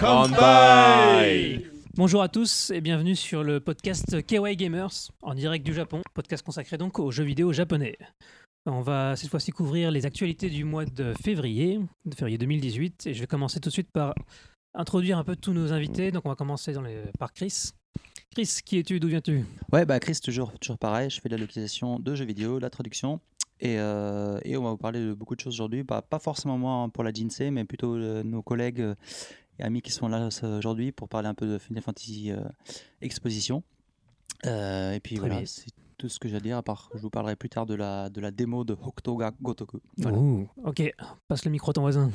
Kanpai Bonjour à tous et bienvenue sur le podcast KY Gamers en direct du Japon, podcast consacré donc aux jeux vidéo japonais. On va cette fois-ci couvrir les actualités du mois de février, de février 2018, et je vais commencer tout de suite par introduire un peu tous nos invités. Donc on va commencer dans les... par Chris. Chris, qui es-tu? D'où viens-tu? Ouais, bah Chris, toujours, toujours pareil. Je fais de la localisation de jeux vidéo, la traduction. Et, euh, et on va vous parler de beaucoup de choses aujourd'hui. Pas, pas forcément moi pour la Jinsei, mais plutôt euh, nos collègues euh, et amis qui sont là euh, aujourd'hui pour parler un peu de Final Fantasy euh, Exposition. Euh, et puis Très voilà, c'est tout ce que j'ai à dire. À part, je vous parlerai plus tard de la, de la démo de Hokutoga Gotoku. Voilà. Ok, passe le micro à ton voisin.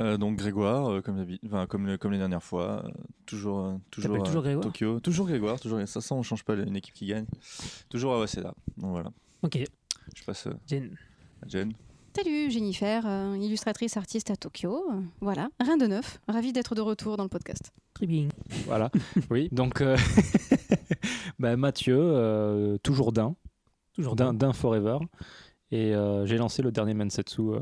Euh, donc Grégoire, euh, comme, enfin, comme, le- comme les dernières fois, euh, toujours, euh, toujours, T'appelles toujours à Grégoire Tokyo, toujours Grégoire, toujours ça, ça on change pas une équipe qui gagne, toujours à Waseda. Donc voilà, Ok, je passe euh, Jen. à Jen. Salut, Jennifer, euh, illustratrice artiste à Tokyo. Voilà, rien de neuf. Ravie d'être de retour dans le podcast. Très bien. Voilà, oui. Donc, euh, bah, Mathieu, euh, toujours d'un, Toujours d'un, d'un. Forever. Et euh, j'ai lancé le dernier Mansetsu euh,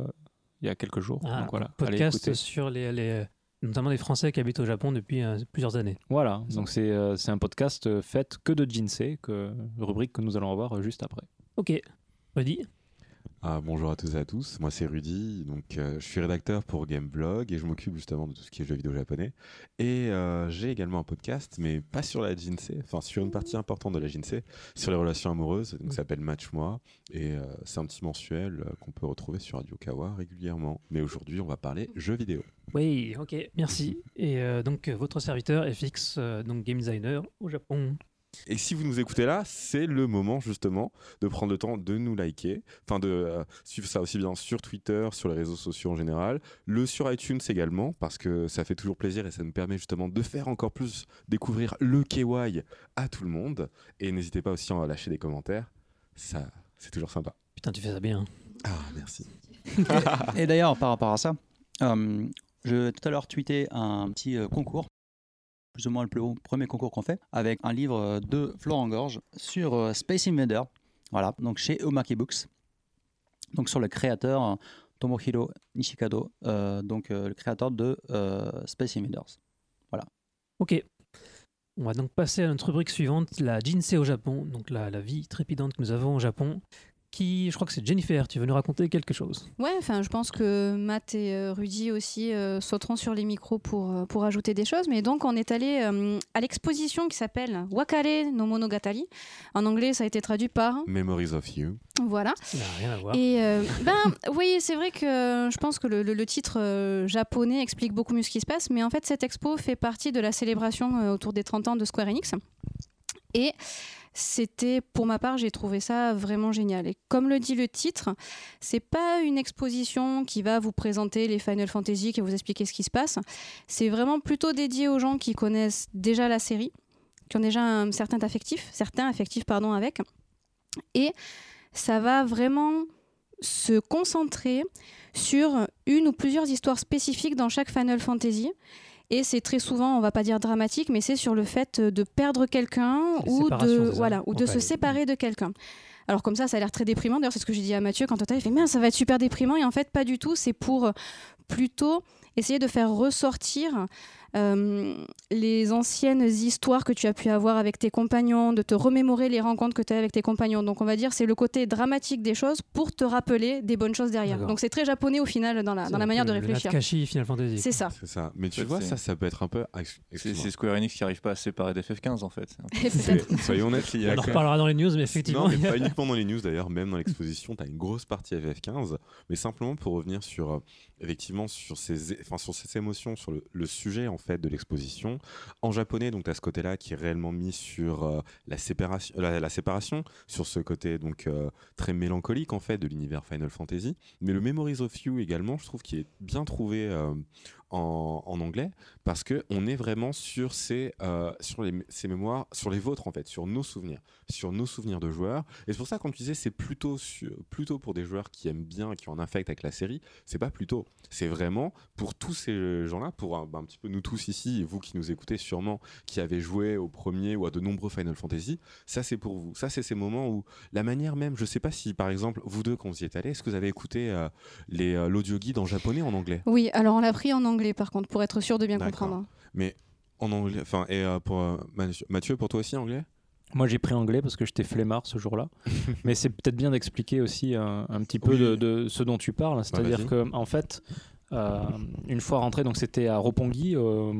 il y a quelques jours. Ah, Donc voilà, podcast sur les, les- notamment les Français qui habitent au Japon depuis euh, plusieurs années. Voilà, donc c'est, euh, c'est un podcast fait que de Jinsei, que, rubrique que nous allons avoir juste après. Ok, Rudy. Ah, bonjour à tous et à tous, moi c'est Rudy, donc euh, je suis rédacteur pour Gameblog et je m'occupe justement de tout ce qui est jeux vidéo japonais. Et euh, j'ai également un podcast, mais pas sur la Jinsei, enfin sur une partie importante de la Jinsei, sur les relations amoureuses, donc ça s'appelle Match Moi, et euh, c'est un petit mensuel qu'on peut retrouver sur Radio Kawa régulièrement. Mais aujourd'hui on va parler jeux vidéo. Oui, ok, merci. Et donc votre serviteur FX, euh, donc game designer au Japon. Et si vous nous écoutez là, c'est le moment justement de prendre le temps de nous liker, enfin de euh, suivre ça aussi bien sur Twitter, sur les réseaux sociaux en général, le sur iTunes également, parce que ça fait toujours plaisir et ça nous permet justement de faire encore plus découvrir le KY à tout le monde. Et n'hésitez pas aussi à lâcher des commentaires, ça c'est toujours sympa. Putain, tu fais ça bien. Ah merci. Et d'ailleurs, par rapport à ça, euh, je tout à l'heure tweeté un petit euh, concours, plus ou moins le plus premier concours qu'on fait, avec un livre euh, de Florent Gorge sur euh, Space Invader. Voilà, donc chez Omake Books. Donc sur le créateur euh, Tomohiro Nishikado, donc le créateur de Space Invaders. Ok. On va donc passer à notre rubrique suivante, la Jinsei au Japon, donc la, la vie trépidante que nous avons au Japon. Qui, je crois que c'est Jennifer, tu veux nous raconter quelque chose? Ouais, enfin, je pense que Matt et euh, Rudy aussi euh, sauteront sur les micros pour, euh, pour ajouter des choses. Mais donc, on est allé euh, à l'exposition qui s'appelle Wakare no Monogatari. En anglais, ça a été traduit par. Memories of You. Voilà. Ça n'a rien à voir. Et euh, ben oui, c'est vrai que je pense que le, le- le titre euh, japonais explique beaucoup mieux ce qui se passe, mais en fait cette expo fait partie de la célébration euh, autour des 30 ans de Square Enix. Et c'était, pour ma part, j'ai trouvé ça vraiment génial. Et comme le dit le titre, c'est pas une exposition qui va vous présenter les Final Fantasy, qui va vous expliquer ce qui se passe. C'est vraiment plutôt dédié aux gens qui connaissent déjà la série, qui ont déjà un certain affectif, certains affectifs pardon avec. Et ça va vraiment se concentrer sur une ou plusieurs histoires spécifiques dans chaque Final Fantasy. Et c'est très souvent, on va pas dire dramatique, mais c'est sur le fait de perdre quelqu'un ou de voilà ou de se séparer de quelqu'un. Alors comme ça, ça a l'air très déprimant. D'ailleurs, c'est ce que j'ai dit à Mathieu quand on t'a fait, mais ça va être super déprimant. Et en fait, pas du tout. C'est pour euh, plutôt essayer de faire ressortir euh, les anciennes histoires que tu as pu avoir avec tes compagnons, de te remémorer les rencontres que tu as avec tes compagnons. Donc on va dire c'est le côté dramatique des choses pour te rappeler des bonnes choses derrière. Donc c'est très japonais au final dans la, dans la un manière peu de réfléchir. Natkashi Final Fantasy. C'est ça. C'est ça. Mais tu vois, ça, ça peut être un peu. C'est Square Enix qui arrive pas à se séparer d'FF15 en fait. Soyons honnêtes, il y a On en reparlera dans les news, mais effectivement. Non, mais pas uniquement dans les news d'ailleurs, même dans l'exposition, tu as une grosse partie FF15, mais simplement pour revenir sur euh, effectivement sur ces, enfin, sur ces émotions, sur le, sujet en fait de l'exposition. En japonais, donc tu as ce côté-là qui est réellement mis sur euh, la, séparation, la, séparation, sur ce côté donc euh, très mélancolique en fait de l'univers Final Fantasy, mais le Memories of You également, je trouve qu'il est bien trouvé euh, en, anglais parce que on est vraiment sur ces, euh, sur les, ces mémoires, sur les vôtres en fait, sur nos souvenirs, sur nos souvenirs de joueurs. Et c'est pour ça quand tu disais c'est plutôt plutôt pour des joueurs qui aiment bien, qui ont un avec la série, c'est pas plutôt, C'est vraiment pour tous ces gens-là, pour un, bah, un petit peu nous tous ici, vous qui nous écoutez sûrement, qui avez joué au premier ou à de nombreux Final Fantasy, ça c'est pour vous. Ça c'est ces moments où la manière même, je sais pas si par exemple vous deux quand vous y êtes allés, est-ce que vous avez écouté euh, les euh, l'audio guide en japonais en anglais? Oui, alors on l'a pris en anglais par contre, pour être sûr de bien comprendre. Mais en anglais, enfin et euh, pour euh, Mathieu- pour toi aussi anglais? Moi, j'ai pris anglais parce que j'étais flemmard ce jour-là. Mais c'est peut-être bien d'expliquer aussi un, un petit peu Oui. de, de ce dont tu parles. C'est-à-dire vas-y. que, en fait, euh, une fois rentré, donc c'était à Roppongi, au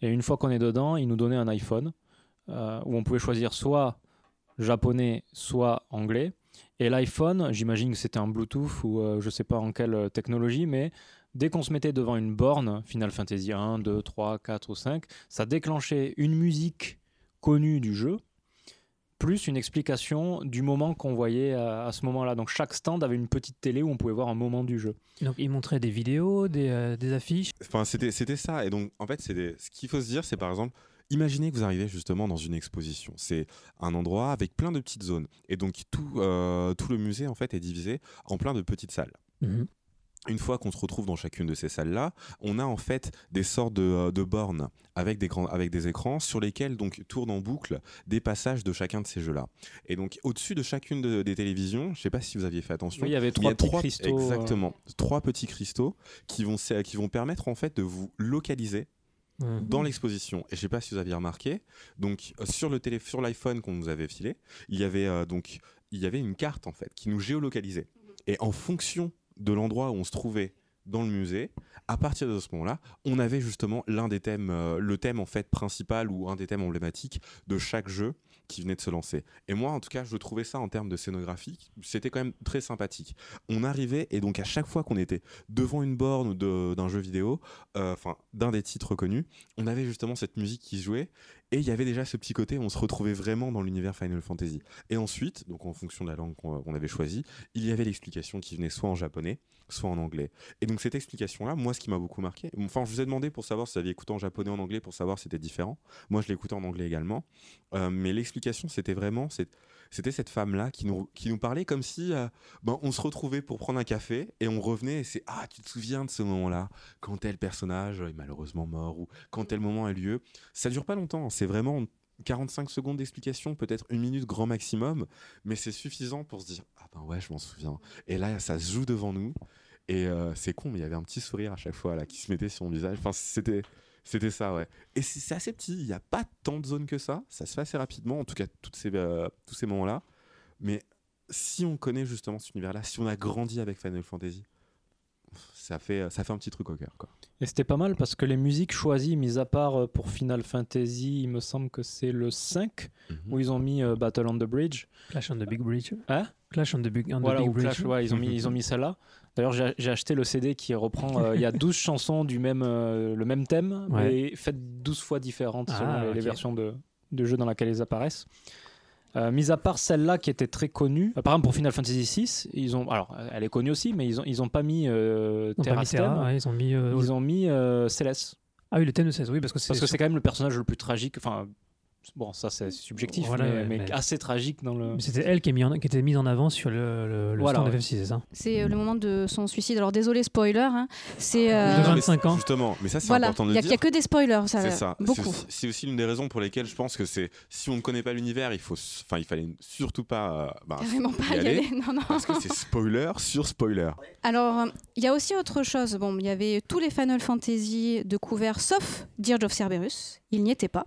et une fois qu'on est dedans, ils nous donnaient un iPhone euh, où on pouvait choisir soit japonais, soit anglais. Et l'iPhone, j'imagine que c'était en Bluetooth ou euh, je sais pas en quelle euh, technologie, mais dès qu'on se mettait devant une borne, Final Fantasy 1, 2, 3, 4 ou 5, ça déclenchait une musique connue du jeu, plus une explication du moment qu'on voyait à, à ce moment-là. Donc chaque stand avait une petite télé où on pouvait voir un moment du jeu. Donc, ils montraient des vidéos, des, euh, des affiches. Enfin, c'était c'était ça. Et donc, en fait, des- ce qu'il faut se dire, c'est par exemple, imaginez que vous arrivez justement dans une exposition. C'est un endroit avec plein de petites zones. Et donc, tout, euh, tout le musée, en fait, est divisé en plein de petites salles. Une fois qu'on se retrouve dans chacune de ces salles-là, on a en fait des sortes de, euh, de bornes avec des, grands, avec des écrans sur lesquels donc tournent en boucle des passages de chacun de ces jeux-là. Et donc au-dessus de chacune de- des télévisions, je sais pas si vous aviez fait attention, Oui, il y avait trois petits trois- cristaux. euh, Exactement, trois petits cristaux qui vont, qui vont permettre en fait de vous localiser Mhm. dans l'exposition. Et je sais pas si vous aviez remarqué, donc euh, sur le télé, sur l'iPhone qu'on nous avait filé, il y avait euh, donc il y avait une carte en fait qui nous géolocalisait. Et en fonction de l'endroit où on se trouvait dans le musée, à partir de ce moment-là, on avait justement l'un des thèmes, euh, le thème en fait principal ou un des thèmes emblématiques de chaque jeu qui venait de se lancer. Et moi, en tout cas, je trouvais ça en termes de scénographie, c'était quand même très sympathique. On arrivait et donc à chaque fois qu'on était devant une borne d'un jeu vidéo, euh, enfin d'un des titres connus, on avait justement cette musique qui jouait et il y avait déjà ce petit côté, on se retrouvait vraiment dans l'univers Final Fantasy. Et ensuite, donc en fonction de la langue qu'on avait choisie, il y avait l'explication qui venait soit en japonais, soit en anglais. Et donc cette explication-là, moi, ce qui m'a beaucoup marqué, enfin, je vous ai demandé pour savoir si vous aviez écouté en japonais ou en anglais pour savoir si c'était différent. Moi, je écouté en anglais également. Euh, mais l'explication, c'était vraiment, c'est- c'était cette femme-là qui nous, qui nous parlait comme si euh, ben, on se retrouvait pour prendre un café et on revenait et c'est Ah, tu te souviens de ce moment-là, quand tel personnage est malheureusement mort ou quand tel moment a lieu. Ça dure pas longtemps, c'est vraiment 45 secondes d'explication, peut-être une minute grand maximum, mais c'est suffisant pour se dire Ah ben ouais, je m'en souviens. Et là, ça se joue devant nous. Et euh, c'est con, mais il y avait un petit sourire à chaque fois là, qui se mettait sur mon visage. Enfin, c'était, c'était ça, ouais. Et c'est assez petit, il n'y a pas tant de zones que ça. Ça se fait assez rapidement, en tout cas, toutes ces, euh, tous ces moments-là. Mais si on connaît justement cet univers-là, si on a grandi avec Final Fantasy, ça fait, ça fait un petit truc au cœur. Quoi. Et c'était pas mal parce que les musiques choisies, mis à part euh, pour Final Fantasy, il me semble que c'est le 5, où ils ont mis euh, Battle on the Bridge. Clash on the Big Bridge. Hein? Clash on the Big, on the Voilà, Big Bridge. Clash, ouais, ils ont mis, ils ont mis celle-là. D'ailleurs, j'ai acheté le CD qui reprend. euh, Il y a 12 chansons du même, euh, le même thème, Ouais. mais faites 12 fois différentes selon Ah, les, versions de, de jeux dans lesquelles ils apparaissent. Euh, mis à part celle-là qui était très connue, par exemple pour Final Fantasy VI, ils ont, alors elle est connue aussi, mais ils ont, ils ont pas mis euh, Ils ont pas mis Terra, ouais, ils ont mis. ils ont mis Céleste. Ah oui, le thème de 16, oui, parce que c'est. Parce que c'est quand même le personnage le plus tragique. Enfin, bon, ça c'est subjectif, Voilà, mais, ouais, mais mais- assez tragique dans le. C'était elle qui, est mis en- qui était mise en avant sur le, le, le Voilà, stand ouais. FF6, c'est ça C'est euh, le moment de son suicide. Alors désolé, spoiler. hein. C'est euh, De Non, mais 25 ans. Justement, mais ça c'est voilà. important de Il le n'y a, dire. que des spoilers, ça, C'est ça. C'est beaucoup. aussi- C'est aussi l'une des raisons pour lesquelles je pense que c'est si on ne connaît pas l'univers, il faut, enfin, il fallait surtout pas, euh, bah, Carrément pas y y aller. aller. Non, non. parce que c'est spoiler sur spoiler. Alors, euh, il y a aussi autre chose. Bon, il y avait tous les Final Fantasy de couvert, sauf Dirge of Cerberus. Il n'y était pas.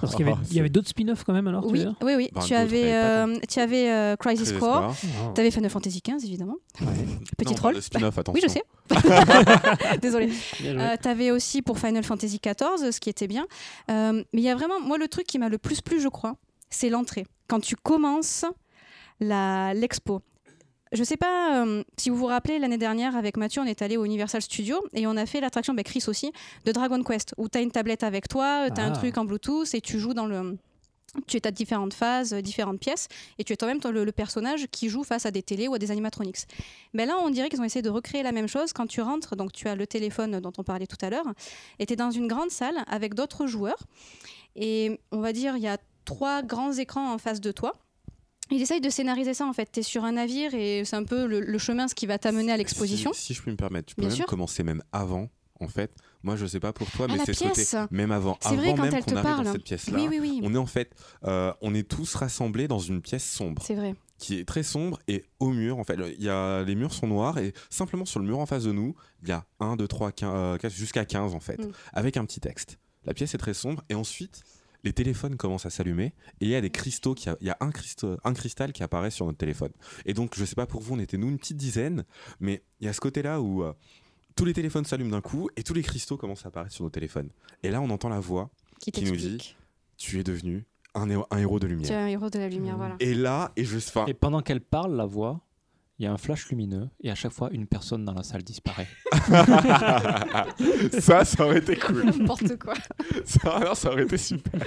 Parce qu'il y avait, Ah, il y avait d'autres spin-offs quand même alors tu veux Oui, dire oui, oui. Ben, tu avais, avait euh, tu avais euh, Crisis Core. espoir. Tu avais Final Fantasy XV, évidemment. Non, Petit troll. spin-off, attention. Oui, je sais. Joué. Euh, T'avais aussi pour Final Fantasy XIV, ce qui était bien. Euh, mais il y a vraiment, moi, le truc qui m'a le plus plu, je crois, c'est l'entrée. Quand tu commences la- l'expo. Je sais pas euh, si vous vous rappelez, l'année dernière, avec Mathieu, on est allé au Universal Studios et on a fait l'attraction, avec Chris aussi, de Dragon Quest, où tu as une tablette avec toi, tu as un Ah. truc en Bluetooth et tu joues dans le. Tu es à différentes phases, euh, différentes pièces, et tu es toi-même toi, le, le personnage qui joue face à des télés ou à des animatronics. Mais là, on dirait qu'ils ont essayé de recréer la même chose. Quand tu rentres, donc tu as le téléphone dont on parlait tout à l'heure, et tu es dans une grande salle avec d'autres joueurs. Et on va dire, il y a trois grands écrans en face de toi. Il essaye de scénariser ça en fait. Tu es sur un navire et c'est un peu le, le chemin, ce qui va t'amener à l'exposition. Si, si je puis me permettre, tu peux Bien même sûr. commencer même avant, en fait. Moi, je sais pas pour toi, Ah, mais c'est ce côté, même avant, C'est avant vrai, quand même elle qu'on te arrive parle. dans cette pièce-là. Oui, oui, oui. On est en fait, euh, on est tous rassemblés dans une pièce sombre, C'est vrai. qui est très sombre et au mur, en fait, il y a, les murs sont noirs et simplement sur le mur en face de nous, il y a 1, 2, 3, 15, jusqu'à 15 en fait, Mm. avec un petit texte. La pièce est très sombre et ensuite, les téléphones commencent à s'allumer et il y a des cristaux, qui a- il y a un, cristaux, un cristal qui apparaît sur notre téléphone. Et donc, je sais pas pour vous, on était nous une petite dizaine, mais il y a ce côté-là où euh, tous les téléphones s'allument d'un coup et tous les cristaux commencent à apparaître sur nos téléphones. Et là, on entend la voix Qui Qui nous dit Tu es devenu un, héros- un héros de Tu es lumière. un héros de la lumière, Mmh. voilà. Et là, et je, enfin, Et pendant qu'elle parle, la voix, il y a un flash lumineux et à chaque fois, une personne dans la salle disparaît. ça, ça aurait été cool. N'importe quoi. Ça, alors, ça aurait été super.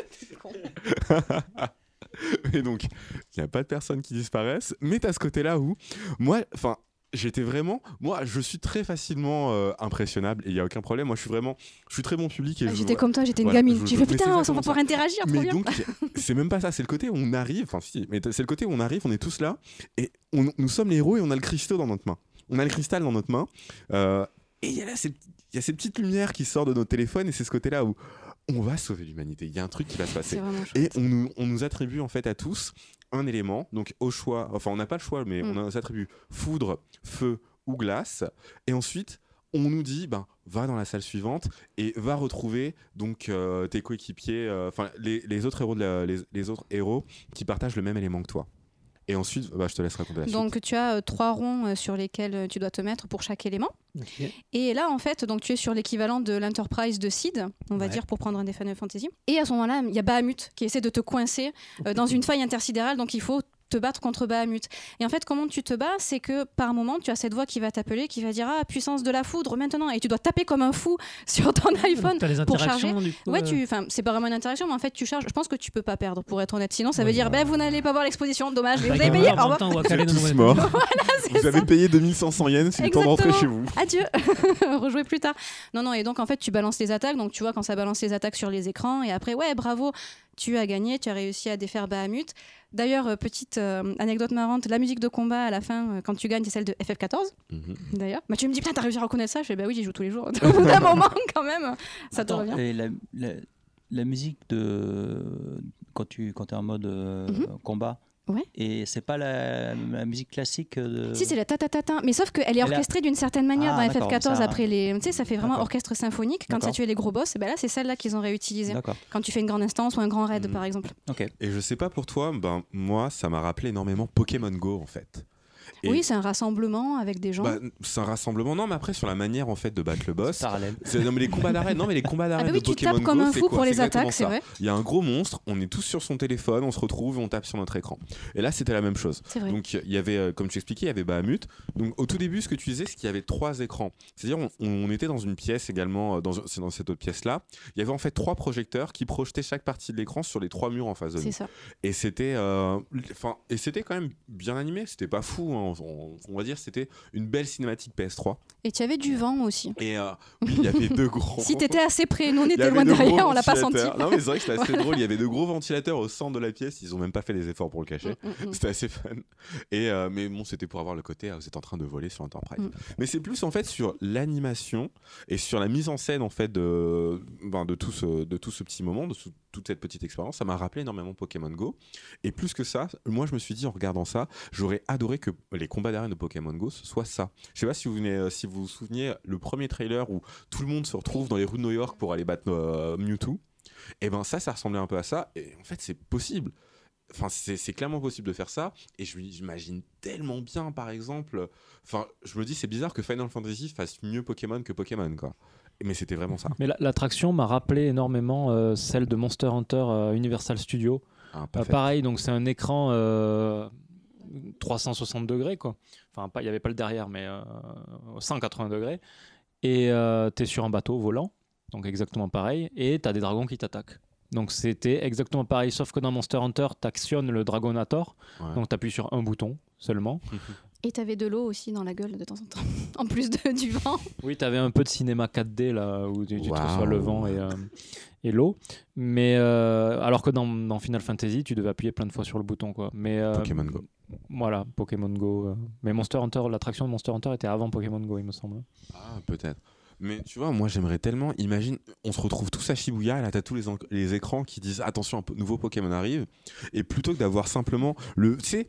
Et donc, il n'y a pas de personnes qui disparaissent, mais tu as ce côté-là où, moi, enfin, j'étais vraiment, moi, je suis très facilement euh, impressionnable et il n'y a aucun problème. Moi, je suis vraiment, je suis très bon public et Ah, J'étais comme toi, j'étais une Voilà, gamine. mais c'est putain, on va pouvoir interagir, trop Mais bien. donc, c'est même pas ça, c'est le côté où on arrive, enfin, si, mais c'est le côté où on arrive, on est tous là, et on- nous sommes les héros et on a le cristaux dans notre main. On a le cristal dans notre main, euh, et il y a là y ces petites lumières qui sortent de nos téléphones, et c'est ce côté-là où on va sauver l'humanité. Il y a un truc qui va se passer. Et chouette. on nous, on nous attribue en fait à tous un élément, donc au choix, enfin on n'a pas le choix, mais Mm. on s'attribue foudre, feu ou glace, et ensuite on nous dit, ben, va dans la salle suivante et va retrouver donc euh, tes coéquipiers, euh, enfin les, les autres héros de la- les, les autres héros qui partagent le même élément que toi. Et ensuite, bah, je te laisse raconter la suite. Donc tu as euh, trois ronds euh, sur lesquels euh, tu dois te mettre pour chaque élément. Et là, en fait, donc tu es sur l'équivalent de l'Enterprise de Sid, on va Ouais. dire pour prendre un des Final Fantasy. Et à ce moment-là, il y a Bahamut qui essaie de te coincer euh, dans une faille intersidérale, donc il faut te battre contre Bahamut. Et en fait, comment tu te bats C'est que par moment, tu as cette voix qui va t'appeler, qui va dire Ah, puissance de la foudre maintenant Et tu dois taper comme un fou sur ton iPhone. Tu as les pour interactions, du coup. Ouais, euh, tu, enfin, c'est pas vraiment une interaction, mais en fait, tu charges. Je pense que tu peux pas perdre, pour être honnête. Sinon, ça Ouais, veut dire, bah. ben, vous n'allez pas voir l'exposition, dommage. Mais vous avez payé, au temps, on va Vous Vous avez payé 2500 yens, c'est le temps de rentrer chez vous. Adieu, rejouer plus tard. Non, non, et donc en fait, tu balances les attaques. Donc tu vois, quand ça balance les attaques sur les écrans, et après, ouais, bravo, tu as gagné, tu as réussi à défaire Bahamut. D'ailleurs, euh, petite euh, anecdote marrante, la musique de combat à la fin, euh, quand tu gagnes, c'est celle de FF14, Mhm. d'ailleurs. Bah, tu me dis, putain, t'as réussi à reconnaître ça? Je fais, bah oui, j'y joue tous les jours. Au bout d'un moment, quand même, ça te revient. Et la, la- la musique de quand tu quand es en mode euh, Mhm. combat. Ouais. Et c'est pas la, la musique classique de. Si, c'est la ta ta ta ta. Mais sauf qu'elle est Elle a- orchestrée d'une certaine manière Ah, dans d'accord, FF14 ça- après les. Tu sais, ça fait vraiment orchestre symphonique. Quand tu as D'accord. tué les gros boss, ben là, c'est celle-là qu'ils ont réutilisée. Quand tu fais une grande instance ou un grand raid, Mhm. par exemple. Ok. Et je sais pas pour toi, ben moi, ça m'a rappelé énormément Pokémon Go en fait. Et- Oui, c'est un rassemblement avec des gens. Bah, c'est un rassemblement, non, mais après sur la manière en fait de battre le boss. Parallèle. Non mais les combats d'arène, non mais les combats ah d'arène bah oui, de tu Pokémon tapes comme Go, un fou quoi pour les attaques, c'est vrai. Il y a un gros monstre, on est tous sur son téléphone, on se retrouve et on tape sur notre écran. Et là c'était la même chose. C'est vrai. Donc il y avait, euh, comme tu expliquais, il y avait Bahamut. Donc au tout début, ce que tu disais, c'est qu'il y avait trois écrans. C'est-à-dire on, on était dans une pièce également, euh, dans, c'est dans cette autre pièce-là. Il y avait en fait trois projecteurs qui projetaient chaque partie de l'écran sur les trois murs en face de C'est nous. ça. Et c'était, euh, enfin, et c'était quand même bien animé. C'était pas fou. Hein. On, on va dire, c'était une belle cinématique PS3. Et tu avais du vent aussi. Et euh, oui, il y avait deux gros. Si t'étais assez près, nous on était loin derrière, on l'a pas senti. Non mais c'est vrai que c'était assez drôle. Il y avait de gros ventilateurs au centre de la pièce. Ils ont même pas fait les efforts pour le cacher. Mm, mm, mm. C'était assez fun. Et euh, mais bon, c'était pour avoir le côté, vous êtes en train de voler sur Enterprise. Mm. Mais c'est plus en fait sur l'animation et sur la mise en scène en fait de, ben, de, tout, ce, de tout ce petit moment, de toute cette petite expérience. Ça m'a rappelé énormément Pokémon Go. Et plus que ça, moi je me suis dit en regardant ça, j'aurais adoré que les combats d'arène de Pokémon Go ce soit ça. Je sais pas si vous, euh, si vous vous souvenez le premier trailer où tout le monde se retrouve dans les rues de New York pour aller battre euh, Mewtwo. Et ben ça, ça ressemblait un peu à ça. Et en fait, c'est possible. Enfin, c'est clairement possible de faire ça. Et je j'imagine tellement bien, par exemple. Enfin, je me dis, c'est bizarre que Final Fantasy fasse mieux Pokémon que Pokémon, quoi. Mais c'était vraiment ça. Mais la- l'attraction m'a rappelé énormément euh, celle de Monster Hunter euh, Universal Studios. Ah, Euh, pareil, donc c'est un écran euh, 360 degrés, quoi. Enfin, il n'y avait pas le derrière, mais euh, 180 degrés. Et tu es sur un bateau volant, donc exactement pareil, et tu as des dragons qui t'attaquent. Donc c'était exactement pareil, sauf que dans Monster Hunter, tu actionnes le Dragonator, Ouais. donc tu appuies sur un bouton seulement. Et t'avais de l'eau aussi dans la gueule de temps en temps, en plus de, du vent. Oui, tu avais un peu de cinéma 4D là où tu, tu te reçois le vent et, euh, et l'eau. Mais euh, alors que dans, dans Final Fantasy, tu devais appuyer plein de fois sur le bouton quoi. Mais euh, Pokémon Go. Voilà, Pokémon Go. euh. Mais Monster Hunter, l'attraction de Monster Hunter était avant Pokémon Go, il me semble. Ah, peut-être. Mais tu vois, moi j'aimerais tellement. Imagine, on se retrouve tous à Shibuya, là t'as tous les, les écrans qui disent attention, un nouveau Pokémon arrive. Et plutôt que d'avoir simplement le. Tu sais,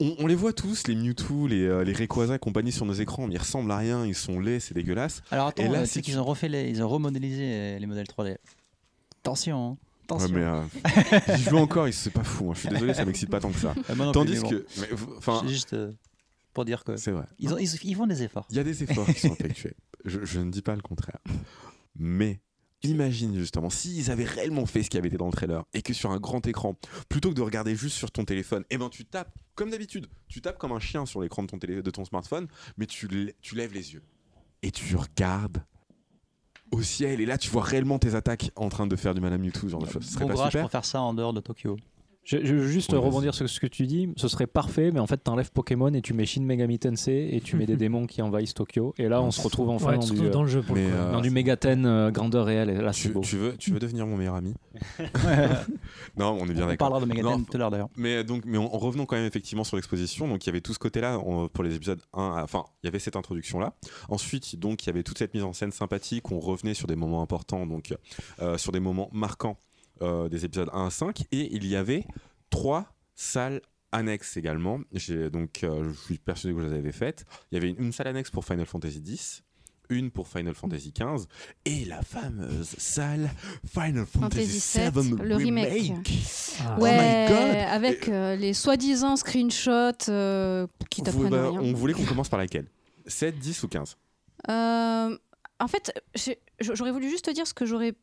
on, on les voit tous, les Mewtwo, les, euh, les Rayquaza et compagnie sur nos écrans, mais ils ressemblent à rien, ils sont laids, c'est dégueulasse. Alors attends, Et là, euh, c'est tu- qu'ils ont refait les, ils ont remodélisé euh, les modèles 3D. Attention, hein. Ouais, attention. mais euh, j'y joue encore, c'est pas fou, hein. je suis désolé, ça m'excite pas tant que ça. Non plus, Tandis que. Enfin, C'est juste euh, pour dire que c'est vrai. ils, ont- ils, ils font des efforts. Il y a des efforts qui sont effectués. Je, je ne dis pas le contraire. Mais imagine justement, s'ils avaient réellement fait ce qui avait été dans le trailer et que sur un grand écran, plutôt que de regarder juste sur ton téléphone, eh ben tu tapes comme d'habitude. Tu tapes comme un chien sur l'écran de ton, télé- de ton smartphone, mais tu, tu lèves les yeux et tu regardes au ciel. Et là, tu vois réellement tes attaques en train de faire du Madame Mewtwo, genre de choses. Ce serait Bon pas courage super pour faire ça en dehors de Tokyo. Je, je veux juste Ouais, rebondir sur ce que tu dis. Ce serait parfait, mais en fait, t'enlèves Pokémon et tu mets Shin Megami Tensei et tu mets des démons qui envahissent Tokyo. Et là, on se retrouve enfin Ouais, dans, du, dans le jeu pour le Mais, coup. euh, dans du Megaten euh, grandeur réelle. Et là, c'est tu, beau. tu veux, tu veux devenir mon meilleur ami? Non, on est bien On d'accord. parlera de Megaten Non, tout à l'heure d'ailleurs. Mais donc, mais en, en revenant quand même effectivement sur l'exposition, donc il y avait tout ce côté-là on- pour les épisodes 1, à- enfin il y avait cette introduction-là. Ensuite, donc il y avait toute cette mise en scène sympathique, on revenait sur des moments importants, donc euh, sur des moments marquants euh, des épisodes 1 à 5, et il y avait trois salles annexes également. J'ai donc, euh, je suis persuadé que vous les avez faites. Il y avait une, une salle annexe pour Final Fantasy X. Une pour Final Fantasy XV et la fameuse salle Final Fantasy, Fantasy VII VII, le remake. Ah. Oh Ouais, my God. avec euh, les soi-disant screenshots euh, qui t'apprennent bah, rien. on voulait qu'on commence par laquelle? 7, 10 ou 15 Euh, en fait, j'aurais voulu juste te dire ce que j'aurais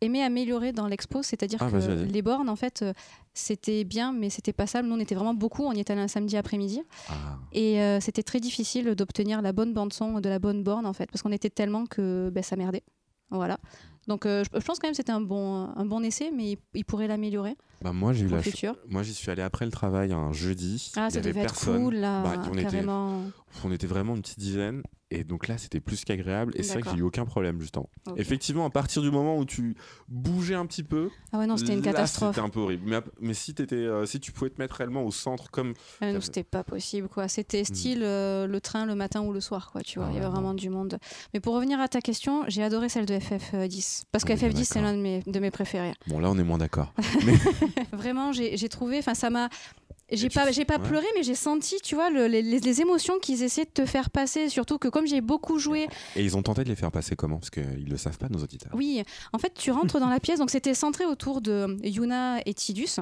aimé améliorer dans l'expo, c'est-à-dire Ah, que les bornes, en fait, euh, c'était bien, mais c'était pas ça. Nous, on était vraiment beaucoup. On y est allé un samedi après-midi. Ah. Et euh, c'était très difficile d'obtenir la bonne bande-son de la bonne borne, en fait, parce qu'on était tellement que ben, ça merdait. Voilà. Donc, euh, je, pense quand même que c'était un bon, un bon essai, mais il, il pourrait l'améliorer Bah, moi, j'ai eu la. Moi, j'y suis allé après le travail un jeudi. Ah, il y ça avait devait être personne. cool, là, Bah, on était- carrément. On était vraiment une petite dizaine. Et donc là, c'était plus qu'agréable. Et c'est vrai que j'ai eu aucun problème, justement. Ok. Effectivement, à partir du moment où tu bougeais un petit peu, Ah ouais, non, c'était une catastrophe. C'était un peu horrible. Mais, mais si, étais, si tu pouvais te mettre réellement au centre, comme. Ah, T'avais- c'était pas possible, quoi. C'était style euh, le train le matin ou le soir, quoi. Tu vois, Ah il y avait vraiment du monde. Mais pour revenir à ta question, j'ai adoré celle de FF10 parce que On est bien FF10 c'est l'un de mes, de mes préférés. Bon, là, on est moins d'accord. vraiment, j'ai j'ai trouvé, enfin, ça m'a. J'ai pas, j'ai pas ouais. pleuré, mais j'ai senti, tu vois, le- les, les- les émotions qu'ils essaient de te faire passer. Surtout que comme j'ai beaucoup joué, Et ils ont tenté de les faire passer comment? Parce qu'ils le savent pas, nos auditeurs. oui, en fait, tu rentres dans la pièce, donc c'était centré autour de Yuna et Tidus.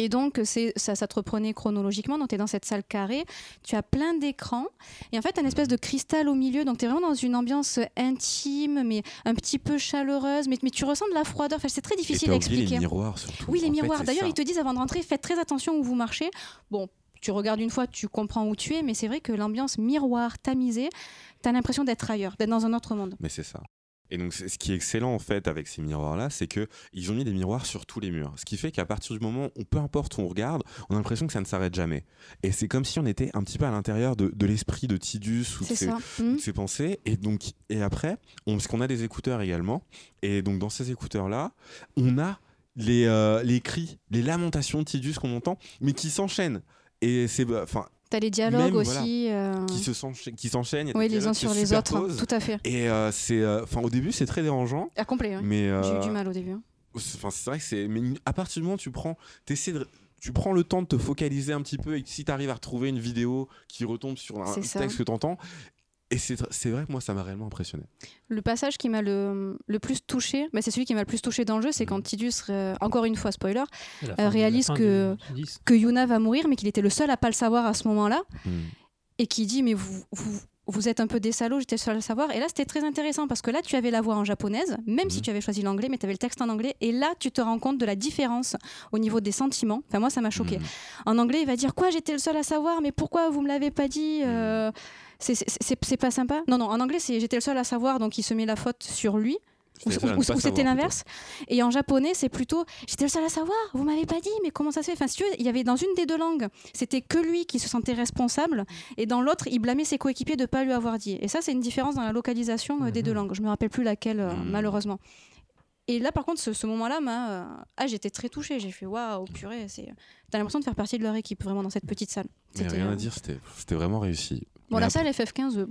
Et donc, ça, ça te reprenait chronologiquement. Donc, tu es dans cette salle carrée, tu as plein d'écrans. Et en fait, un espèce de cristal au milieu. Donc, tu es vraiment dans une ambiance intime, mais un petit peu chaleureuse. Mais, mais tu ressens de la froideur. Enfin, c'est très difficile à expliquer. les miroirs, surtout. Oui, les En miroirs. D'ailleurs, ils te disent avant de rentrer, faites très attention où vous marchez. Bon, tu regardes une fois, tu comprends où tu es, mais c'est vrai que l'ambiance miroir, tamisée, tu as l'impression d'être ailleurs, d'être dans un autre monde. Mais c'est ça. Et donc, ce qui est excellent en fait avec ces miroirs-là, c'est que ils ont mis des miroirs sur tous les murs. Ce qui fait qu'à partir du moment où, peu importe où on regarde, on a l'impression que ça ne s'arrête jamais. Et c'est comme si on était un petit peu à l'intérieur de, de l'esprit de Tidus ou de ses, de ses pensées. Et donc, et après, on, parce qu'on a des écouteurs également. Et donc, dans ces écouteurs-là, on a les, euh, les cris, les lamentations de Tidus qu'on entend, mais qui s'enchaînent. Et c'est, bah, enfin, T'as les dialogues Même, voilà, aussi. euh, qui se s'encha- qui s'enchaînent. Oui, les uns sur les autres, hein, tout à fait. Et euh, c'est, euh, au début, c'est très dérangeant, À complet, mais J'ai eu euh, du mal au début. hein. Enfin, c'est vrai que c'est. Mais à partir du moment où tu prends, t'essaies de- tu prends le temps de te focaliser un petit peu et si tu arrives à retrouver une vidéo qui retombe sur un texte que tu entends, et c'est vrai que moi ça m'a réellement impressionné. Le passage qui m'a le, le plus touché, bah, c'est celui qui m'a le plus touché dans le jeu, c'est quand Tidus, euh, encore une fois, spoiler, euh, réalise que- du 10. que Yuna va mourir, mais qu'il était le seul à pas le savoir à ce moment-là, Hmm. et qui dit Mais vous, vous, vous êtes un peu des salauds, j'étais le seul à le savoir. Et là, c'était très intéressant parce que là, tu avais la voix en japonaise, même si Mhm. tu avais choisi l'anglais, mais tu avais le texte en anglais. Et là, tu te rends compte de la différence au niveau des sentiments. Enfin, moi, ça m'a choqué. En anglais, il va dire Quoi, j'étais le seul à savoir, mais pourquoi vous me l'avez pas dit Euh, c'est- pas sympa. Non, non, en anglais, c'est j'étais le seul à savoir, donc il se met la faute sur lui. ou, ne c'était l'inverse. Et en japonais, c'est plutôt j'étais le seul à savoir, vous m'avez pas dit, mais comment ça se fait? Enfin, si tu veux, il y avait dans une des deux langues, c'était que lui qui se sentait responsable, et dans l'autre, il blâmait ses coéquipiers de pas lui avoir dit. Et ça, c'est une différence dans la localisation euh, des deux Mhm. langues. Je me rappelle plus laquelle, euh, Mhm. malheureusement. Et là, par contre, ce, ce moment-là, euh, ah, j'étais très touchée. J'ai fait waouh, purée. T'as l'impression de faire partie de leur équipe, vraiment, dans cette petite salle. Mais rien à dire, c'était vraiment réussi. Bon, Mais la après- salle FF15, euh.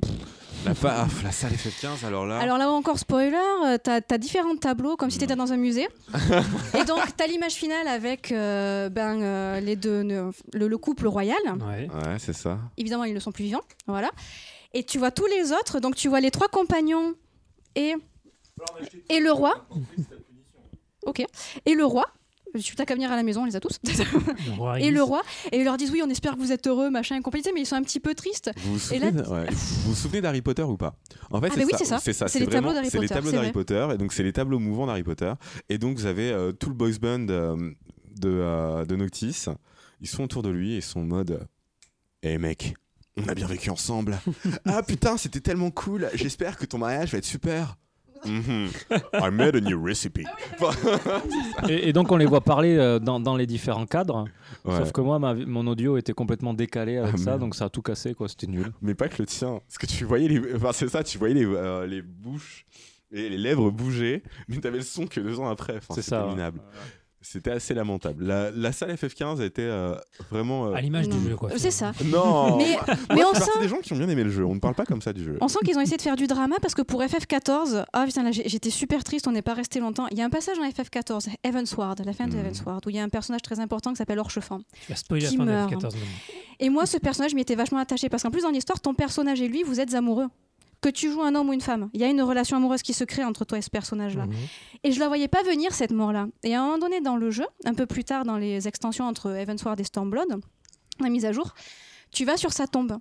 La, ah, la salle FF15, alors là. Alors là encore, spoiler, euh, t'as as différents tableaux, comme si Non. t'étais dans un musée. et donc, t'as l'image finale avec euh, ben, euh, les deux, le, le couple royal. Ouais. Ouais, c'est ça. Évidemment, ils ne sont plus vivants. Voilà. Et tu vois tous les autres. Donc, tu vois les trois compagnons et, et le roi. Ok. Et le roi. Tu t'as qu'à venir à la maison, on les a tous. Le roi et le roi. Et ils leur disent oui, on espère que vous êtes heureux, machin et compagnie. Mais ils sont un petit peu tristes. Vous vous souvenez, ouais. d'Harry Potter ou pas? En fait, Ah, oui, c'est ça. C'est ça. C'est les tableaux d'Harry C'est les Potter, tableaux c'est d'Harry. Potter. Et donc, c'est les tableaux mouvants d'Harry Potter. Et donc, vous avez euh, tout le boys band euh, de, euh, de Noctis. Ils sont autour de lui et ils sont en mode Eh mec, on a bien vécu ensemble. ah putain, c'était tellement cool. J'espère que ton mariage va être super. Mhm. I made a new recipe. Et, et donc on les voit parler euh, dans, dans les différents cadres. Ouais. Sauf que moi, ma- mon audio était complètement décalé avec Ah, ça, donc ça a tout cassé, quoi. C'était nul. Mais pas que le tien. Parce que tu voyais les. Enfin, c'est ça, tu voyais les, euh, les bouches et les lèvres bouger, mais t'avais le son que deux ans après. Enfin, C'est ça, ouais. C'était assez lamentable. La, la salle FF15 était euh, vraiment. euh, À l'image du jeu, quoi. C'est ça. Non Mais, Moi, mais je on sent. des gens qui ont bien aimé le jeu. On ne parle pas comme ça du jeu. On sent qu'ils ont essayé de faire du drama parce que pour FF14, ah putain là j'étais super triste, on n'est pas resté longtemps. Il y a un passage dans FF14, Evansward, la fin de Mhm. Evansward, où il y a un personnage très important qui s'appelle Orchefin. La spoil la Qui de meurt. F14. Et moi ce personnage m'y était vachement attaché parce qu'en plus dans l'histoire, ton personnage et lui, vous êtes amoureux. Que tu joues un homme ou une femme, il y a une relation amoureuse qui se crée entre toi et ce personnage-là. Mhm. Et je la voyais pas venir cette mort-là. Et à un moment donné dans le jeu, un peu plus tard dans les extensions entre Evansward et Stormblood, la mise à jour, tu vas sur sa tombe.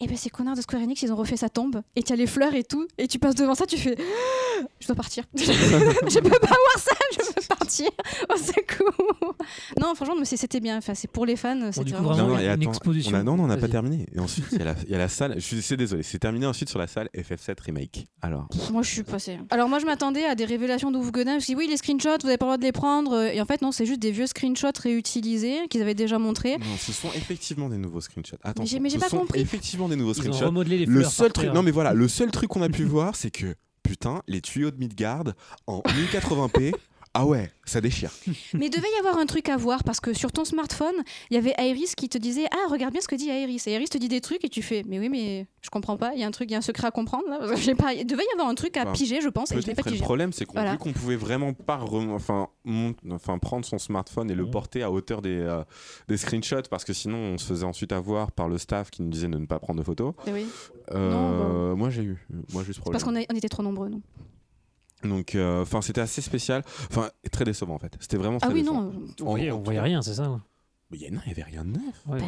Et ben ces connards de Square Enix, ils ont refait sa tombe et tu as les fleurs et tout et tu passes devant ça, tu fais je dois partir. je peux pas voir ça, je veux partir. Au secours. Non, franchement, mais c'était bien. Enfin, c'est pour les fans, c'était coup, vraiment non, il non, y a et une attends, exposition. on a- non, non, on n'a pas terminé. Et ensuite, il y, a la- il y a la salle. Je suis désolé. C'est terminé ensuite sur la salle FF7 Remake. Alors, Moi, je suis passée. Alors, moi, je m'attendais à des révélations d'Ouf. Je me suis dit, oui, les screenshots, vous n'avez pas le droit de les prendre. Et en fait, non, c'est juste des vieux screenshots réutilisés qu'ils avaient déjà montrés. non, ce sont effectivement des nouveaux screenshots. J'ai- mais j'ai pas compris. effectivement des nouveaux Ils ont screenshots. remodelé les Le fleurs. seul par truc, terre. non mais voilà, le seul truc qu'on a pu voir, c'est que putain, les tuyaux de Midgard en 1080p. Ah ouais, ça déchire. Mais il devait y avoir un truc à voir parce que sur ton smartphone, il y avait Iris qui te disait Ah, regarde bien ce que dit Iris. Et Iris te dit des trucs et tu fais Mais oui, mais je comprends pas. Il y a un truc, il y a un secret à comprendre là. Pas... Il devait y avoir un truc à piger, je pense, et je l'ai pas Peut-être le problème, c'est qu'on Voilà. vu qu'on pouvait vraiment pas rem- enfin, mont- enfin, prendre son smartphone et le porter à hauteur des, euh, des screenshots parce que sinon on se faisait ensuite avoir par le staff qui nous disait de ne pas prendre de photos. Eh oui. Euh, Moi j'ai eu, moi j'ai eu ce problème. Parce qu'on a- on était trop nombreux, non Donc, euh, enfin, c'était assez spécial, enfin très décevant en fait. C'était vraiment Ah très oui, décevant. non. On voyait, on voyait rien, c'est ça. Mais il y a- non, il y avait rien de neuf. Ouais, Bah.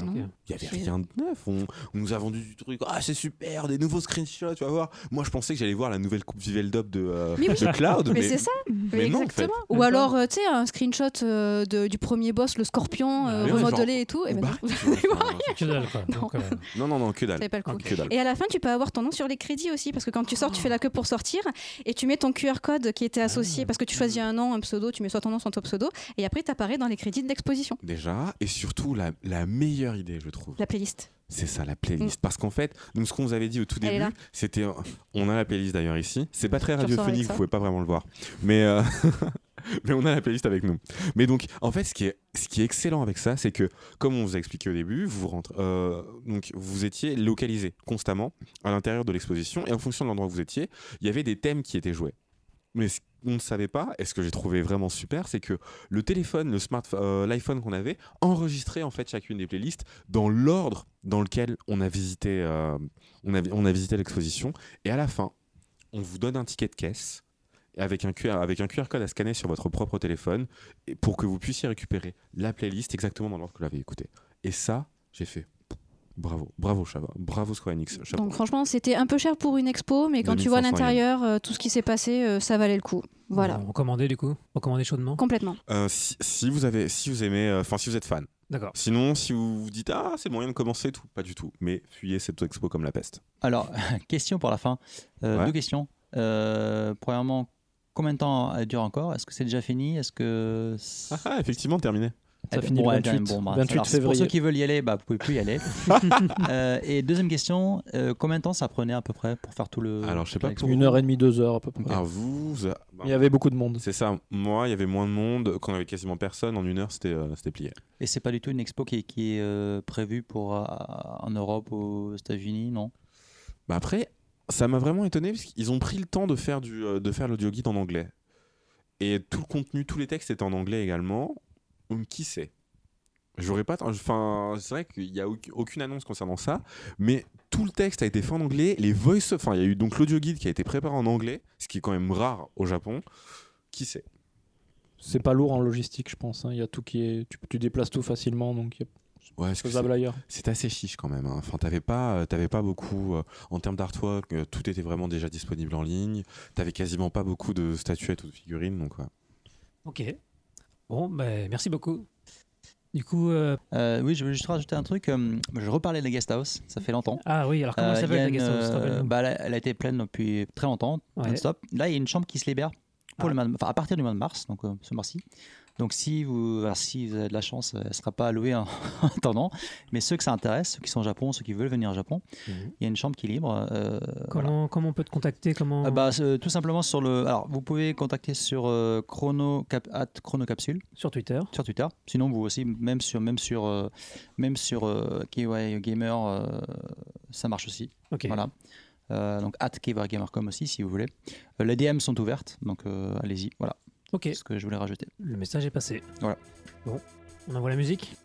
Il y avait rien de neuf. On, on nous a vendu du truc. Ah, c'est super, des nouveaux screenshots, tu vas voir. Moi, je pensais que j'allais voir la nouvelle coupe Viveldop de, euh, Mais oui. de Cloud. Mais, c'est ça, mais non, en fait. exactement. Ou alors, euh, tu sais, un screenshot euh, de- du premier boss, le scorpion, euh, Ah oui, remodelé genre, et tout. Et ben Bah, non. Non. Euh, non, non, non, que dalle. Ça valait pas le coup. Que dalle. Et à la fin, tu peux avoir ton nom sur les crédits aussi, parce que quand tu sors, tu fais la queue pour sortir, et tu mets ton QR code qui était associé, parce que tu choisis un nom, un pseudo, tu mets soit ton nom, soit ton pseudo, et après, tu apparais dans les crédits de l'exposition, Déjà, et surtout, la, la meilleure idée, je trouve, la playlist. c'est ça, la playlist. Parce qu'en fait, donc, ce qu'on vous avait dit au tout Mm. Elle début, c'était. euh, On a la playlist d'ailleurs ici. C'est pas très radiophonique, vous pouvez pas vraiment le voir. Mais. euh, Mais on a la playlist avec nous. Mais donc, en fait, ce qui est, ce qui est excellent avec ça, c'est que, comme on vous a expliqué au début, vous rentrez, euh, donc vous étiez localisé constamment à l'intérieur de l'exposition, et en fonction de l'endroit où vous étiez, il y avait des thèmes qui étaient joués. Mais ce qu'on ne savait pas, et ce que j'ai trouvé vraiment super, c'est que le téléphone, le smartphone, euh, l'iPhone qu'on avait, enregistrait en fait chacune des playlists dans l'ordre dans lequel on a visité, euh, on a, on visité l'exposition. Et à la fin, on vous donne un ticket de caisse avec un QR, avec un QR code à scanner sur votre propre téléphone pour que vous puissiez récupérer la playlist exactement dans l'ordre que vous l'avez écoutée. Et ça, j'ai fait bravo, bravo Chava, bravo Square Enix. chapeau. Donc franchement, c'était un peu cher pour une expo, mais quand tu vois à 2500 l'intérieur, euh, tout ce qui s'est passé, euh, ça valait le coup. Voilà, on Recommandé du coup Recommandé chaudement complètement. Euh, si, si vous avez, si vous aimez, euh, enfin si vous êtes fan. D'accord. Sinon, si vous vous dites ah c'est le moyen de commencer, tout, pas du tout. Mais fuyez cette expo comme la peste. Alors, question pour la fin. Euh, Ouais. Deux questions. Euh, premièrement, combien de temps elle dure encore? Est-ce que c'est déjà fini? Est-ce que Ah, ah, effectivement, terminé. Ça Eh, finit bon, le ouais, 28, bon, bah, 28 alors, Pour ceux qui veulent y aller, bah, vous pouvez plus y aller. Euh, et deuxième question, euh, combien de temps ça prenait à peu près pour faire tout le Alors, je sais pas pour- Une heure et demie, deux heures à peu près. Alors vous, vous a- Il y avait beaucoup de monde. c'est ça. Moi, il y avait moins de monde. Quand il y avait quasiment personne, en une heure, c'était euh, c'était plié. Et c'est pas du tout une expo qui est, qui est euh, prévue pour euh, en Europe aux États-Unis, non? Bah après, ça m'a vraiment étonné parce qu'ils ont pris le temps de faire du euh, de faire l'audio guide en anglais. Et tout le contenu, tous les textes étaient en anglais également. Donc qui sait? J'aurais pas. Enfin, c'est vrai qu'il n'y a auc- aucune annonce concernant ça, mais tout le texte a été fait en anglais. Les voice, enfin, il y a eu donc l'audio guide qui a été préparé en anglais, ce qui est quand même rare au Japon. Qui sait? C'est pas lourd en logistique, je pense. hein. Il y a tout qui est. Tu, tu déplaces tout facilement, donc il y a Ouais, c'est- ailleurs. c'est assez chiche quand même. hein. Enfin, t'avais pas, euh, t'avais pas beaucoup euh, en termes d'artwork. euh, tout était vraiment déjà disponible en ligne. T'avais quasiment pas beaucoup de statuettes ou de figurines, donc ouais. Ok. Bon, ben, merci beaucoup. Du coup, euh, Euh, Oui, je veux juste rajouter un truc. euh, je reparlais de la guest house, ça fait longtemps. ah oui, alors comment Euh, s'appelle la guest house bah, elle, a, elle a été pleine depuis très longtemps, Ouais. non-stop. Là, il y a une chambre qui se libère pour Ah. le mois de- enfin, à partir du mois de mars, donc ce mois-ci. Donc si vous, si vous avez de la chance, elle ne sera pas allouée en en attendant. Mais ceux que ça intéresse, ceux qui sont au Japon, ceux qui veulent venir au Japon, Mhm. il y a une chambre qui est libre. euh, voilà. comment, comment on peut te contacter comment... Euh, bah, c'est- tout simplement sur le. Alors, vous pouvez contacter sur euh, chrono cap, at chronocapsule Sur Twitter. sur Twitter. Sinon, vous aussi, même sur même sur euh, même sur euh, KY Gamer, euh, ça marche aussi. Ok. Voilà. Euh, donc at KYGamer.com aussi, si vous voulez. Euh, les DM sont ouvertes, donc euh, allez-y. Voilà, Ok. ce que je voulais rajouter. Le message est passé. Voilà. Bon, on envoie la musique.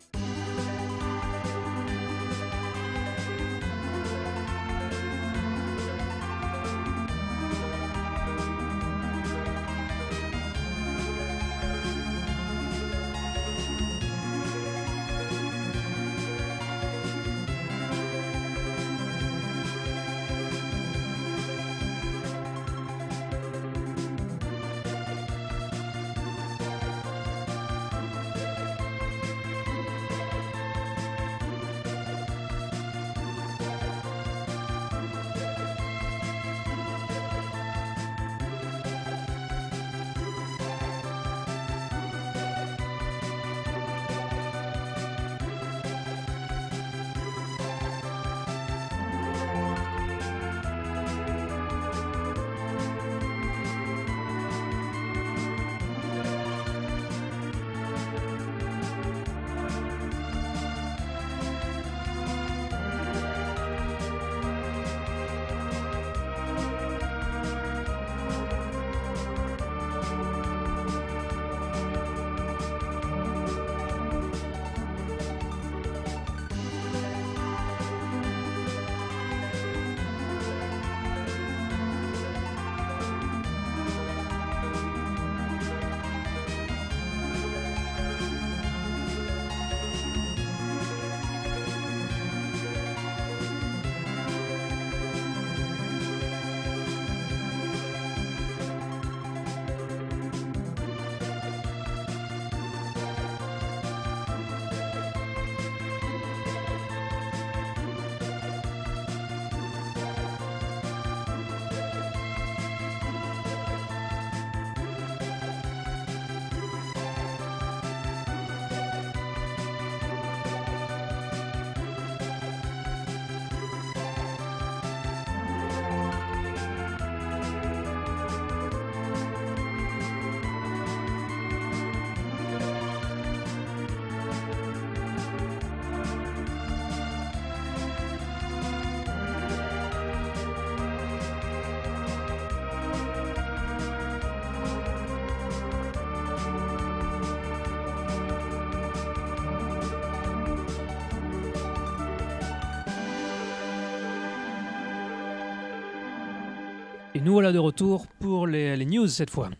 Nous voilà de retour pour les, les news cette fois.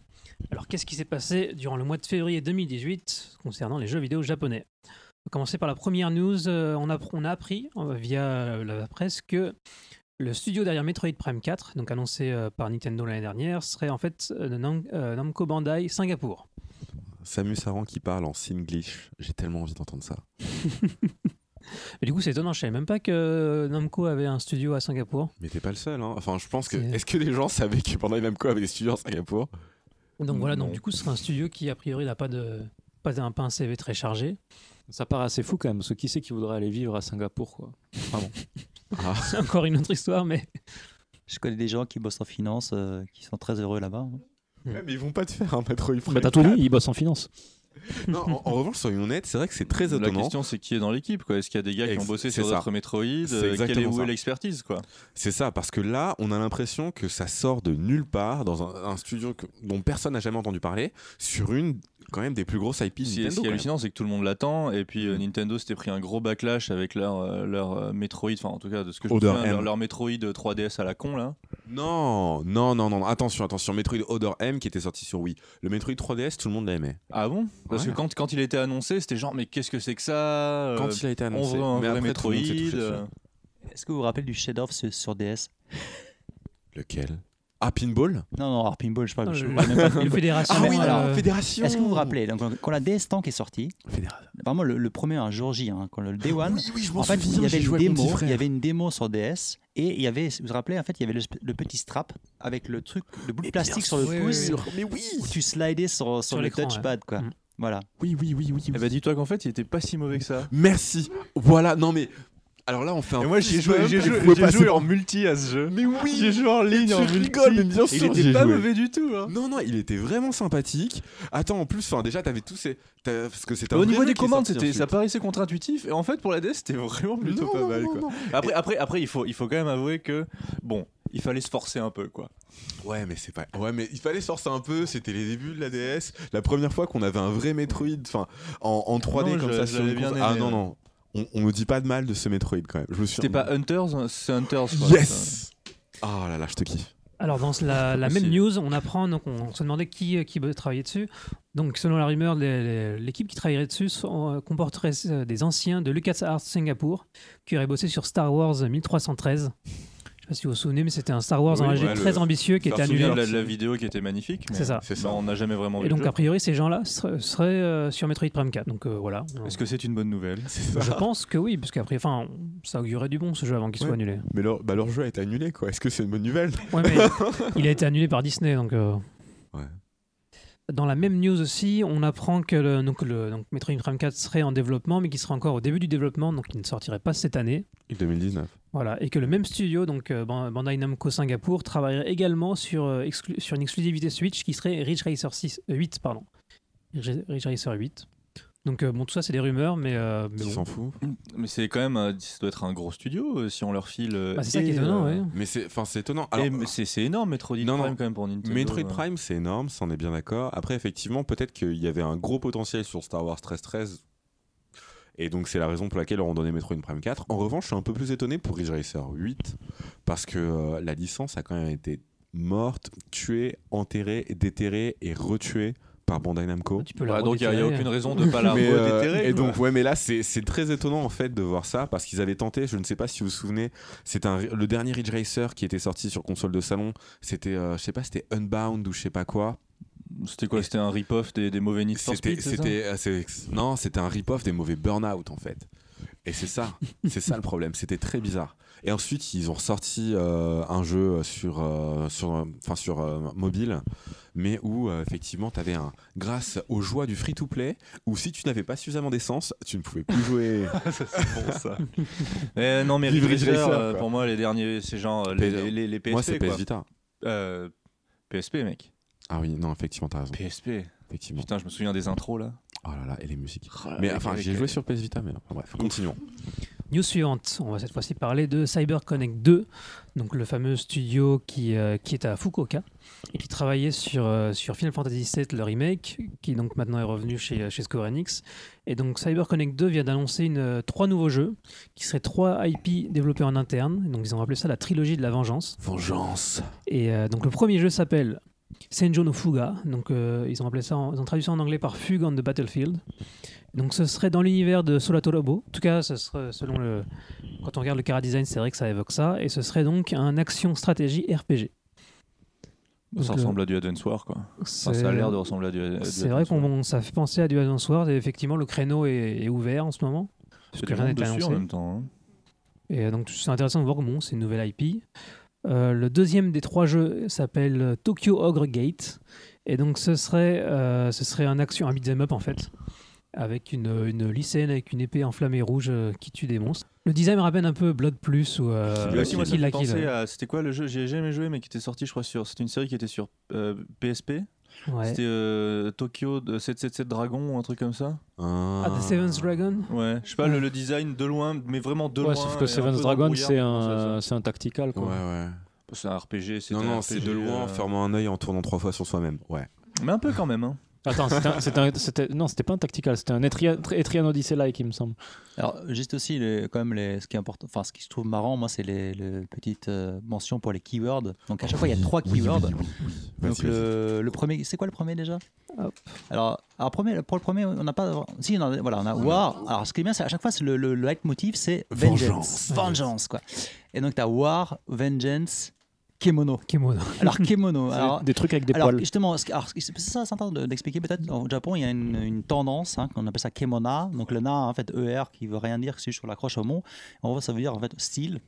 Alors qu'est-ce qui s'est passé durant le mois de février 2018 concernant les jeux vidéo japonais? On va commencer par la première news. Euh, on, a, on a appris euh, via euh, la presse que le studio derrière Metroid Prime 4, donc annoncé par Nintendo l'année dernière, serait en fait Nam- Namco Bandai Singapour. Samus Aran qui parle en Singlish, j'ai tellement envie d'entendre ça. Et du coup, c'est étonnant, je savais même pas que Namco avait un studio à Singapour. Mais t'es pas le seul, hein. Enfin, je pense que. Est-ce que les gens savaient que pendant Namco avait des studios à Singapour? Donc voilà, donc du coup, ce sera un studio qui, a priori, n'a pas de pas un, pas un CV très chargé. Ça paraît assez fou quand même, parce que qui c'est qui voudrait aller vivre à Singapour quoi? Vraiment. Ah. C'est encore une autre histoire, mais Je connais des gens qui bossent en finance, euh, qui sont très heureux là-bas. hein. Ouais, mais ils vont pas te faire un Metroid Prime Bah t'as tout 4. dit, il bosse en finance. Non, en, en revanche, soyons honnêtes, c'est vrai que c'est très La étonnant. question, c'est qui est dans l'équipe, quoi. Est-ce qu'il y a des gars qui ont bossé sur d'autres Metroid C'est euh, Quelle est où ça. est l'expertise, quoi C'est ça, parce que là, on a l'impression que ça sort de nulle part dans un, un studio que- dont personne n'a jamais entendu parler, sur une quand même des plus grosses IP de Ce qui est- ce qui hallucinant, c'est que tout le monde l'attend. Et puis euh, Mm. Nintendo s'était pris un gros backlash avec leur, euh, leur euh, Metroid, enfin en tout cas de ce que je me Other souviens, leur, Metroid 3DS à la con là. Non, non, non, non, attention, attention, Metroid Other M qui était sorti sur Wii. Le Metroid 3DS, tout le monde l'aimait. Ah bon? Parce Ouais. que quand, quand il était annoncé, c'était genre mais qu'est-ce que c'est que ça euh, Quand il a été On annoncé. un mais vrai après, Metroid. Est-ce que vous vous rappelez du sur, sur DS Lequel? Ah, Pinball Non, non, alors Pinball, je le- parle même pas le Fédération. Ah oui, euh, alors, Fédération Est-ce que vous vous rappelez donc, quand la DS Tank est sortie, Fédération. vraiment le, le premier un jour J, hein, quand le Day One, Oui, oui, je m'en en fait, souviens, il y avait une démo, il y avait une démo sur DS et il y avait, vous vous rappelez, en fait, il y avait le, petit strap avec le truc, le bout de plastique sur le pouce oui, oui, Mais oui où tu slidais sur, sur, Sur le touchpad, quoi. Mm. Voilà. Oui, oui, oui, oui. Eh ben dis-toi qu'en fait il était pas si mauvais que ça. Merci Voilà, non mais. Alors là, on fait un. Et moi j'ai joué, j'ai joué, en multi à ce jeu. Mais oui J'ai joué en ligne en multi. rigoles, mais bien sûr, Il était ai pas joué. mauvais du tout. Hein. Non, non, il était vraiment sympathique. Attends, en plus, enfin, déjà, t'avais tous ces. Parce que c'était un Au vrai niveau jeu des commandes, c'était, ça paraissait contre-intuitif. Et en fait, pour la DS, c'était vraiment plutôt Non, pas non, mal. non, quoi. non. Après, après, après, il faut, il faut quand même avouer que bon, il fallait se forcer un peu, quoi. Ouais, mais c'est pas. Ouais, mais il fallait se forcer un peu. C'était les débuts de la DS. La première fois qu'on avait un vrai Metroid, enfin, en, en 3D Non, comme je- ça sur une bien. Ah non, non. On, on me dit pas de mal de ce Metroid quand même. Je me suis. C'était pas Hunters, hein, c'est Hunters. quoi. Yes Oh là là, je te kiffe. Alors dans la, la même news, on apprend donc on se demandait qui euh, qui travaillait dessus. Donc selon la rumeur, l'équipe qui travaillerait dessus sont- euh, comporterait euh, des anciens de LucasArts Singapour qui auraient bossé sur Star Wars 1313. Je sais pas si vous vous souvenez, mais c'était un Star Wars Oui, en HD ouais, très le- ambitieux qui était annulé. la, de la vidéo qui était magnifique. mais C'est ça. C'est bah, ça. on n'a jamais vraiment vu Et donc jeu. a priori ces gens-là seraient, seraient, euh, sur Metroid Prime 4. Donc euh, voilà. Est-ce que c'est une bonne nouvelle? Je pense que oui, parce qu'après, enfin, ça augurait du bon ce jeu avant qu'il soit Ouais. annulé. Mais leur, bah, leur jeu a été annulé, quoi. Est-ce que c'est une bonne nouvelle? Ouais, mais il a été annulé par Disney, donc. euh, Ouais. Dans la même news aussi, on apprend que le, donc le donc Metroid Prime 4 serait en développement, mais qui serait encore au début du développement, donc il ne sortirait pas cette année. 2019. Voilà, et que le même studio, donc euh, Ban- Bandai Namco Singapour, travaillerait également sur, euh, exclu- sur une exclusivité Switch qui serait Ridge Racer 6, euh, 8. Pardon. Ridge Ridge Racer 8. Donc euh, bon, tout ça c'est des rumeurs, mais, euh, mais bon. s'en fout Mais c'est quand même, euh, ça doit être un gros studio euh, si on leur file. euh, Bah, c'est ça qui est étonnant, euh, ouais. Mais c'est, enfin, c'est étonnant. Alors, c'est, c'est énorme Metroid Non, Prime non. quand même pour Nintendo. Metroid euh. Prime, c'est énorme, ça on est bien d'accord. Après, effectivement, peut-être qu'il y avait un gros potentiel sur Star Wars 1313. Et donc, c'est la raison pour laquelle ils ont donné Metroid Prime 4. En revanche, je suis un peu plus étonné pour Ridge Racer 8. Parce que euh, la licence a quand même été morte, tuée, enterrée, déterrée et retuée par Bandai Namco. Tu peux la Bah, donc il n'y a, aucune raison de pas la Mais, euh, redéterrer. et donc ouais mais là c'est très étonnant en fait de voir ça parce qu'ils avaient tenté je ne sais pas si vous vous souvenez c'est un le dernier Ridge Racer qui était sorti sur console de salon c'était euh, je sais pas c'était Unbound ou je sais pas quoi C'était quoi C'était un rip-off des, des mauvais Need for Speed euh, non c'était un rip-off des mauvais Burnout en fait et c'est ça c'est ça le problème c'était très bizarre et ensuite ils ont ressorti euh, un jeu sur euh, sur enfin sur euh, mobile mais où euh, effectivement tu avais un grâce aux joies du free to play où si tu n'avais pas suffisamment d'essence tu ne pouvais plus jouer c'est bon ça. Eh, non mais Ridge Racer, euh, pour moi les derniers c'est genre les, PS- les, les- les PSP moi c'est. PS Vita Euh, PSP mec. ah oui non effectivement t'as raison PSP. effectivement Putain je me souviens des intros là. oh là là et les musiques Oh là, mais enfin j'ai joué sur PS Vita mais enfin, bref continuons News suivante, on va cette fois-ci parler de CyberConnect 2, donc le fameux studio qui, euh, qui est à Fukuoka et qui travaillait sur, euh, sur Final Fantasy VII, le remake, qui donc maintenant est revenu chez, chez Square Enix. Et donc CyberConnect 2 vient d'annoncer une, euh, trois nouveaux jeux, qui seraient trois IP développés en interne. Donc ils ont appelé ça la trilogie de la vengeance. vengeance Et euh, donc le premier jeu s'appelle Senjo no Fuga. Donc euh, ils ont appelé ça, en- ils ont traduit ça en anglais par Fugue on the Battlefield. Donc ce serait dans l'univers de Solato Lobo. En tout cas, ce serait selon le, quand on regarde le cara design, c'est vrai que ça évoque ça. Et ce serait donc un action stratégie RPG. Ça ressemble à du Advance War quoi. Enfin, ça a l'air de ressembler à du, du C'est vrai War. qu'on ça fait penser à du Advance Wars et effectivement le créneau est, est ouvert en ce moment. C'est que rien n'est dessus en annoncé. même temps. hein. Et euh, donc c'est intéressant de voir comment c'est une nouvelle IP. Euh, le deuxième des trois jeux s'appelle Tokyo Ogre Gate. Et donc ce serait, euh, ce serait un action, un beat'em up en fait, avec une, une lycéenne avec une épée enflammée rouge euh, qui tue des monstres. Le design me rappelle un peu Blood Plus ou euh, aussi, moi, ça me à- C'était quoi le jeu? J'ai jamais joué, mais qui était sorti, je crois, sur. C'était une série qui était sur PSP. Ouais. C'était euh, Tokyo de 777 Dragon ou un truc comme ça. Ah, The Seventh Dragon Ouais, je sais pas, le, le design de loin, mais vraiment de Ouais, loin. sauf que peu Dragon, c'est un, c'est un tactical. Ouais, Quoi. ouais. ça C'est un RPG. c'était Non, non, c'est de loin en euh, fermant un œil en tournant trois fois sur soi-même. Ouais. Mais un peu quand même. Hein. Attends, c'était un- c'était un- c'était- non, c'était pas un tactical, c'était un Etrian, Etrian Odyssey-like, il me semble. Alors, juste aussi, les- quand même, les, ce qui est important, enfin, ce qui se trouve marrant, moi, c'est les, les petites euh, mentions pour les keywords. Donc, à chaque fois, il y a trois keywords. Donc, Vas-y, vas-y. le, le premier, c'est quoi le premier déjà? Hop. Alors, alors premier, pour le premier, on n'a pas. Si, on a- voilà, on a War. Alors, ce qui est bien, c'est à chaque fois, c'est le, le, le leitmotiv, c'est Vengeance. Vengeance. Vengeance, quoi. Et donc, tu as War, Vengeance, Kemono. Kemono. Alors, Kemono. Alors, des trucs avec des alors poils. justement, c'est ça, c'est important de- d'expliquer peut-être. Au Japon, il y a une, une tendance, hein, qu'on appelle ça kemona. Donc le na, en fait, ER, qui veut rien dire, c'est juste sur l'accroche au mont. En gros, ça veut dire en fait style.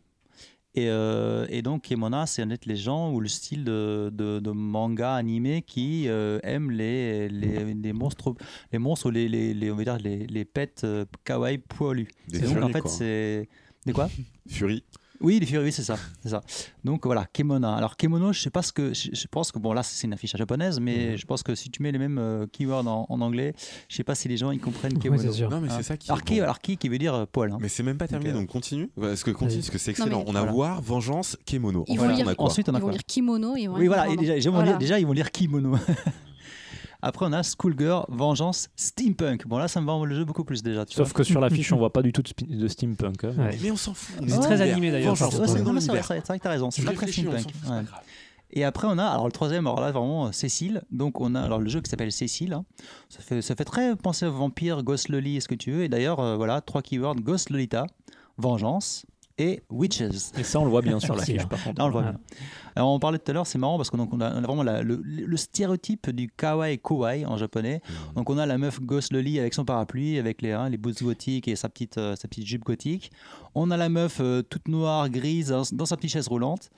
Et, euh, et donc kemona, c'est en fait les gens ou le style de, de, de manga animé qui euh, aiment les, les, les monstres, les monstres ou les, les, les- on va dire les, les pets euh, kawaii poilus. Des donc en fait, c'est des quoi? Fury. Oui, les Furies, oui, c'est ça. Donc voilà, Kemona. Alors Kemono, je sais pas ce que, je, je pense que bon là c'est une affiche japonaise, mais je pense que si tu mets les mêmes euh, keywords en, en anglais, je sais pas si les gens ils comprennent Kemono. c'est sûr. Non, mais Hein. c'est ça qui. est Alors, qui, bon. alors qui, qui veut dire euh, poil. hein. Mais c'est même pas terminé, Donc, euh, donc continue. Parce que continue, parce que c'est Non, mais- excellent. On a Voilà. War, Vengeance, Kemono. Ils vont on lire- a quoi Ensuite on a Ils vont quoi lire kimono. Ils vont Oui voilà, et déjà, déjà, ils vont Voilà. lire, déjà ils vont lire Kimono. Après on a Schoolgirl, Vengeance, Steampunk. Bon là ça me vend le jeu beaucoup plus déjà. Tu Sauf que sur l'affiche, on voit pas du tout de, steampunk. hein. Ouais. Mais on s'en fout. C'est très animé, d'ailleurs, c'est vrai, que t'as raison. C'est pas très steampunk. Et après, on a, alors le troisième, alors là, vraiment, Cécile. Donc, on a alors le jeu qui s'appelle Cécile. hein. Ça, fait, ça fait très penser au vampire, Ghost Loli, est-ce que tu veux. Et d'ailleurs, euh, voilà, trois keywords Ghost Lolita, Vengeance et Witches. Et ça, on le voit bien sur Merci, l'affiche, hein. par contre. Là, on le voit Ouais. bien. Alors, on parlait tout à l'heure, c'est marrant parce qu'on on a, vraiment la- le, le stéréotype du kawaii kawaii en japonais. Mmh. Donc, on a la meuf Ghost Loli avec son parapluie, avec les, hein, les boots gothiques et sa petite, euh, sa petite jupe gothique. On a la meuf euh, toute noire, grise, dans, dans sa petite chaise roulante.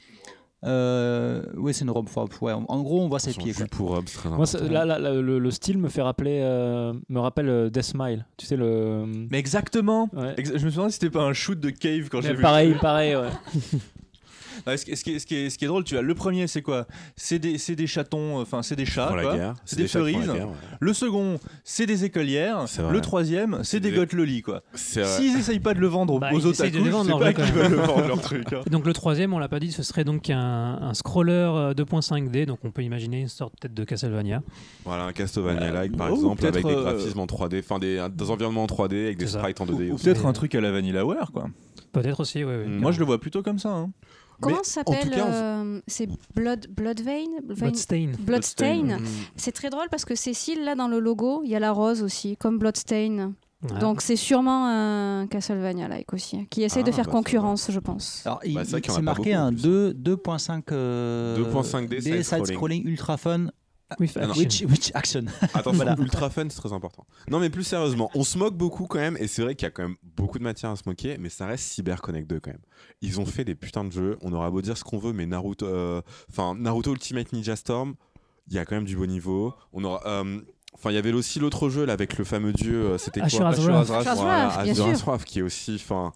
Euh, oui, c'est une robe. enfin, ouais, en gros, on voit ses pieds. quoi. pour très Moi, là, là, là, le, le style me fait rappeler, euh, me rappelle euh, Death Smile. Tu sais le. Mais exactement. Ouais. Je me souviens si c'était pas un shoot de cave quand j'ai vu. pareil, pareil. Ouais. Ce, qui, ce qui est, ce qui est- ce qui est drôle, tu vois, le premier c'est quoi? C'est des, c'est des chatons, enfin c'est des chats. C'est des cerises. guerre, ouais. Le second, c'est des écolières. C'est. Le troisième, c'est C'est des des- goth loli quoi. C'est. S'ils essayent pas de le vendre Bah, aux ils essayent de otaku, le je vendre, sais en pas vrai, qui quand veulent le vendre leur truc. hein. Donc le troisième, on l'a pas dit, ce serait donc un, un scroller euh, 2.5D, donc on peut imaginer une sorte peut-être de Castlevania. Voilà, un Castlevania-like par ou exemple, avec des euh, graphismes en 3D, enfin des, des environnements en 3D avec des C'est sprites en 2D Ou peut-être un truc à la Vanillaware quoi. Peut-être aussi, oui. Moi je le vois plutôt comme ça. hein. Comment s'appelle euh, C'est Blood, Bloodvein Vein- Bloodstain. Bloodstain. C'est très drôle parce que Cécile, là, dans le logo, il y a la rose aussi, comme Bloodstain. Ouais. Donc c'est sûrement un Castlevania-like aussi, qui essaye de Ah, faire bah, concurrence, je pense. Alors, il, Bah, c'est marqué un plus. 2 2.5 euh, 2.5D D, side-scrolling. side-scrolling ultra fun, With Ah, action. which, which action? Attention, Voilà. ultra fun, c'est très important. Non, mais plus sérieusement, on se moque beaucoup quand même, et c'est vrai qu'il y a quand même beaucoup de matière à se moquer, mais ça reste Cyber Connect 2 quand même. Ils ont fait des putains de jeux, on aura beau dire ce qu'on veut, mais Naruto, euh, enfin Naruto Ultimate Ninja Storm, il y a quand même du beau niveau. On aura, euh, enfin il y avait aussi l'autre jeu là avec le fameux dieu, euh, c'était quoi? Ashura's qui est aussi, enfin,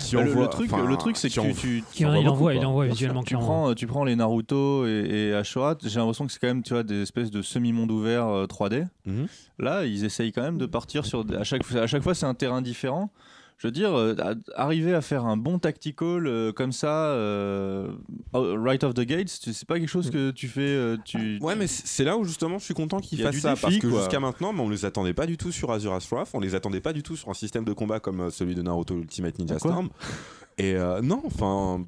qui Bah, le, envoie- le truc, enfin, le truc c'est que tu, tu, envoie il envoie, il envoie visuellement tu prends, euh, tu prends les Naruto et, et Ashorat, j'ai l'impression que c'est quand même tu vois, des espèces de semi-monde ouvert euh, 3D. Mhm. Là, ils essayent quand même de partir sur. À chaque, à chaque fois, c'est un terrain différent. Je veux dire, euh, arriver à faire un bon tactical euh, comme ça, euh, oh, right off the gates, c'est pas quelque chose que tu fais. euh, tu, Ouais, mais c'est là où justement je suis content qu'ils fassent ça défi, parce que jusqu'à maintenant, mais on les attendait pas du tout sur Azura's Wrath, on les attendait pas du tout sur un système de combat comme celui de Naruto Ultimate Ninja Pourquoi Storm. Et euh, non, enfin,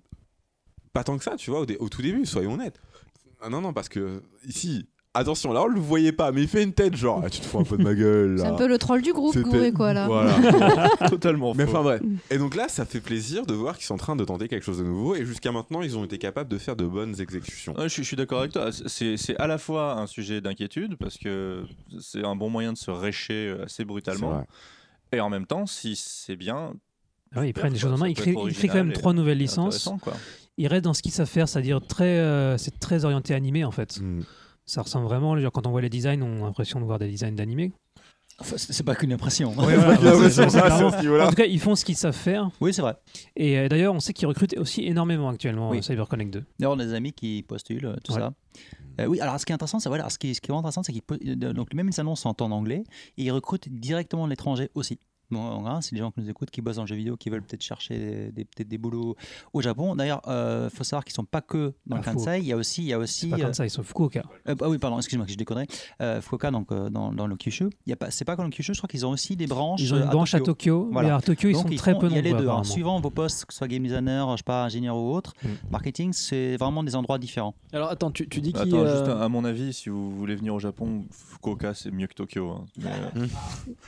pas tant que ça, tu vois, au, dé- au tout début, soyons honnêtes. Ah, non, non, parce que ici, attention, là on le voyait pas, mais il fait une tête genre, Ah, tu te fous un peu de ma gueule. C'est un peu le troll du groupe, Gouré, quoi, là. Voilà. totalement Mais enfin bref. Et donc là, ça fait plaisir de voir qu'ils sont en train de tenter quelque chose de nouveau. Et jusqu'à maintenant, ils ont été capables de faire de bonnes exécutions. Ouais, je, suis- je suis d'accord avec toi. C'est à la fois un sujet d'inquiétude parce que c'est un bon moyen de se récher euh, assez brutalement. Et en même temps, si c'est bien. Ah oui, ils prennent des choses en main. Ils créent, quand même trois nouvelles licences. ils restent dans ce qu'ils savent faire, c'est-à-dire très, euh, c'est très orienté animé en fait. Mm. Ça ressemble vraiment, genre, quand on voit les designs, on a l'impression de voir des designs d'animé. Enfin, c'est pas qu'une impression. Ouais, voilà. En tout cas, ils font ce qu'ils savent faire. Oui, c'est vrai. Et euh, d'ailleurs, on sait qu'ils recrutent aussi énormément actuellement Oui. euh, CyberConnect 2. D'ailleurs, on a des amis qui postulent, euh, tout Ouais. ça. Euh, oui, alors ce qui est intéressant, c'est voilà, ce qui, ce qui est vraiment intéressant, c'est qu'ils donc même ils annoncent en anglais et ils recrutent directement de l'étranger aussi. Bon, hein, c'est les gens qui nous écoutent, qui bossent dans le jeu vidéo, qui veulent peut-être chercher des, des- peut-être des boulots au Japon. D'ailleurs, il faut savoir qu'ils sont pas que dans Ah, le Kansai. Il y a aussi, il y a aussi. pas euh, ça, ils sont Fukuoka. euh, ah oui, pardon, excuse-moi, que je déconnerais. Euh, Fukuoka, donc euh, dans, dans le Kyushu. Il y a pas, c'est pas le Kyushu. Je crois qu'ils ont aussi des branches. Ils ont une euh, branche à Tokyo. Voilà. Mais à Tokyo, ils Donc, sont ils très font- peu Il y a nombreux. les deux. hein. Suivant vos postes, que ce soit game designer, je sais pas, ingénieur ou autre, Mm. marketing, c'est vraiment des endroits différents. Alors attends, tu, tu dis Attends, qu'il. euh, juste à à mon avis, si vous voulez venir au Japon, Fukuoka c'est mieux que Tokyo. hein. Mais, euh,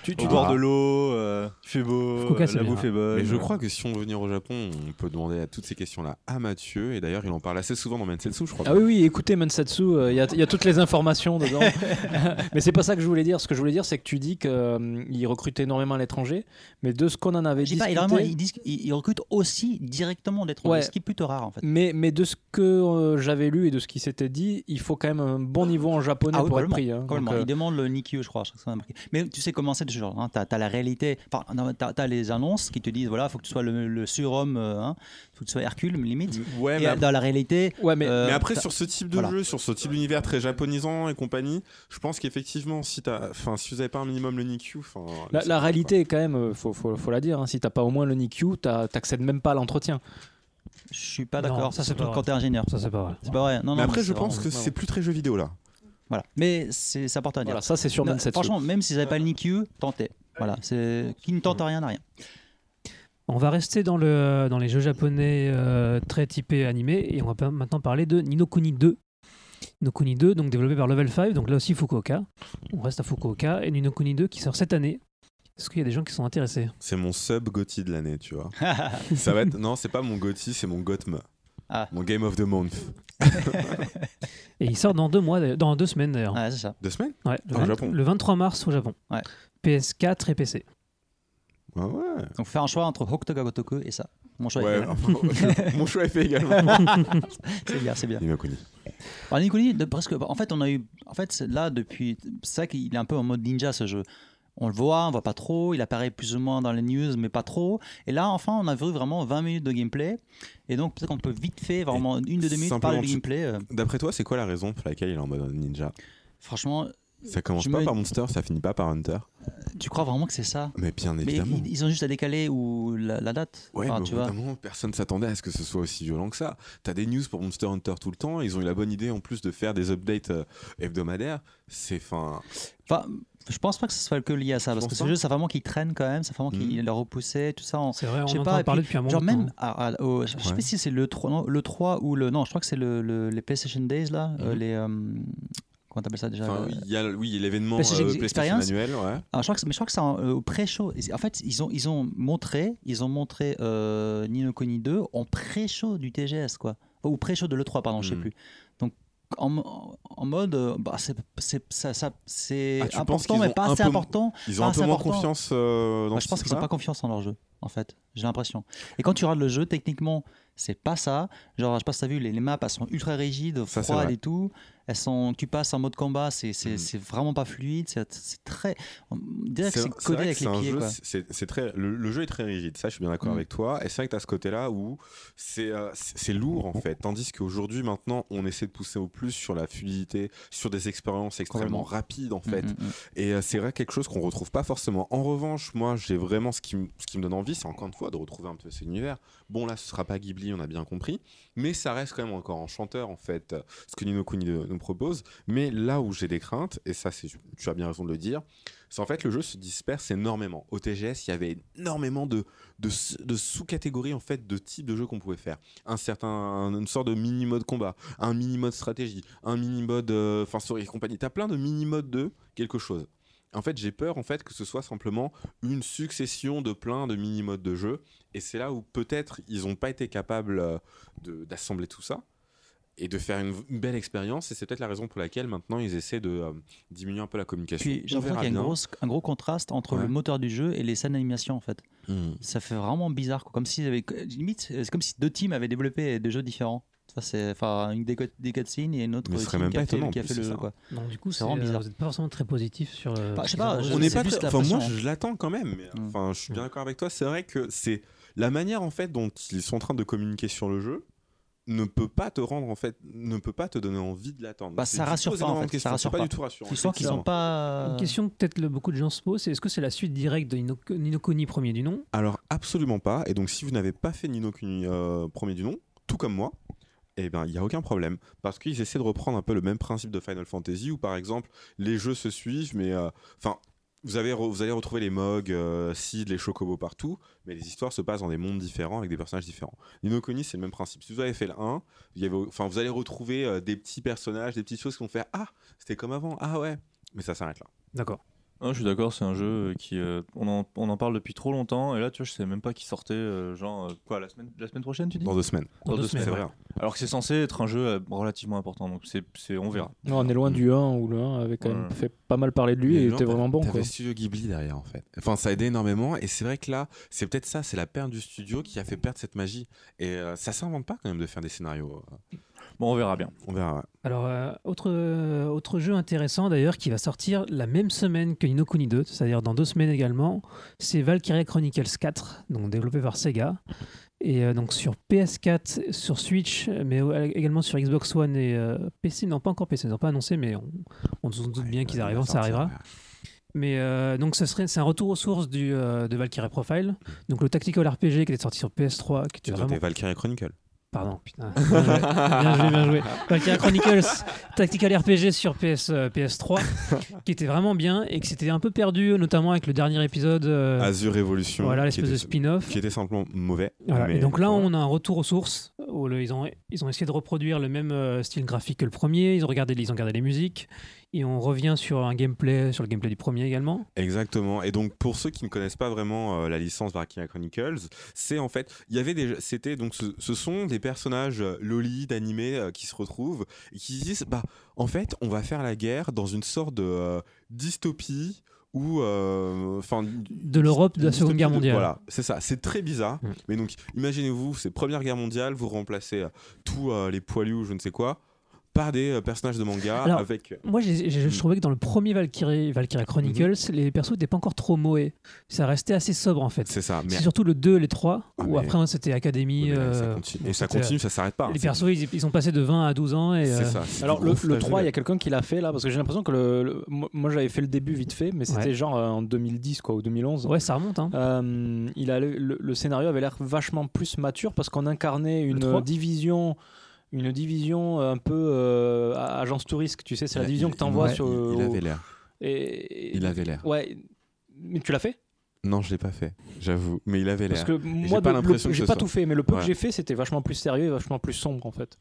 tu, au tu- bord de l'eau, euh, il fait beau, Fukuoka, euh, la bouffe est bonne. Mais je crois que si on veut venir au Japon, on peut demander à toutes ces questions-là à Mathieu. Et d'ailleurs, il en parle assez souvent dans Mansetsu, je crois. Ah oui, oui, écoutez Mansatsu, euh, il y, a- il y a toutes les informations dedans. mais c'est pas ça que je voulais dire. Ce que je voulais dire, c'est que tu dis qu'ils recrutent énormément à l'étranger, mais de ce qu'on en avait discuté, pas, ils, vraiment, ils, recrutent aussi directement d'étrangers, Ouais. ce qui est plutôt rare en fait. mais, mais de ce que euh, j'avais lu et de ce qui s'était dit, il faut quand même un bon niveau en japonais Ah oui, pour être complètement, pris. hein. Donc, euh, Ils demandent le Nikyu, je crois. je crois que ça m'a marqué. Mais tu sais comment c'est de ce genre. Hein. Tu as, la réalité. Enfin, tu as, les annonces qui te disent voilà, il faut que tu sois le, le surhomme, euh, hein, faut que tu sois Hercule, limite. Ouais, Et mais, après, dans la réalité. ouais, mais euh, mais après, t'as- sur ce type de voilà. jeu, sur ce type d'univers très japonisant et compagnie, je pense qu'effectivement, si, t'as- enfin, si vous n'avez pas un minimum le Nikyu, enfin, la, réalité est quand même, euh, faut, faut, faut la dire, hein, si t'as pas au moins le Nikyu, t'as- t'accèdes même pas à l'entretien. Je suis pas d'accord. ça, c'est pas quand tu es ingénieur. Ça, c'est pas vrai. C'est pas vrai. Non, quoi. non, Mais après, je pense que c'est plus très jeu vidéo là. Voilà. Mais c'est c'est important à dire. Voilà, ça c'est sur Non, franchement, même s'ils n'avaient pas le Nikyu, tentez. Voilà. C'est qui ne tente rien n'a rien. On va rester dans, le, dans les jeux japonais euh, très typés animés et on va maintenant parler de Ninokuni 2. Ninokuni 2, donc développé par Level 5, donc là aussi Fukuoka. On reste à Fukuoka et Ninokuni 2 qui sort cette année. Est-ce qu'il y a des gens qui sont intéressés? C'est mon sub Gotti de l'année, tu vois. Ça va être... Non, c'est pas mon Gotti, c'est mon Gotme. Ah. Mon Game of the Month. Et il sort dans deux mois, dans deux semaines d'ailleurs. Ouais, c'est ça. Deux semaines? Ouais, le, Au 20 Japon. le 23 mars au Japon. Ouais. PS4 et PC. Ah ouais. Donc faire un choix entre Hokutoga Gotoku et ça. Mon choix Ouais, est fait. mon choix est fait également. C'est bien, c'est bien. Connu. Alors Nikoni, de presque. En fait, on a eu. En fait, c'est là depuis. C'est ça qu'il est un peu en mode ninja ce jeu. On le voit, on voit pas trop. Il apparaît plus ou moins dans les news, mais pas trop. Et là, enfin, on a vu vraiment 20 minutes de gameplay. Et donc peut-être qu'on peut vite fait vraiment une de deux minutes parler de gameplay. euh, D'après toi, c'est quoi la raison pour laquelle il est en mode ninja? Franchement, Ça commence Je pas me- par Monster, ça finit pas par Hunter. tu crois vraiment que c'est ça? Mais bien Mais évidemment. ils, ils ont juste à décaler ou la, la date. Ouais, Enfin, mais tu vois. personne s'attendait à ce que ce soit aussi violent que ça. T'as des news pour Monster Hunter tout le temps. Ils ont eu la bonne idée en plus de faire des updates euh, hebdomadaires. C'est fin. Enfin, je pense pas que ce soit que lié à ça, parce que ce jeu, ça vraiment qu'il traîne quand même, ça vraiment qu'il Mhm. le repoussait, tout ça. en- C'est vrai, on Je sais en pas, parler puis, depuis un moment. Genre même, à- à- au- je sais pas si c'est le 3, non, le 3 ou le... Non, je crois que c'est le, le- les PlayStation Days, là, euh, Mhm. les... euh, comment t'appelles ça déjà Enfin, il y a oui, l'événement PlayStation euh, PlayStation Experience. annuel. Ouais. ah, je crois que, mais je crois que c'est en, euh, au pré-show. En fait, ils ont, ils ont montré, ils ont montré euh, Ni no Kuni 2 en pré-show du TGS, quoi. Ou pré-show de l'E3, pardon, je sais Mhm. plus. Donc, en, mo- en mode, euh, bah, c'est ça, ça- c'est Ah, important, mais pas assez peu- important. Ils ont un peu moins important. confiance euh, dans ce je pense qu'ils n'ont pas confiance en leur jeu, en fait. J'ai l'impression. Et quand tu regardes le jeu, techniquement, c'est pas ça. Genre, je sais pas si t'as vu, les, les maps, elles sont ultra rigides, froides et tout. Elles sont, tu passes en mode combat, c'est c'est c'est vraiment pas fluide. C'est très. On dirait que C'est codé avec les pieds, jeu, quoi. très, le, le jeu est très rigide, ça je suis bien d'accord Mm. avec toi. Et c'est vrai que tu as ce côté-là où c'est euh, lourd en fait. Tandis qu'aujourd'hui, maintenant, on essaie de pousser au plus sur la fluidité, sur des expériences extrêmement rapides en fait. Mm, mm, mm. Et euh, c'est vrai quelque chose qu'on retrouve pas forcément. En revanche, moi, j'ai vraiment ce qui, me- ce qui me donne envie, c'est encore une fois de retrouver un peu cet univers. Bon, là, ce sera pas Ghibli, on a bien compris, mais ça reste quand même encore enchanteur en fait, ce que Nino Kuni nous propose. Mais là où j'ai des craintes, et ça, tu as bien raison de le dire, c'est en fait le jeu se disperse énormément. Au TGS, il y avait énormément de, de, sous-catégories en fait de types de jeux qu'on pouvait faire. Un certain, une sorte de mini mode combat, un mini mode stratégie, un mini mode, euh, enfin story et compagnie. T'as plein de mini modes de quelque chose. En fait, j'ai peur en fait que ce soit simplement une succession de plein de mini modes de jeu, et c'est là où peut-être ils n'ont pas été capables euh, d'assembler tout ça. Et de faire une, une belle expérience. Et c'est peut-être la raison pour laquelle maintenant ils essaient de euh, diminuer un peu la communication. Puis j'ai On l'impression qu'il y a une bien. grosse- un gros contraste entre Ouais. le moteur du jeu et les scènes d'animation en fait. Hmm. Ça fait vraiment bizarre, quoi. comme si avaient, limite, c'est comme si deux teams avaient développé des jeux différents. Ça, c'est enfin une des, des cutscenes et une autre qui a pas fait, étonnant, qui a fait le jeu. Quoi. Donc du coup, C'est vraiment euh, bizarre. vous n'êtes pas forcément très positif sur. euh, Bah, je sais pas, je- On n'est pas très- Enfin, moi, je, l'attends quand même. mais, Mm. Enfin, je suis bien d'accord avec toi. C'est vrai que c'est la manière en fait dont ils sont en train de communiquer sur le jeu ne peut pas te rendre en fait ne peut pas te donner envie de l'attendre. Bah, ça rassure pas, en fait, ça rassure pas pas. du tout rassurant. Sens qu'ils sont pas. Une question que peut-être beaucoup de gens se posent, c'est est-ce que c'est la suite directe de Nino, Nino Kuni premier du nom? Alors absolument pas. Et donc si vous n'avez pas fait Nino Kuni euh, premier du nom, tout comme moi, eh ben il y a aucun problème parce qu'ils essaient de reprendre un peu le même principe de Final Fantasy où par exemple les jeux se suivent, mais euh, enfin vous, avez vous allez retrouver les Mogs, euh, Sid, les Chocobos partout, mais les histoires se passent dans des mondes différents avec des personnages différents. Nino Kuni, c'est le même principe. Si vous avez fait le 1, il y avait, enfin, vous allez retrouver euh, des petits personnages, des petites choses qui vont faire Ah, c'était comme avant, ah ouais, mais ça s'arrête là. D'accord. Ah, je suis d'accord, c'est un jeu euh, qui. euh, on, en, on en parle depuis trop longtemps, et là, tu vois, je sais même pas qui sortait, euh, genre, euh, quoi, la semaine, la semaine prochaine, tu dis? Dans deux semaines. Dans deux c'est semaines, vrai. ouais. Alors que c'est censé être un jeu euh, relativement important, donc c'est, c'est, on verra. Non, on est loin du 1 où le 1 avait quand même Ouais. fait pas mal parler de lui et non, était vraiment bon. T'avais. Studio Ghibli derrière en fait. Enfin, ça a aidé énormément et c'est vrai que là, c'est peut-être ça, c'est la perte du studio qui a fait perdre cette magie. Et euh, ça s'invente pas quand même de faire des scénarios. Bon, on verra bien. On verra. ouais. Alors, euh, autre, euh, autre jeu intéressant d'ailleurs qui va sortir la même semaine que Nino Kuni 2, c'est-à-dire dans deux semaines également, c'est Valkyria Chronicles 4, donc développé par Sega. Et euh, donc sur PS4, sur Switch, mais également sur Xbox One et euh, PC. Non, pas encore PC, ils n'ont pas annoncé, mais on, on se doute bien qu'ils Ouais, arriveront, ça arrivera. ouais. Mais euh, donc ce serait, c'est un retour aux sources du, euh, de Valkyria Profile, donc le tactical RPG qui était sorti sur PS3, qui était vraiment Valkyrie Chronicle. Pardon, putain. Bien joué, bien joué. Valkyria Chronicles, Tactical RPG sur PS, euh, PS3, qui était vraiment bien et qui s'était un peu perdu, notamment avec le dernier épisode. euh, Azure Evolution. voilà, l'espèce de spin-off. Qui était simplement mauvais. Voilà, mais Et donc là, on a un retour aux sources. Où le- ils, ont, ils ont essayé de reproduire le même euh, style graphique que le premier. Ils ont, regardé, ils ont gardé les musiques. Et on revient sur un gameplay, sur le gameplay du premier également. Exactement. Et donc pour ceux qui ne connaissent pas vraiment euh, la licence Valkyria Chronicles, c'est en fait, il y avait des, c'était donc ce, ce sont des personnages euh, loli d'animé euh, qui se retrouvent et qui disent bah en fait on va faire la guerre dans une sorte de euh, dystopie ou euh, enfin De l'Europe de la Seconde Guerre de- mondiale. Voilà, c'est ça. C'est très bizarre. Mm. Mais donc imaginez-vous, c'est Première Guerre mondiale, vous remplacez euh, tous euh, les poilus ou je ne sais quoi par des euh, personnages de manga Alors, avec Moi, j'ai- j'ai- je trouvais que dans le premier Valkyrie, Valkyria Chronicles, les persos n'étaient pas encore trop moés. Ça restait assez sobre en fait. c'est ça. Mais C'est surtout le 2 et les 3, Ah, où mais- après hein, c'était Académie. Ouais, ça euh, continue. bon, et ça continue, ça s'arrête pas. Les C'est- persos, ils, ils sont passés de 20 à 12 ans. Et, C'est euh, ça. c'est Alors le, le flageolet. 3, il y a quelqu'un qui l'a fait là, parce que j'ai l'impression que le, le- moi moi, j'avais fait le début vite fait, mais c'était Ouais. genre euh, en 2010 quoi, ou 2011. Ouais, ça remonte. Hein. Euh, il a le, scénario avait l'air vachement plus mature parce qu'on incarnait une division une division un peu euh, agence touriste tu sais c'est la Il- division il- que t'envoies ouais, sur Il, il avait l'air. et, Il avait l'air. ouais mais tu l'as fait? Non, je l'ai pas fait, j'avoue. Mais il avait parce l'air. que moi pas le- l'impression que j'ai pas soit. tout fait mais le peu Ouais. que j'ai fait c'était vachement plus sérieux et vachement plus sombre en fait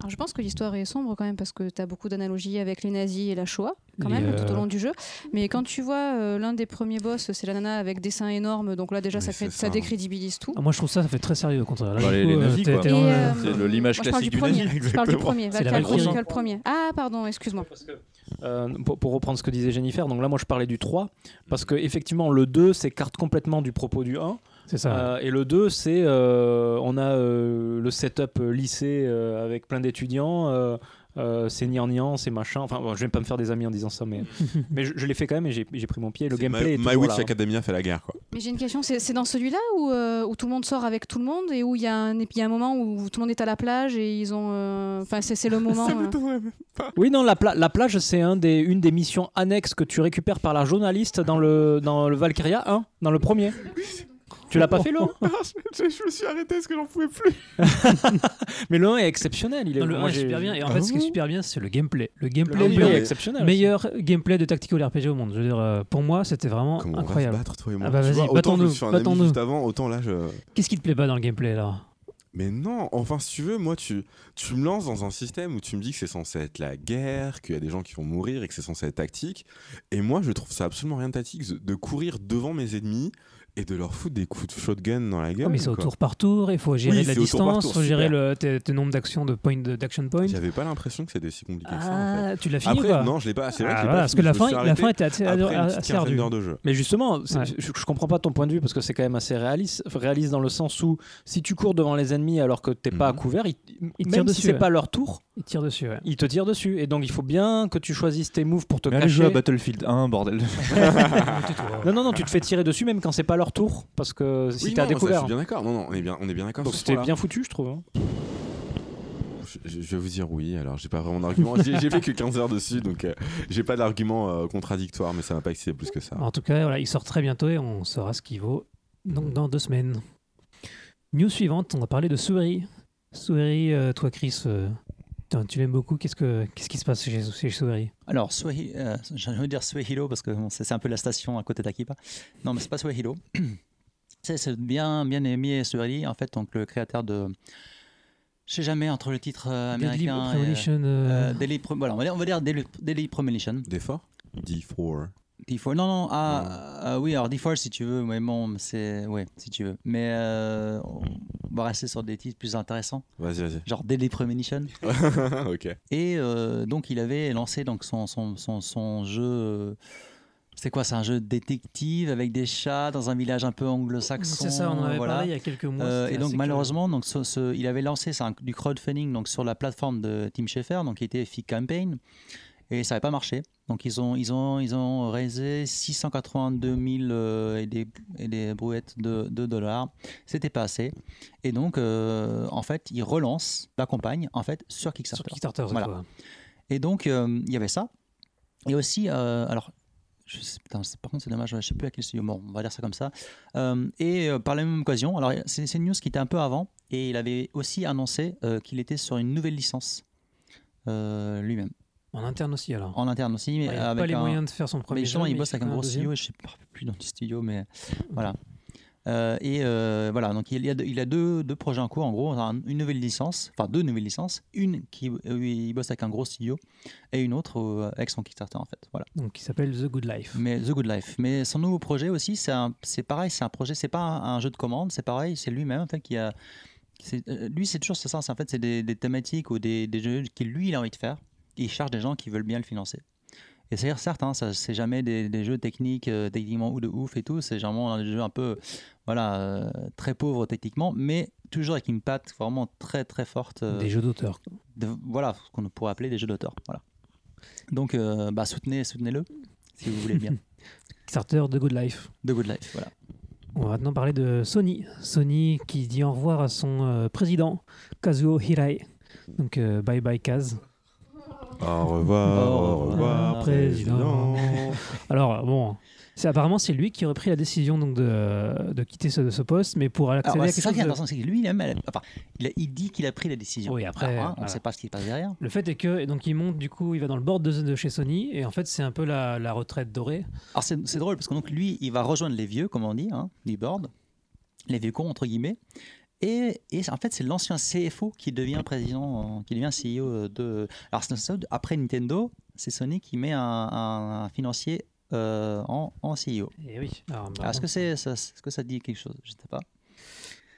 Alors, je pense que l'histoire est sombre quand même parce que tu as beaucoup d'analogies avec les nazis et la Shoah quand même euh, tout au long du jeu. Mais quand tu vois euh, l'un des premiers boss, c'est la nana avec des seins énormes, donc là déjà ça, crée- c'est ça ça. décrédibilise tout. Ah, moi, je trouve ça, ça fait très sérieux au contraire. Là, Bah, les- coup, les euh, nazis, le- euh, C'est le- l'image classique du nazi, Je parle du premier. Chronicle premier. Ah pardon, excuse-moi. Euh, pour, pour reprendre ce que disait Jennifer, donc là moi je parlais du 3, parce que effectivement le 2 s'écarte complètement du propos du 1, C'est ça. Euh, et le 2 c'est euh, on a euh, le setup euh, lycée euh, avec plein d'étudiants, euh, euh, c'est niant c'est machin, enfin bon, je vais pas me faire des amis en disant ça, mais, mais je, je l'ai fait quand même et j'ai pris mon pied, le gameplay My, Witch là, hein. Academia fait la guerre, quoi. Mais j'ai une question, c'est dans celui-là où, euh, où tout le monde sort avec tout le monde et où il y, a un- il y a un moment où tout le monde est à la plage et ils ont... euh, Enfin c'est c'est le moment... euh, Oui, non, la, pla- la plage, c'est un des, une des missions annexes que tu récupères par la journaliste dans le, dans le Valkyria 1, dans le premier. Tu l'as pas fait, le 1 je, me suis arrêté parce que j'en pouvais plus. Mais le 1 est exceptionnel. Il est, Non, le moi, 1 est super bien. Et en Ah fait, ce qui est super bien, c'est le gameplay. Le Le gameplay, est exceptionnel. meilleur gameplay de tactical RPG au monde. Je veux dire, euh, pour moi, c'était vraiment Comment incroyable. on va se battre, toi et moi Ah bah vas-y, battons-nous, battons-nous. juste avant, autant là, je... Qu'est-ce qui te plaît pas dans le gameplay là? Mais non, enfin, si tu veux, moi, tu, tu me lances dans un système où tu me dis que c'est censé être la guerre, qu'il y a des gens qui vont mourir et que c'est censé être tactique. Et moi, je trouve ça absolument rien de tactique de courir devant mes ennemis et de leur foutre des coups de shotgun dans la gueule. Oh, mais c'est au tour par tour, il faut gérer Oui, la distance, il faut gérer le, tes, tes nombres d'actions de point d'action point. J'avais pas l'impression que c'était si compliqué que ça. En fait. Ah, tu l'as fini Après, non, je l'ai pas. C'est vrai Ah, que je l'ai voilà, pas parce que la fin, la fin était assez, assez ardue. de jeu. Mais justement, Ouais. je, je comprends pas ton point de vue parce que c'est quand même assez réaliste, réaliste dans le sens où si tu cours devant les ennemis alors que t'es pas à couvert, ils, Ils tirent même si c'est pas leur tour, Il tire dessus, ouais. ils te tirent dessus. Et donc il faut bien que tu choisisses tes moves pour te Mais allez jouer à cacher. Battlefield 1, bordel. Non, non, non, tu te fais tirer dessus même quand c'est pas leur tour parce que si Oui, à non, ça, Je découvert. suis bien d'accord. Non, non, on est bien, on est bien d'accord. Donc c'était bien foutu, je trouve. hein. Je, vais vous dire oui. Alors, j'ai pas vraiment d'argument. j'ai fait que 15 heures dessus, donc euh, j'ai pas d'argument euh, contradictoire, mais ça m'a pas excité plus que ça. En tout cas, voilà, il sort très bientôt et on saura ce qu'il vaut donc dans deux semaines. News suivante, on va parler de Souris. Souris, euh, toi Chris, euh, tu l'aimes beaucoup. Qu'est-ce, que, qu'est-ce qui se passe chez, chez Alors, Swahi- euh, j'ai envie de dire Swahilo parce que bon, c'est c'est un peu la station à côté d'Akipa. Non, mais c'est pas Swahilo. c'est c'est bien, bien aimé Swahili, en fait, donc le créateur de. Je sais jamais entre le titre euh, Deadly américain. et, Premonition, euh, euh, Deadly Pre- voilà, on va dire, on va dire Premonition. D4 D4. D4, non, non, ah, ah, oui, alors D4 si tu veux, mais bon, c'est. Ouais, si tu veux. Mais euh, on va rester sur des titres plus intéressants, Vas-y, vas-y. genre Deadly Premonition. ok. Et euh, donc, il avait lancé donc, son, son, son, son jeu. euh, c'est quoi C'est un jeu de détective avec des chats dans un village un peu anglo-saxon. c'est ça, on en avait voilà. parlé il y a quelques mois. Euh, et donc malheureusement, donc, ce- ce- il avait lancé ça, du crowdfunding donc, sur la plateforme de Tim Schafer, donc qui était Fig Campaign, et ça n'avait pas marché. Donc ils ont, ils ont, ils ont raisé 682 000 euh, et, des, et des brouettes de, de dollars. C'était pas assez. Et donc, euh, en fait, ils relancent la campagne en fait, sur Sur Kickstarter. Kickstarter, cette Voilà. Et donc, euh, il y avait ça. Et aussi, euh, alors, je sais, putain, c'est- par contre, c'est dommage, je ne sais plus à quel studio. Bon, on va dire ça comme ça. Et par la même occasion, alors, c'est une news qui était un peu avant, et il avait aussi annoncé qu'il était sur une nouvelle licence lui-même, En interne aussi, alors. en interne aussi. Mais Ouais, il n'a avec pas les un- moyens de faire son premier mais justement, jeu, il bosse avec un gros studio, et je ne sais plus dans le studio, mais voilà. Euh, et euh, voilà, donc il y a, deux- il a deux, deux projets en cours, en gros, un- une nouvelle licence, enfin deux nouvelles licences, une qui où il bosse avec un gros studio et une autre euh, avec son Kickstarter en fait. Voilà. Donc, qui s'appelle The Good Life. Mais The Good Life. Mais son nouveau projet aussi, c'est pareil, c'est un projet, c'est pas un, un jeu de commande, c'est pareil, c'est lui-même en fait qui a. euh, Lui, c'est toujours ça, c'est en fait, c'est des, des thématiques ou des, des jeux qui lui il a envie de faire. Et il cherche des gens qui veulent bien le financer. Et c'est certes, hein, ça, c'est jamais des, des jeux techniques, euh, techniquement ou de ouf et tout. C'est généralement des jeux un peu, voilà, euh, très pauvres techniquement, mais toujours avec une patte vraiment très très forte. euh, Des jeux d'auteur. de- voilà, ce qu'on pourrait appeler des jeux d'auteur. Voilà. Donc, euh, bah, soutenez, soutenez-le si vous voulez bien. Kickstarter The Good Life. The Good Life, voilà. On va maintenant parler de Sony. Sony qui dit au revoir à son euh, président, Kazuo Hirai. Donc, euh, bye bye Kaz. Au revoir, Au au revoir, président. président. Alors, bon, c'est apparemment c'est lui qui aurait pris la décision donc de, de quitter ce, ce poste, mais pour accéder Alors, à quelque c'est ça qui est chose de- intéressant, c'est que lui, il, enfin, il, a- il dit qu'il a pris la décision. Oui, après, hein, on ne voilà. sait pas ce qui se passe derrière. Le fait est que et donc il monte du coup, il va dans le board de, de chez Sony et en fait c'est un peu la, la retraite dorée. Alors, c'est c'est drôle parce que donc, lui, il va rejoindre les vieux, comme on dit, hein, du board, les vieux cons, entre guillemets. Et, et en fait, c'est l'ancien CFO qui devient président, qui devient CEO de. Alors, après Nintendo, c'est Sony qui met un, un- un financier euh, en, en CEO. Et oui. Alors, bah, Alors, Est-ce que, c'est, ça, est-ce que ça dit quelque chose? Je ne sais pas.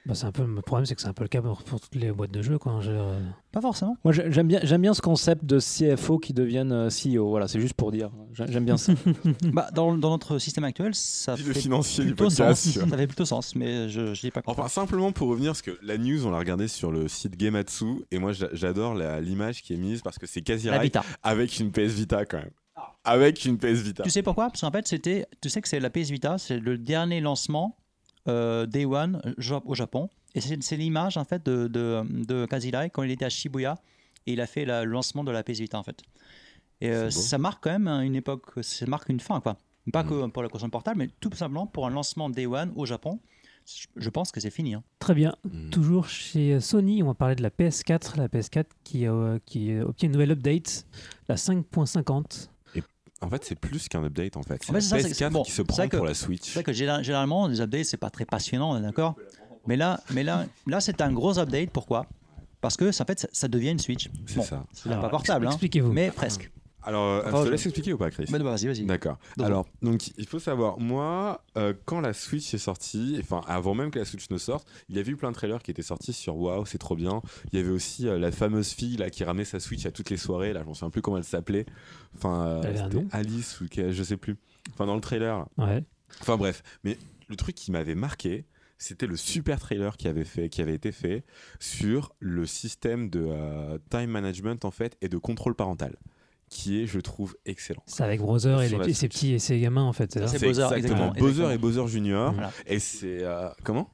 Bah, c'est un peu le problème, c'est que c'est un peu le cas pour, pour toutes les boîtes de jeux je dire, euh, Pas forcément. Moi, j'ai- j'aime bien, j'aime bien ce concept de CFO qui deviennent euh, CEO. Voilà, c'est juste pour dire. J'ai- J'aime bien ça. bah, dans, dans notre système actuel, ça fait financier du plutôt podcast. sens. Ça fait plutôt sens, mais je ne dis pas quoi. Enfin, simplement pour revenir, parce que la news, on l'a regardée sur le site Gematsu, et moi j'a- j'adore l'image qui est mise parce que c'est quasi avec une PS Vita quand même. Avec une PS Vita. Tu sais pourquoi? Parce qu'en fait, c'était, tu sais que c'est la PS Vita, c'est le dernier lancement euh, Day One euh, au Japon. Et c'est, c'est l'image en fait de, de, de Kazirai quand il était à Shibuya et il a fait la- le lancement de la PS Vita en fait. Et euh, ça marque quand même une époque, ça marque une fin quoi. Pas Mm. que pour la console portable, mais tout simplement pour un lancement Day One au Japon. Je- pense que c'est fini. hein. Très bien. Mm. Toujours chez Sony, on va parler de la PS4, la PS4 qui, euh, qui obtient une nouvelle update, la 5.50. En fait, c'est plus qu'un update en fait. C'est En la fait, c'est ça, c'est- PS4 bon, qui se c'est prend que- pour la C'est Switch. vrai que général- généralement, les updates, c'est pas très passionnant, on est d'accord Mais là, mais là, là c'est un gros update. Pourquoi? Parce que ça, en fait, ça, ça devient une Switch. C'est Bon, ça. c'est pas portable, hein, Expliquez-vous. mais presque. Alors, euh, Enfin, je te je- laisse expliquer ou pas, Chris Bah, vas-y, vas-y. D'accord. Alors, donc, il faut savoir, moi, euh, quand la Switch est sortie, enfin, avant même que la Switch ne sorte, il y avait eu plein de trailers qui étaient sortis sur Waouh, c'est trop bien. Il y avait aussi euh, la fameuse fille là qui ramenait sa Switch à toutes les soirées. Là, je ne sais plus comment elle s'appelait. Enfin, euh, Alice ou que- je sais plus. Enfin, dans le trailer. Ouais. Enfin bref, mais le truc qui m'avait marqué, c'était le super trailer qui avait, fait, qui avait été fait sur le système de time management en fait et de contrôle parental, qui est, je trouve, excellent. C'est avec Brother et, les, ses petits et ses gamins en fait. c'est Bowser, exactement exactement, Bowser exactement. et Bowser Junior. Voilà. Et c'est euh, comment?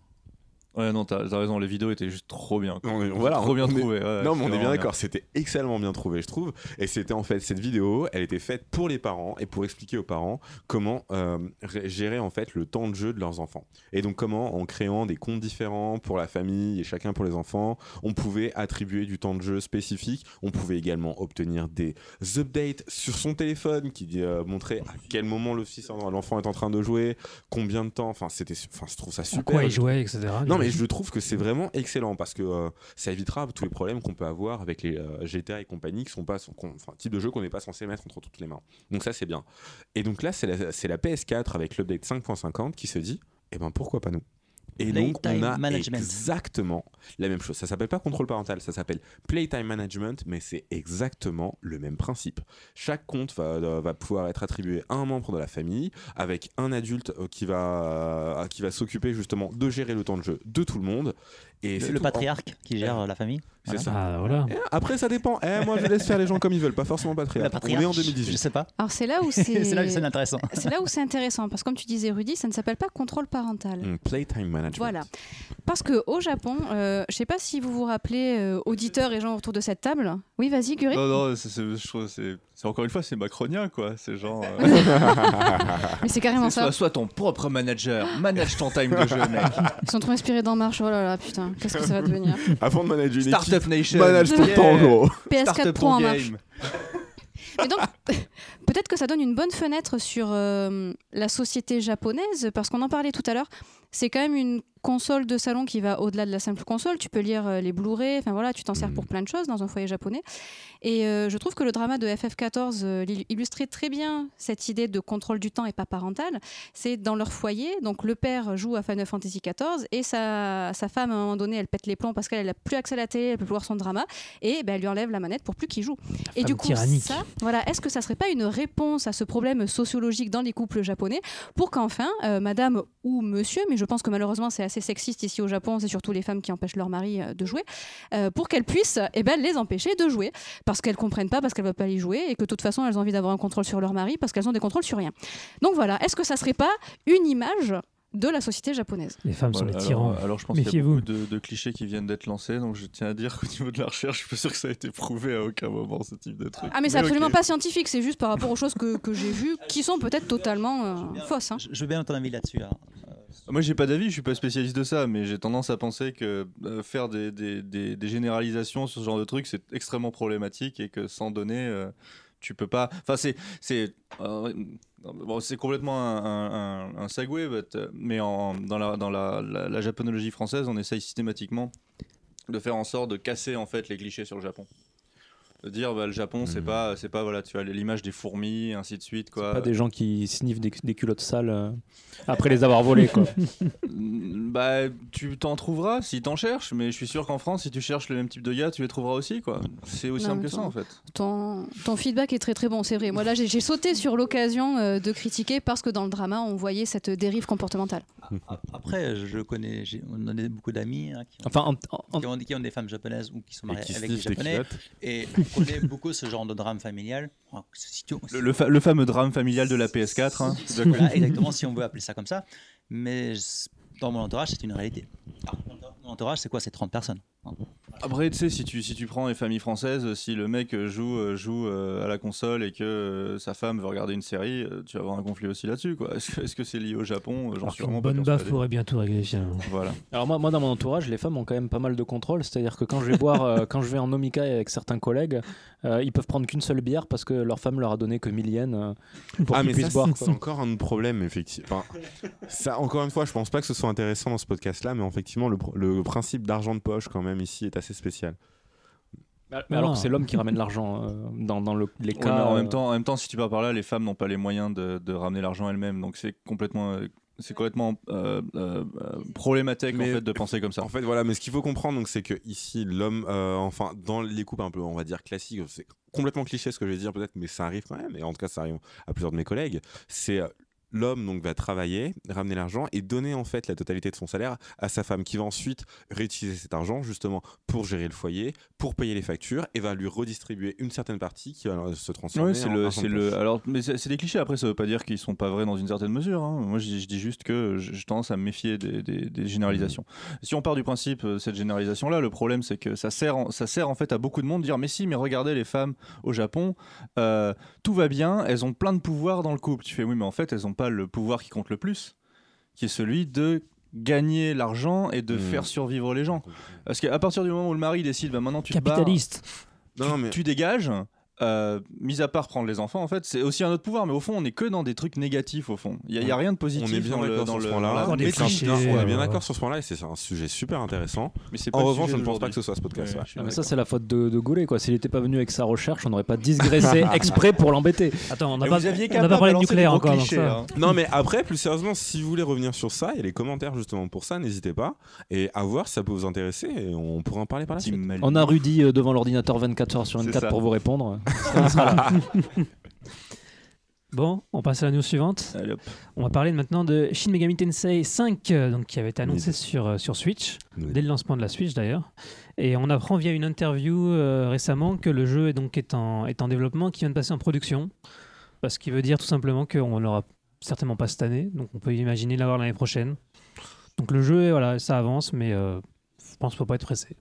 Ouais, non, t'as raison, les vidéos étaient juste trop bien. On est- voilà, trop on- bien on est- trouvé. ouais, Non, mais on est bien d'accord, c'était excellemment bien trouvé, je trouve. Et c'était en fait cette vidéo, elle était faite pour les parents et pour expliquer aux parents comment euh, gérer en fait le temps de jeu de leurs enfants. Et donc comment, en créant des comptes différents pour la famille et chacun pour les enfants, on pouvait attribuer du temps de jeu spécifique. On pouvait également obtenir des updates sur son téléphone qui euh, montraient à quel moment le fils, l'enfant est en train de jouer, combien de temps. Enfin, c'était, enfin, je trouve ça À super. quoi il jouait, etc. non, mais je trouve que c'est vraiment excellent parce que euh, ça évitera tous les problèmes qu'on peut avoir avec les euh, GTA et compagnie qui sont pas, enfin, type de jeu qu'on n'est pas censé mettre entre toutes les mains. Donc ça, c'est bien. Et donc là, c'est la, c'est la PS4 avec l'update 5.50 qui se dit, eh ben pourquoi pas nous? Et donc, on a management. exactement la même chose. Ça s'appelle pas contrôle parental, ça s'appelle Playtime Management, mais c'est exactement le même principe. Chaque compte va, va pouvoir être attribué à un membre de la famille, avec un adulte euh, qui va, euh, qui va s'occuper justement de gérer le temps de jeu de tout le monde. Et c'est Le, le tout. patriarque qui gère euh, la famille. C'est Voilà. ça. Ah voilà. Et après, ça dépend. Eh, moi, je laisse faire les gens comme ils veulent, pas forcément patriarche. On est en Je 2018. sais pas. Alors c'est là où c'est. c'est là que c'est intéressant. C'est là où c'est intéressant parce que comme tu disais Rudy, ça ne s'appelle pas contrôle parental. Mm, Playtime Management. Voilà. Parce que au Japon, euh, je sais pas si vous vous rappelez, euh, auditeurs et gens autour de cette table. Oui, vas-y, Guri. Non, non, je trouve c'est c'est encore une fois c'est macronien quoi. C'est genre. euh, Mais c'est carrément ça. sois, sois ton propre manager, manage ton time de jeu, mec. Ils sont trop inspirés d'En Marche. Oh là là, putain, qu'est-ce que ça va devenir? Avant de manager une équipe, Startup Nation. manage ton Yeah. temps, gros. PS4 Startup Pro en marche. Mais donc, peut-être que ça donne une bonne fenêtre sur euh, la société japonaise, parce qu'on en parlait tout à l'heure. C'est quand même une console de salon qui va au-delà de la simple console. Tu peux lire euh, les Blu-ray, enfin voilà, tu t'en sers pour plein de choses dans un foyer japonais. Et euh, je trouve que le drama de FF14 euh, l'il- illustrait très bien cette idée de contrôle du temps et pas parental. C'est dans leur foyer, donc le père joue à Final Fantasy XIV et sa, sa femme, à un moment donné, elle pète les plombs parce qu'elle n'a plus accès à la télé, elle peut plus voir son drama, et ben, elle lui enlève la manette pour plus qu'il joue. Et femme du coup, tyrannique. ça, voilà, est-ce que ça serait pas une réponse à ce problème sociologique dans les couples japonais pour qu'enfin, euh, madame ou monsieur, mais je pense que malheureusement c'est assez sexiste ici au Japon, c'est surtout les femmes qui empêchent leur mari euh, de jouer, euh, pour qu'elles puissent eh ben, les empêcher de jouer parce qu'elles comprennent pas, parce qu'elles veulent pas y jouer et que de toute façon elles ont envie d'avoir un contrôle sur leur mari parce qu'elles ont des contrôles sur rien. Donc voilà, est-ce que ça serait pas une image de la société japonaise Les femmes sont des alors, tyrans. alors, je pense qu'il y a beaucoup de, de clichés qui viennent d'être lancés, donc je tiens à dire qu'au niveau de la recherche, je suis pas sûr que ça a été prouvé à aucun moment ce type de truc. Ah mais c'est absolument pas scientifique, c'est juste par rapport aux choses que, que j'ai vues qui sont peut-être totalement euh, fausses. hein. Je, veux bien ton avis là-dessus. hein. Moi, j'ai pas d'avis, je suis pas spécialiste de ça, mais j'ai tendance à penser que euh, faire des, des- des- des généralisations sur ce genre de truc, c'est extrêmement problématique et que sans données, euh, tu peux pas. Enfin, c'est c'est euh, bon, c'est complètement un, un, un- euh, mais en- dans, la, dans la- la japonologie française, on essaye systématiquement de faire en sorte de casser en fait les clichés sur le Japon. De dire bah, le Japon, c'est Mhm. pas, c'est pas voilà, tu as l'image des fourmis, ainsi de suite quoi. Pas des gens qui sniffent des, des culottes sales euh, après les avoir volées. Quoi. Bah, tu t'en trouveras si t'en cherches, mais je suis sûr qu'en France, si tu cherches le même type de gars, tu les trouveras aussi, quoi. C'est aussi Non, simple que ça, en fait. Ton, ton feedback est très très bon, c'est vrai. Moi là j'ai sauté sur l'occasion euh, de critiquer parce que dans le drama on voyait cette dérive comportementale. Après, je connais, on a beaucoup d'amis hein, qui, ont, Enfin, en- en- qui, ont, qui ont des femmes japonaises ou qui sont mariées avec des japonais. Et connaît beaucoup ce genre de drame familial. Tu- Le, le fa- le fameux drame familial de la PS4. hein. Voilà, exactement, si on veut appeler ça comme ça. Mais dans mon entourage, c'est une réalité. Alors, mon entourage, c'est quoi C'est 30 personnes. hein. Après, tu sais, si tu, si tu prends les familles françaises, si le mec euh, joue, euh, joue euh, à la console et que sa femme veut regarder une série, tu vas avoir un conflit aussi là-dessus, quoi. Est-ce que est-ce que c'est lié au Japon J'en suis vraiment bonne baffe pourrait bientôt régler. Voilà. Alors moi, moi, dans mon entourage, les femmes ont quand même pas mal de contrôle. C'est-à-dire que quand je vais boire, euh, quand je vais en Omika avec certains collègues, euh, ils peuvent prendre qu'une seule bière parce que leur femme leur a donné que 1000 yens euh, pour Ah, qu'ils mais puissent ça, boire. c'est quoi. encore un problème, effectivement. Enfin, ça, encore une fois, je pense pas que ce soit intéressant dans ce podcast-là, mais effectivement, le, le principe d'argent de poche, quand même, ici, est assez spécial. Mais alors Ah. que c'est l'homme qui ramène l'argent euh, dans, dans le, les cas. en euh, même temps, en même temps, si tu pars par là, les femmes n'ont pas les moyens de, de ramener l'argent elles-mêmes, donc c'est complètement, euh, c'est complètement euh, problématique Mais- en fait de penser comme ça. En fait, voilà, mais ce qu'il faut comprendre, donc, c'est que ici, l'homme, euh, enfin, dans les couples un peu, on va dire classiques, c'est complètement cliché ce que je vais dire peut-être, mais ça arrive quand même, et en tout cas, ça arrive à plusieurs de mes collègues. C'est euh, l'homme donc va travailler, ramener l'argent et donner en fait la totalité de son salaire à sa femme, qui va ensuite réutiliser cet argent justement pour gérer le foyer, pour payer les factures, et va lui redistribuer une certaine partie qui va se transformer. Oui, c'est en le, c'est le. Alors, mais c'est des clichés. Après, ça veut pas dire qu'ils sont pas vrais dans une certaine mesure. hein. Moi, je dis, je dis juste que j'ai tendance à me méfier des, des- des généralisations. Si on part du principe euh, cette généralisation-là, le problème c'est que ça sert, en, ça sert en fait à beaucoup de monde de dire mais si, mais regardez les femmes au Japon, euh, tout va bien, elles ont plein de pouvoir dans le couple. Tu fais oui, mais en fait, elles ont pas le pouvoir qui compte le plus, qui est celui de gagner l'argent et de Mhm. faire survivre les gens. Parce qu'à partir du moment où le mari décide, bah, maintenant tu te barres, Capitaliste. Non, mais tu dégages. Euh, mis à part prendre les enfants, en fait, c'est aussi un autre pouvoir, mais au fond, on est que dans des trucs négatifs, au fond. Il n'y a, a rien de positif on est bien d'accord sur ce point-là. on est bien d'accord sur ce point-là et c'est un sujet super intéressant. Mais c'est pas En revanche, je ne pense pas que ce soit ce podcast. Ouais, ouais. Ah, mais ça, c'est la faute de, de Goulet. Quoi. S'il n'était pas venu avec sa recherche, on n'aurait pas digressé exprès pour l'embêter. Attends, on n'a pas, pas pas parlé de nucléaire encore. clichés, hein. Non, mais après, plus sérieusement, si vous voulez revenir sur ça, il y a les commentaires justement pour ça, n'hésitez pas. Et à voir si ça peut vous intéresser et on pourra en parler par la suite. On a Rudy euh, devant l'ordinateur 24 heures sur C'est 24 ça. pour vous répondre. Il sera là. Bon, on passe à la news suivante. Allez, hop. On va parler maintenant de Shin Megami Tensei 5, euh, donc, qui avait été annoncé Oui. sur, euh, sur Switch, Oui. dès le lancement de la Switch d'ailleurs. Et on apprend via une interview euh, récemment que le jeu est, donc, est, en, est en développement, qui vient de passer en production. Ce qui veut dire tout simplement qu'on l'aura certainement pas cette année, donc on peut imaginer l'avoir l'année prochaine. Donc le jeu, voilà, ça avance, mais euh, je pense qu'il ne faut pas être pressé.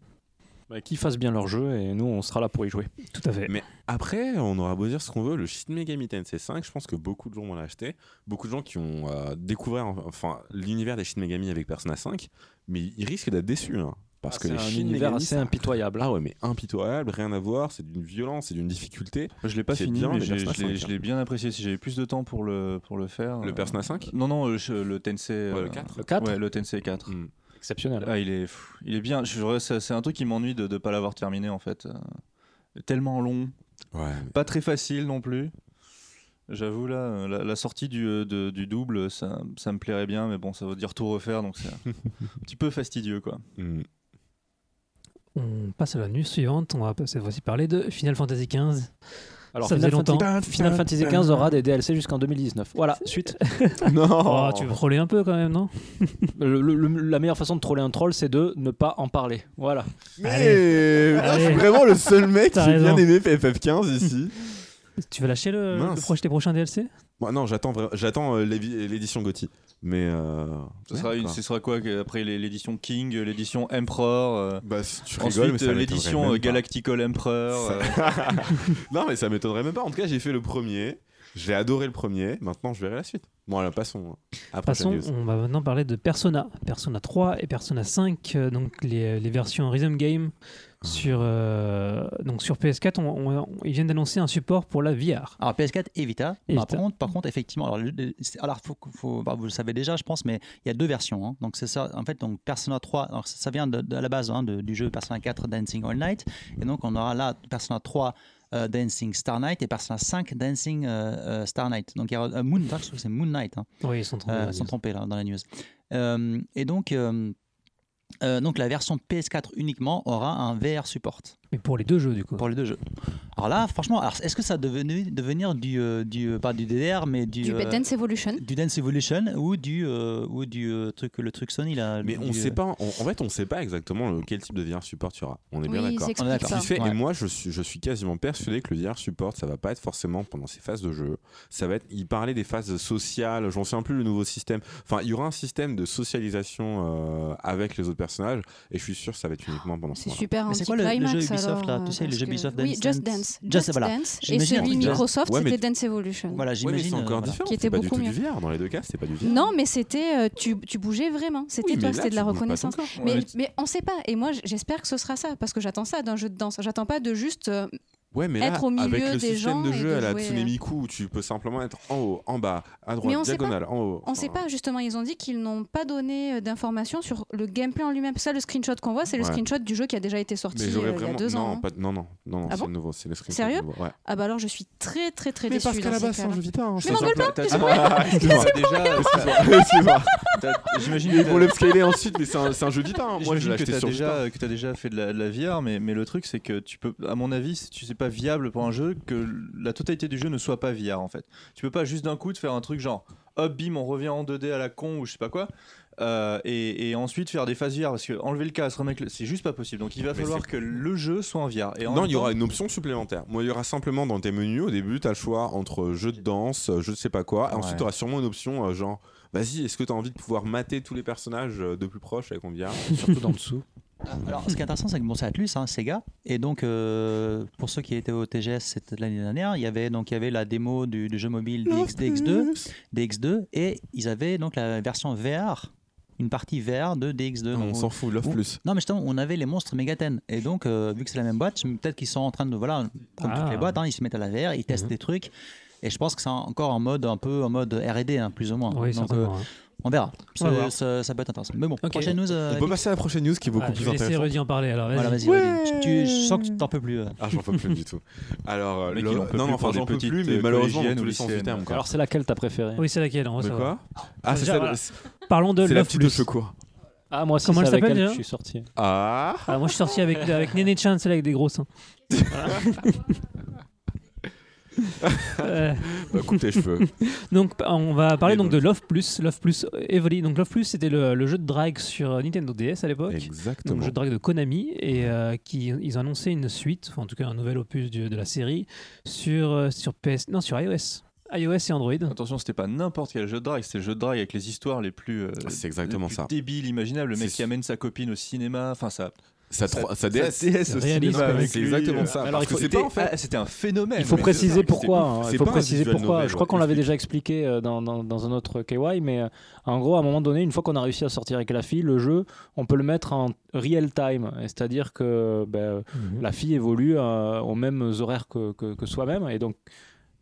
Bah, Qu'ils fassent bien leur jeu et nous, on sera là pour y jouer. Tout à fait. Mais après, on aura beau dire ce qu'on veut, le Shin Megami Tensei 5, je pense que beaucoup de gens vont l'acheter. Beaucoup de gens qui ont euh, découvert enfin, l'univers des Shin Megami avec Persona 5, mais ils risquent d'être déçus. hein, parce que c'est les un Shin univers Megami, assez ça- impitoyable. Ah ouais, mais impitoyable, rien à voir, c'est d'une violence, c'est d'une difficulté. Je l'ai pas fini, bien, mais je l'ai- 5, je l'ai bien apprécié. Si j'avais plus de temps pour le, pour le faire. Le euh, Persona 5 Non, non, le, le Tensei. Ouais, le euh, 4 Le 4 Ouais, le Tensei 4. Hmm. Exceptionnel. Ah, il est, pff, il est bien. Je- C'est c'est un truc qui m'ennuie de ne pas l'avoir terminé en fait. Euh, Tellement long, Ouais. pas très facile non plus. J'avoue là, euh, la, la sortie du, euh, de- du double, ça, ça me plairait bien, mais bon, ça veut dire tout refaire, donc c'est un petit peu fastidieux quoi. Hmm. On passe à la news suivante. On va cette fois-ci parler de Final Fantasy XV. Alors, Ça faisait Final, longtemps. Fantasy, Final Fantasy XV aura des DLC jusqu'en 2019. Voilà, suite. non Oh, tu veux troller un peu quand même, non Le- le- le- la meilleure façon de troller un troll, c'est de ne pas en parler. Voilà. Mais Allez. là, je suis vraiment le seul mec qui a bien aimé FF15 ici. Tu veux lâcher le, le proche prochains DLC Moi, non, j'attends j'attends euh, l'édition Gotti. Mais. euh, Ce sera, une- quoi. ce sera quoi après l'édition King, l'édition Emperor, euh, Bah, si tu rigoles, mais ensuite euh, l'édition euh. Galactical Emperor. euh, non, mais ça m'étonnerait même pas. En tout cas, j'ai fait le premier. J'ai adoré le premier. Maintenant, je verrai la suite. Bon, là, passons. À la prochaine Passons, on va maintenant parler de Persona. Persona 3 et Persona 5, euh, donc les, les versions Rhythm Game. Sur, euh, donc sur PS4. on- on- ils viennent d'annoncer un support pour la VR. Alors PS4 et Vita. Et Par, contre, par contre, effectivement, alors, alors faut, faut- bah, vous le savez déjà, je pense, mais il y a deux versions. hein. Donc c'est ça. En fait, donc Persona 3, alors ça, ça vient de, de- à la base hein, de- du jeu Persona 4 Dancing All Night, et donc on aura là Persona 3 euh, Dancing Star Night et Persona 5 Dancing euh, euh, Star Night. Donc il y aura euh, Moon, je trouve que c'est Moon Night. hein. Oui, ils sont trompés. Euh, sont trompés là dans la news. Et donc, donc la version PS4 uniquement aura un VR support Mais pour les deux jeux, du coup. pour les deux jeux. Alors là, franchement, alors, est-ce que ça devenu devenir du, euh, du euh, pas du DDR, mais du, Du euh, Dance Evolution. du Dance Evolution ou du euh, ou du euh, truc le truc Sony là. Mais du, on sait euh, pas, on- en fait, on sait pas exactement quel type de VR support il y aura. On est bien Oui, d'accord. On est d'accord. fait, Ouais. et moi je suis, je suis quasiment persuadé que le VR support, ça va pas être forcément pendant ces phases de jeu. Ça va être, il parlait des phases sociales, j'en sais un plus le nouveau système. Enfin, il y aura un système de socialisation euh, avec les autres personnages, et je suis sûr que ça va être uniquement pendant ce C'est super Mais c'est quoi le- le jeu Ubisoft, là alors, Tu sais, le jeu Ubisoft Oui, Dance Just Dance. Just- Just voilà. Dance. Et celui de- Microsoft, c'était Dance Evolution. Voilà, j'imagine. c'est encore euh, différent. Qui était pas du beaucoup mieux. VR. Dans les deux cas, c'était pas du VR. Non, mais c'était. euh, tu, tu bougeais vraiment. C'était Oui, toi, c'était de la reconnaissance. Mais, Ouais, mais on sait pas. Et moi, j'espère que ce sera ça. Parce que j'attends ça d'un jeu de danse. J'attends pas de juste euh, Ouais, mais être là, au milieu avec le des système gens de jeu de à la jouer, euh, Tsunemiku, où tu peux simplement être en haut, en bas, à droite, Mais on sait diagonale, en haut. On ne sait pas, justement, ils ont dit qu'ils n'ont pas donné euh, d'informations sur le gameplay en lui-même. Ça, le screenshot qu'on voit, c'est le screenshot du jeu qui a déjà été sorti Mais euh, il y a deux ans. non, hein. pas... non, non, non, non, Ah c'est bon nouveau, c'est le screenshot. Sérieux. Ah bah alors, je suis très, très, très Mais déçue. parce qu'à la base, c'est un jeu Vita. Hein, Mais m'engueule pas, excuse-moi. déjà. J'imagine Ils que vont l'upscaler ensuite, mais c'est un, jeu Vita. hein. Moi, je J'imagine l'ai que acheté tu as sur que t'as déjà fait de la, VR, mais, mais le truc c'est que tu peux, à mon avis, si tu sais pas viable pour un jeu que la totalité du jeu ne soit pas VR en fait. Tu peux pas juste d'un coup te faire un truc genre hop bim on revient en 2D à la con ou je sais pas quoi. euh, et, et ensuite faire des phases VR parce que enlever le casque, remettre le- c'est juste pas possible. Donc il va Mais falloir que le jeu soit en VR. Et en Non, il y aura une option supplémentaire. Moi, il y aura simplement dans tes menus, au début, tu as le choix entre jeu de danse, je ne sais pas quoi. Et ensuite, Ouais. tu auras sûrement une option euh, genre, vas-y, est-ce que tu as envie de pouvoir mater tous les personnages euh, de plus proche avec ton VR Surtout dans dessous. Alors, ce qui est intéressant, c'est que bon, c'est Atlus, hein, Sega, et donc euh, pour ceux qui étaient au TGS c'était l'année dernière, il y avait donc il y avait la démo du, du jeu mobile DX, DX2, DX2, et ils avaient donc la version VR, une partie VR de DX2. Non, Donc, On s'en fout, Love Plus. Non, mais justement, on avait les monstres Megaten. Et donc, euh, vu que c'est la même boîte, peut-être qu'ils sont en train de. Voilà, comme Ah. toutes les boîtes, hein, ils se mettent à la VR, ils testent Mhm. des trucs. Et je pense que c'est encore en mode un peu en mode R&D, hein, plus ou moins. Oui, donc, euh, hein. On verra. Ça, voir. ça- ça peut être intéressant. Mais bon, Ok. prochaine news. euh, On peut passer à la prochaine news qui est beaucoup Ah, plus je vais laisser intéressante. Rudy en parler alors. vas-y. Voilà, vas-y, Rudy. Tu, tu- je sens que tu t'en peux plus. euh. Ah, j'en peux plus du tout. Alors, Le non, plus non, enfin, des j'en peux petites, plus, mais euh, malheureusement, dans tous ou les sens du terme. quoi. Alors, c'est laquelle t'as préférée? Oui, c'est laquelle on va de savoir. quoi? Ah, c'est c'est- Parlons de c'est la petite au secours. Ah, moi aussi, Comment c'est elle avec s'appelle, déjà je suis sorti. Ah Ah, moi, je suis sorti avec, avec Néné Chan, celle avec des gros seins. Euh, Bah, coupe tes cheveux. donc, on va parler donc donc. de Love Plus. Love Plus Evoli. Donc, Love Plus, c'était le, le jeu de drague sur Nintendo DS à l'époque. Donc, Exactement. jeu de drague de Konami. Et euh, qui, ils ont annoncé une suite, enfin, en tout cas un nouvel opus du- de la série, sur, euh, sur PS. Non, sur iOS. iOS et Android. Attention, c'était pas n'importe quel jeu de drague, c'était le jeu de drague avec les histoires les plus, euh, C'est exactement les plus ça. débiles imaginables. Le mec qui amène sa copine au cinéma, enfin ça. Sa, sa- sa DS. Avec C'est exactement euh, ça. alors, Parce il que faut- c'est pas en fait. Ah, c'était un phénomène. Il faut mais préciser pourquoi. hein. Il faut préciser pourquoi. novel, je crois qu'on l'avait déjà expliqué euh, dans, dans- dans un autre KY, mais euh, en gros, à un moment donné, une fois qu'on a réussi à sortir avec la fille, le jeu, on peut le mettre en real time. C'est-à-dire que ben, Mhm. la fille évolue euh, aux mêmes horaires que, que- que soi-même. Et donc,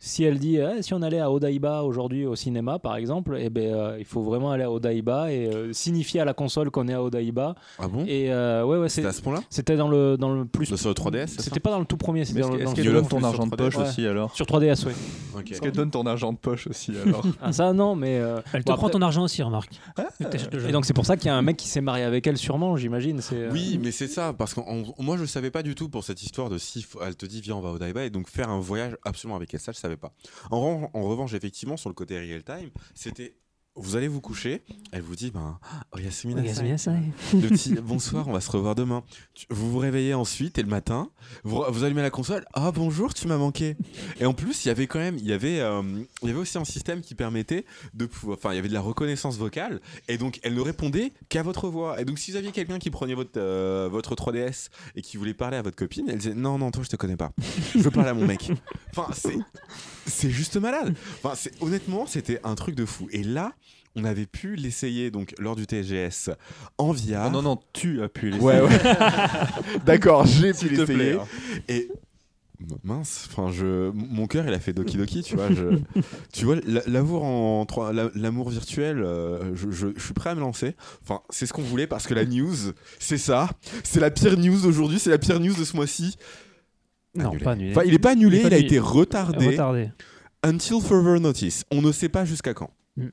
si elle dit, Eh, si on allait à Odaiba aujourd'hui au cinéma, par exemple, eh ben, euh, il faut vraiment aller à Odaiba et euh, signifier à la console qu'on est à Odaiba. Ah bon? Et euh, ouais, ouais, c'est- à ce point-là? c'était dans le, dans le plus. Sur le 3DS, c'est ça? C'était pas dans le tout premier, c'était dans, est-ce le qu'elle donne ton argent sur de poche 3DS? aussi alors? Sur 3DS, oui. Est-ce qu'elle donne ton argent de poche aussi alors? Ah, ça, non, mais. euh, Elle te bon, prend après- ton argent aussi, remarque. Et donc, c'est pour ça qu'il y a un mec qui s'est marié avec elle, sûrement, j'imagine. c'est, euh, Oui, mais c'est ça, parce que moi je savais pas du tout pour cette histoire de si elle te dit viens on va au Daiba et donc faire un voyage absolument avec elle, ça je pas. En, revanche, effectivement, sur le côté real time, c'était vous allez vous coucher, elle vous dit ben oh, Yasmina, le petit bonsoir, on va se revoir demain. Vous vous réveillez ensuite et le matin, vous, vous allumez la console, ah bonjour, tu m'as manqué. Et en plus, il y avait quand même, il y avait, euh, il y avait aussi un système qui permettait de pouvoir, enfin, il y avait de la reconnaissance vocale et donc elle ne répondait qu'à votre voix. Et donc, si vous aviez quelqu'un qui prenait votre euh, votre 3DS et qui voulait parler à votre copine, elle disait non non toi je te connais pas, je veux parler à mon mec. Enfin, c'est c'est juste malade. Enfin, c'est honnêtement, c'était un truc de fou. Et là. On avait pu l'essayer donc lors du TGS en VR. Ah non, non, tu as pu les Ouais, ouais. D'accord, j'ai pu l'essayer. hein. Et mince, enfin, je, mon cœur, il a fait Doki Doki, tu vois. Je, tu vois, la- l'amour en l'amour virtuel, euh, je, je- je suis prêt à me lancer. Enfin, c'est ce qu'on voulait parce que la news, c'est ça. C'est la pire news d'aujourd'hui, c'est la pire news de ce mois-ci. Non, Annulé. pas annulé. Enfin, il est pas annulé, Il est il, pas a été retardé. Retardé. Until further notice. On ne sait pas jusqu'à quand. Mm.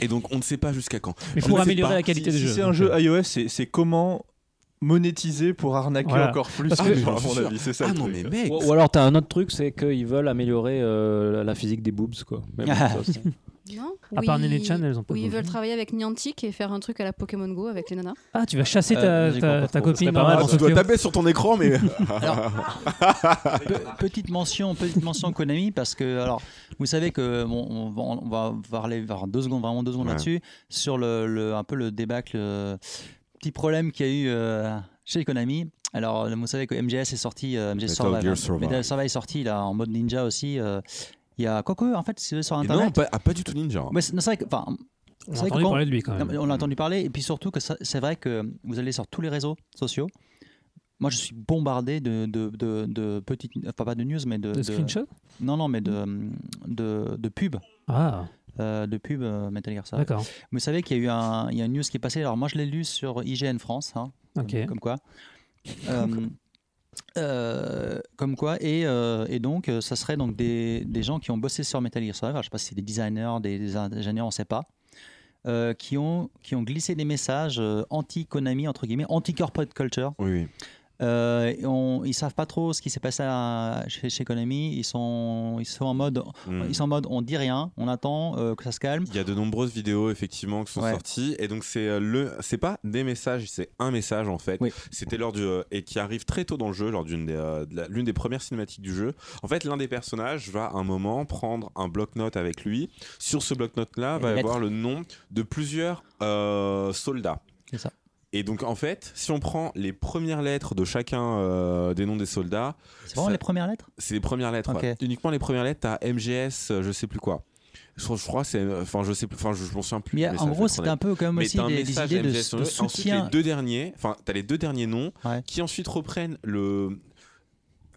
Et donc, on ne sait pas jusqu'à quand. Mais pour améliorer pas. la qualité si, du si jeu. c'est un jeu iOS, c'est comment monétiser pour arnaquer Voilà. encore plus. Parce à que- mon J'en suis avis, c'est ça. Ah le non, truc. mais mec. Ou, ou alors, t'as un autre truc, c'est qu'ils veulent améliorer euh, la physique des boobs, quoi. Bon, ça, Non À part Nene Chan, elles ont pas Oui, ils veulent travailler avec Niantic et faire un truc à la Pokémon Go avec les nanas. Ah, tu vas chasser ta, Euh, ta, ta trop. copine pas mal, Ah, tu dois taper sur ton écran, mais. Pe- petite mention, petite mention Konami parce que alors vous savez que bon, on, va, on va parler vers deux secondes, vraiment deux secondes Ouais. là-dessus sur le, le- un peu le débâcle, euh, petit problème qu'il y a eu euh, chez Konami. Alors vous savez que MGS est sorti, euh, MGS Metal Survive, Gear hein. Survive. Metal Survive est sorti là en mode ninja aussi. euh, il y a quoique en fait sur Et internet. non, pas, ah, pas du tout ninja. Mais c'est c'est vrai que enfin On c'est a vrai que entendu quand- parler de lui quand non, même. mais on l'a entendu parler, et puis surtout que ça- c'est vrai que vous allez sur tous les réseaux sociaux, moi, je suis bombardé de, de, de, de petites, enfin pas de news, mais de, De screenshot non, non, mais de, de, de pubs, Ah, euh, de pubs euh, Metal Gear Solid. d'accord. Vous savez qu'il y a eu un, il y a une news qui est passée. Alors moi, je l'ai lu sur IGN France, hein, Ok. comme, comme quoi. Euh, euh, comme quoi, et, euh, et donc, euh, ça serait donc des, des gens qui ont bossé sur Metal Gear Solid. Je sais pas si c'est des designers, des, ingénieurs, on ne sait pas. qui, ont, qui ont glissé des messages anti-Konami, entre guillemets, anti-corporate culture. Euh, on- ils savent pas trop ce qui s'est passé à- chez, chez Konami. Ils sont, ils sont en mode, Mm. ils sont en mode, on dit rien, on attend euh, que ça se calme. Il y a de nombreuses vidéos effectivement qui sont Ouais. sorties et donc c'est euh, le c'est pas des messages c'est un message en fait Oui. c'était lors du et qui arrive très tôt dans le jeu lors d'une des euh, de l'une des premières cinématiques du jeu en fait l'un des personnages va à un moment prendre un bloc-notes avec lui sur ce bloc-notes là va y avoir le nom de plusieurs soldats C'est ça. Et donc en fait si on prend les premières lettres de chacun euh, des noms des soldats C'est vraiment Ça- les premières lettres? c'est les premières lettres. Ok. ouais. Uniquement les premières lettres, t'as MGS, euh, je sais plus quoi. Je, crois- je crois que c'est. Enfin, je sais plus. Enfin, je, je m'en souviens plus. Mais du en gros, c'était un peu comme aussi des, des idées de, MGS de jeu. Ensuite, les soutien. deux derniers, enfin, t'as les deux derniers noms Ouais. qui ensuite reprennent le.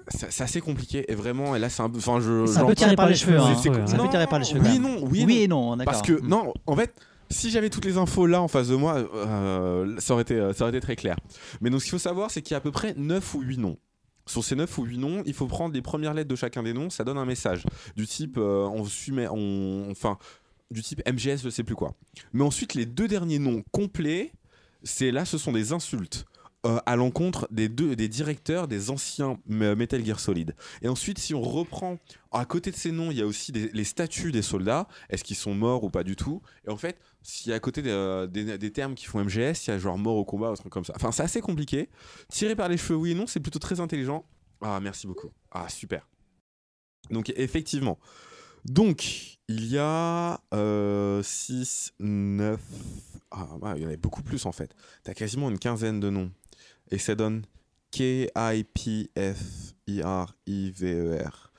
C'est c'est assez compliqué et vraiment, et là, c'est un peu. Enfin, je. C'est un peu tiré par les cheveux. hein. c'est- Ouais, peut tirer par les cheveux. Oui non, oui et Oui non. et non. Parce que, Mm. non, en fait, si j'avais toutes les infos là en face de moi, euh, ça, aurait été, ça aurait été très clair. Mais donc, ce qu'il faut savoir, c'est qu'il y a à peu près 9 ou 8 noms. Sur ces 9 ou 8 noms, il faut prendre les premières lettres de chacun des noms, ça donne un message. Du type, euh, on suit, on, enfin, du type MGS, je sais plus quoi. Mais ensuite, les deux derniers noms complets, c'est là, ce sont des insultes. Euh, à l'encontre des deux des directeurs des anciens euh, Metal Gear Solid. Et ensuite, si on reprend à côté de ces noms, il y a aussi des- les statuts des soldats. Est-ce qu'ils sont morts ou pas du tout? Et en fait, si à côté des, euh, des- termes qui font MGS, il y a genre mort au combat ou truc comme ça. Enfin, c'est assez compliqué. Tiré par les cheveux, oui et non, c'est plutôt très intelligent. Ah, merci beaucoup. Ah, super. Donc, effectivement. Donc, il y a 6, 9. Ah, ouais, il y en a beaucoup plus en fait. T'as quasiment une quinzaine de noms. Et ça donne K-I-P-F-I-R-I-V-E-R.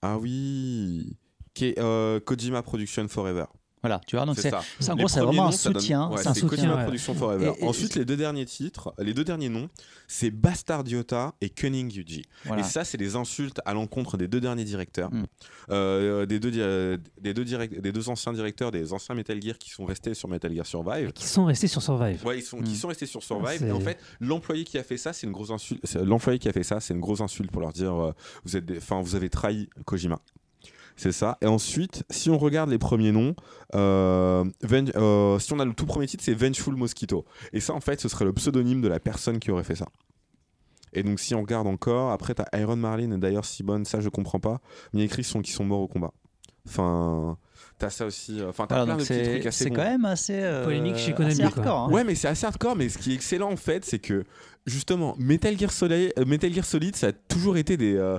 Ah oui. K- euh, Kojima Production Forever. Voilà, tu vois, donc C'est en gros, c'est vraiment un noms, soutien. ouais, c'est un soutien. Ouais. Production Forever. Et- et- Ensuite, les deux derniers titres, les deux derniers noms, c'est Bastard Yota et Cunning Yuji. Voilà. Et ça, c'est des insultes à l'encontre des deux derniers directeurs, Mm. Euh, des, deux, euh, des, deux direct- des deux anciens directeurs des anciens Metal Gear qui sont restés sur Metal Gear Survive. Qui sont restés sur Survive. Ouais, ils sont, qui Mm. sont restés sur Survive. C'est- Et en fait, l'employé qui a fait ça, c'est une grosse insulte. L'employé qui a fait ça, c'est une grosse insulte pour leur dire, euh, vous êtes, des- enfin, vous avez trahi Kojima. C'est ça. Et ensuite, si on regarde les premiers noms, euh, euh, si on a le tout premier titre, c'est Vengeful Mosquito. Et ça, en fait, ce serait le pseudonyme de la personne qui aurait fait ça. Et donc, si on regarde encore, après, t'as Iron Marlin et d'ailleurs Sibon, ça, je comprends pas. Mais il y a écrit sont, qu'ils sont morts au combat. Enfin, t'as ça aussi. euh, Enfin, t'as plein de petits c'est trucs assez c'est bons. quand même assez. euh, Polémique chez Konami, assez hardcore, hein. Ouais, mais c'est assez hardcore. Mais ce qui est excellent en fait, c'est que justement, Metal Gear, Solid, euh, Metal Gear Solid, ça a toujours été des. euh,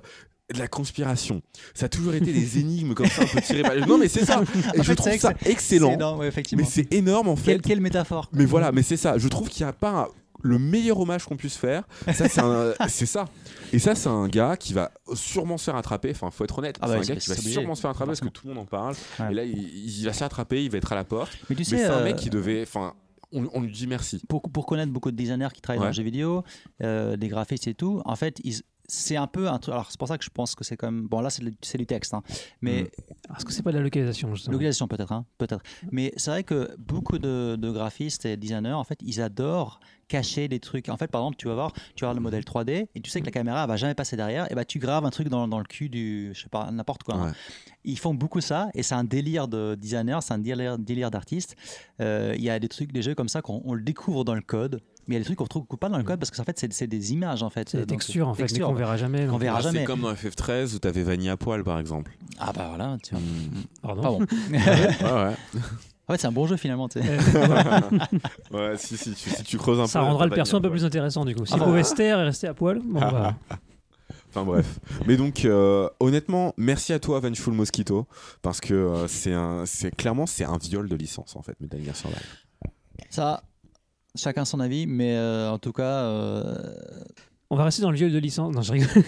de la conspiration. Ça a toujours été des énigmes comme ça, un peu tirées par les... Non, mais c'est ça. Et je fait, trouve ça ex- excellent. C'est énorme, ouais. Mais c'est énorme en fait. Quelle, quelle métaphore. Mais voilà, mais c'est ça. Je trouve qu'il n'y a pas un- le meilleur hommage qu'on puisse faire. Ça, c'est un- ça. Et ça, c'est un gars qui va sûrement se faire attraper. Enfin, faut être honnête. Ah c'est bah, un c'est- gars qui va obligé. sûrement se faire attraper parce que tout le monde en parle. Ouais. Et là, il, il va se faire attraper, il va être à la porte. Mais tu Mais sais, c'est un euh, mec qui devait. Enfin, on, on lui dit merci. pour, pour connaître beaucoup de designers qui travaillent dans le jeu vidéo, euh, des graphistes et tout, en fait, ils- c'est un peu un truc. Alors, c'est pour ça que je pense que c'est quand même. Bon, là, c'est du texte, hein. mais Mm. Est-ce que c'est pas de la localisation justement? Localisation peut-être, hein, peut-être. Mais c'est vrai que beaucoup de, de graphistes et designers, en fait, ils adorent cacher des trucs. En fait, par exemple, tu vas voir, tu vas voir le modèle 3D et tu sais que la caméra elle va jamais passer derrière, et bah tu graves un truc dans, dans le cul du, je sais pas, n'importe quoi. hein. Ouais. Ils font beaucoup ça et c'est un délire de designer, c'est un délire, délire d'artiste. Euh, Il y a des trucs, des jeux comme ça qu'on on le découvre dans le code, mais il y a des trucs qu'on retrouve pas dans le code parce que en fait, c'est c'est des images en fait. C'est des Donc, textures en fait, textures. qu'on verra jamais. Qu'on verra Ah, jamais. C'est comme dans FF13 où t'avais Vanilla à poil par exemple. Ah bah voilà, tu vois. Pardon. Pardon. ouais, ouais. Fait, c'est un bon jeu finalement. tu sais. Ouais, si, si, tu, si tu creuses un Ça peu. rendra le perso un peu plus intéressant du coup. Si Ah pouvait se taire et rester à poil, bon bah. Enfin bref. Mais donc, euh, honnêtement, merci à toi, Vengeful Mosquito, parce que euh, c'est un, c'est clairement c'est un viol de licence en fait, Metal Gear Survive. Ça, chacun son avis, mais euh, en tout cas, euh, On va rester dans le viol de licence. Non, je rigole.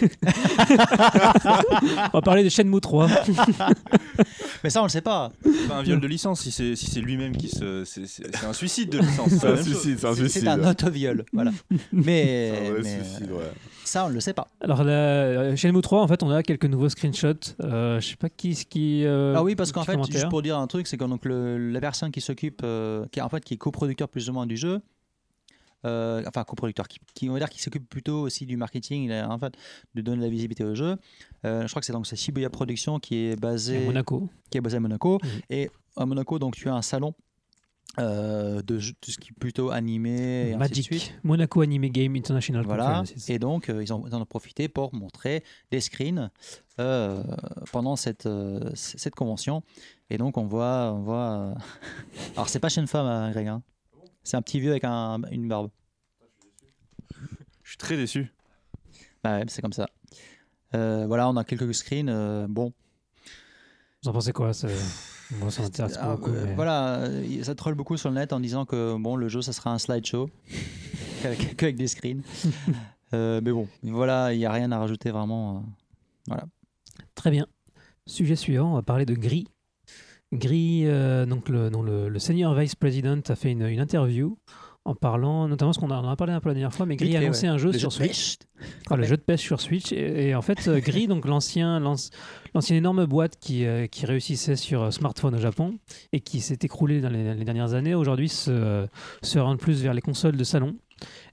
On va parler de Shenmue 3. Mais ça, on le sait pas. C'est pas un viol de licence si c'est si c'est lui-même qui se. C'est c'est- c'est un suicide de licence. C'est un suicide, c'est un C'est suicide. c'est un auto-viol. Voilà. Mais, C'est un vrai mais, suicide, euh, ouais. ça, on le sait pas. Alors, là, chez Shenmue 3, en fait, on a quelques nouveaux screenshots. Euh, je sais pas qui. qui euh, Ah oui, parce qu'en fait, juste pour dire un truc, c'est que donc le, la personne qui s'occupe, euh, qui en fait qui est coproducteur plus ou moins du jeu, euh, enfin coproducteur, qui, qui on va dire qui s'occupe plutôt aussi du marketing, en fait de donner de la visibilité au jeu. Euh, je crois que c'est donc Shibuya Production qui est C'est à basé, Monaco. qui est basé à Monaco. Mhm. Et à Monaco, donc tu as un salon. euh, de jeux- tout ce qui est plutôt animé et ainsi de suite. Magic. Monaco Anime Game International Voilà. Et donc, euh, ils, en, ils en ont profité pour montrer des screens euh, pendant cette, cette convention. Et donc, on voit. On voit Alors, c'est pas Shenfa, hein, Greg. hein. C'est un petit vieux avec un- une barbe. Je suis très déçu. Bah ouais, c'est comme ça. Euh, voilà, on a quelques screens. euh, bon, Vous en pensez quoi ça... Moi, ça m'intéresse pas Ah, beaucoup. euh, mais- voilà, euh, ça troll beaucoup sur le net en disant que bon, le jeu, ça sera un slideshow qu'avec qu'avec des screens. Euh, mais bon, voilà, il n'y a rien à rajouter vraiment. euh. Très bien. Sujet suivant, on va parler de Gris. Gris, euh, donc le, le, le senior vice president a fait une, une interview en parlant, notamment ce qu'on en a parlé un peu la dernière fois, mais Gris Vite a annoncé ouais. un jeu Le sur jeu Switch. Ah, le jeu de pêche sur Switch. Et, et en fait, euh, Gris, donc l'ancien, l'anci- l'ancienne énorme boîte qui, euh, qui réussissait sur euh, smartphone au Japon et qui s'est écroulée dans les, les dernières années, aujourd'hui se, se rend plus vers les consoles de salon.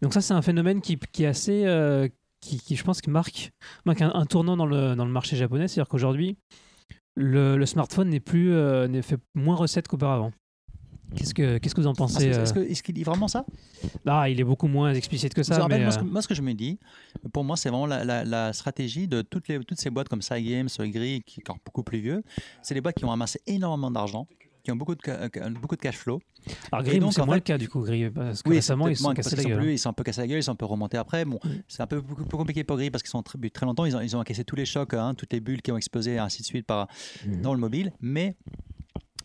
Donc ça, c'est un phénomène qui, qui est assez, qui, qui, je pense, marque, marque un, un tournant dans le, dans le marché japonais. C'est-à-dire qu'aujourd'hui, le, le smartphone n'est plus, euh, n'est fait moins recette qu'auparavant. Qu'est-ce que, qu'est-ce que vous en Ah, pensez euh est-ce qu'il dit vraiment ça? Ah, il est beaucoup moins explicite que ça. rappelez, Mais, moi, ce euh, que, moi, ce que je me dis, pour moi, c'est vraiment la, la- la stratégie de toutes, les, toutes ces boîtes comme Cygames, Gris, qui est encore beaucoup plus vieux. C'est des boîtes qui ont amassé énormément d'argent, qui ont beaucoup de, ca- beaucoup de cash flow. alors Gris, donc, c'est moins fait- le cas du coup, Gris. Parce que Oui, récemment, ils se sont cassés la sont gueule. plus- Ils sont un peu cassés la gueule, ils sont un peu remontés après. Bon, Mm. c'est un peu plus compliqué pour Gris parce qu'ils sont très, très longtemps. Ils ont, ils ont encaissé tous les chocs, hein, toutes les bulles qui ont explosé, et ainsi de suite, par, Mhm. dans le mobile. Mais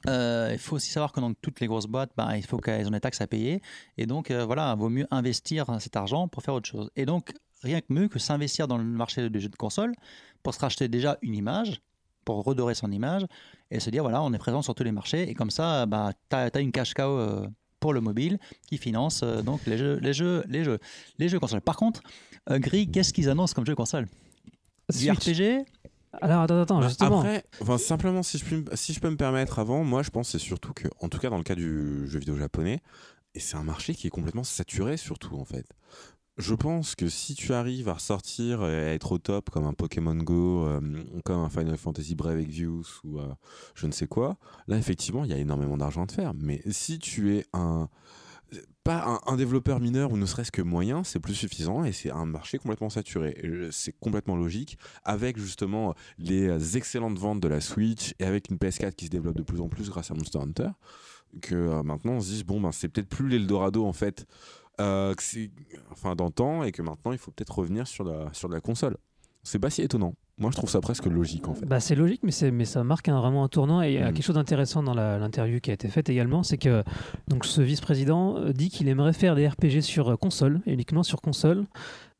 euh, il faut aussi savoir que dans toutes les grosses boîtes, bah, il faut qu'elles ont des taxes à payer. Et donc, euh, voilà, il vaut mieux investir cet argent pour faire autre chose. Et donc, rien que mieux que s'investir dans le marché des jeux de console pour se racheter déjà une image, pour redorer son image et se dire, voilà, on est présent sur tous les marchés. Et comme ça, bah, tu as, une cash cow. euh, pour le mobile qui finance euh, donc les jeux, les jeux, les jeux, les jeux console. Par contre, euh, Gris, qu'est-ce qu'ils annoncent comme jeu console? Du Switch. RPG Alors attends, attends, Bah, justement. Après, enfin, simplement, si je, puis, si je peux me permettre avant, moi je pense que c'est surtout que, en tout cas dans le cas du jeu vidéo japonais, et c'est un marché qui est complètement saturé surtout en fait. Je pense que si tu arrives à ressortir et à être au top comme un Pokémon Go, euh, comme un Final Fantasy Brave Exvius ou euh, je ne sais quoi, là effectivement il y a énormément d'argent à te faire. Mais si tu es un pas un, développeur mineur ou ne serait-ce que moyen, c'est plus suffisant et c'est un marché complètement saturé. C'est complètement logique avec justement les excellentes ventes de la Switch et avec une PS4 qui se développe de plus en plus grâce à Monster Hunter que euh, maintenant on se dise bon ben c'est peut-être plus l'Eldorado en fait euh, que c'est enfin d'antan et que maintenant il faut peut-être revenir sur la sur la console. C'est pas si étonnant. Moi je trouve ça presque logique en fait. Bah, c'est logique, mais, c'est- mais ça marque un, vraiment un tournant. Et il y a quelque chose d'intéressant dans l'interview qui a été faite également, c'est que donc, ce vice-président euh, dit qu'il aimerait faire des RPG sur euh, console, uniquement sur console.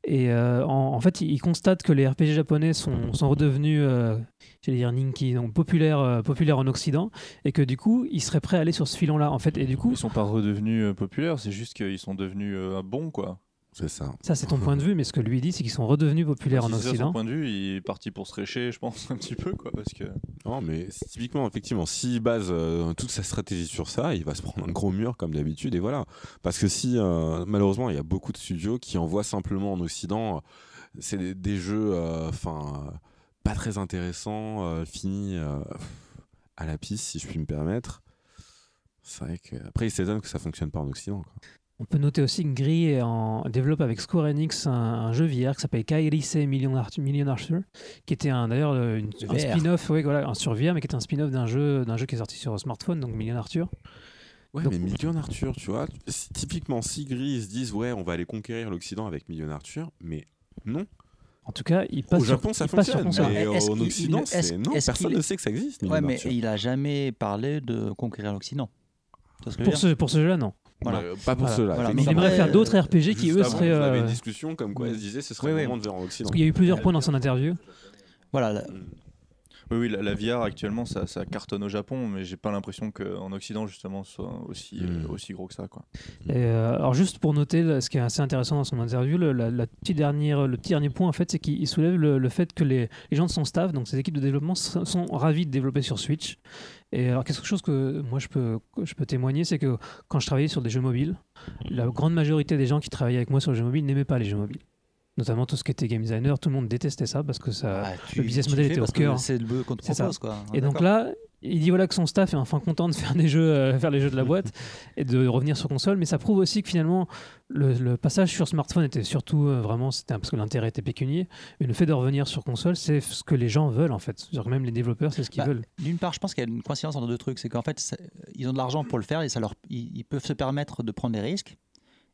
Et euh, en, fait, il, constate que les RPG japonais sont, redevenus, euh, j'allais dire Ninki, donc populaires, euh, populaires en Occident, et que du coup, il serait prêt à aller sur ce filon-là. En fait, et du coup, Ils sont pas redevenus populaires, c'est juste qu'ils sont devenus bons quoi. C'est ça. ça c'est ton point de vue, mais ce que lui dit, c'est qu'ils sont redevenus populaires en Si c'est son Occident. point de vue, il est parti pour se récher, je pense un petit peu quoi, parce que. Non, mais typiquement, effectivement, s'il base euh, toute sa stratégie sur ça, il va se prendre un gros mur comme d'habitude, et voilà. Parce que si, euh, malheureusement, il y a beaucoup de studios qui envoient simplement en Occident, euh, c'est des, des jeux, enfin, euh, pas très intéressants, euh, finis euh, à la piste, si je puis me permettre. C'est vrai que après, il s'étonne que ça fonctionne pas en Occident. Quoi. On peut noter aussi que Gris en- développe avec Square Enix un, un jeu VR qui s'appelle Kaerise Million, Arthur, Million Arthur, qui était un- d'ailleurs un spin-off, ouais, voilà, un sur VR, mais qui était un spin-off d'un jeu, d'un jeu qui est sorti sur smartphone, donc Million Arthur. Ouais, Donc- mais Million Arthur, tu vois, si- typiquement, si Gris ils se disent, ouais, on va aller conquérir l'Occident avec Million Arthur, mais non. En tout cas, il passe Au sur, Japon, ça sur fonctionne, mais en Occident, il- non, personne ne sait que ça existe. Million Ouais, mais Arthur. il a jamais parlé de conquérir l'Occident. Ce, pour ce jeu-là, non. Voilà. Euh, pas pour Voilà. ceux-là. Voilà, Mais il aimerait faire d'autres euh, RPG qui, eux, seraient. On avait euh, une discussion comme quoi elle se disait ce serait Oui, le oui. moment de vers en Occident. Parce qu'il y a eu plusieurs points dans son interview. Voilà, là- Mm. Oui, oui, la, la VR actuellement, ça, ça cartonne au Japon, mais j'ai pas l'impression qu'en Occident, justement, ce soit aussi, euh, Mm. aussi gros que ça. Quoi. Et, euh, alors juste pour noter, là, ce qui est assez intéressant dans son interview, le, la, la petite dernière, le petit dernier point en fait, c'est qu'il il soulève le, le fait que les, les gens de son staff, donc ces équipes de développement, sont, ravis de développer sur Switch. Et alors quelque chose que moi je peux, je peux témoigner, c'est que quand je travaillais sur des jeux mobiles, la grande majorité des gens qui travaillaient avec moi sur les jeux mobiles n'aimaient pas les jeux mobiles. Notamment tout ce qui était game designer, tout le monde détestait ça parce que ça. Ah, le business model était au cœur. C'est le qu'on te propose, quoi. Et donc là, il dit voilà que son staff est enfin content de faire des jeux, euh, faire les jeux de la boîte et de revenir sur console, mais ça prouve aussi que finalement le, le passage sur smartphone était surtout euh, vraiment c'était parce que l'intérêt était pécunier, mais le fait de revenir sur console, c'est ce que les gens veulent en fait. Que même les développeurs, c'est ce qu'ils Bah, veulent. D'une part, je pense qu'il y a une coïncidence entre deux trucs. C'est qu'en fait, ils ont de l'argent pour le faire et ça leur, ils, ils peuvent se permettre de prendre des risques.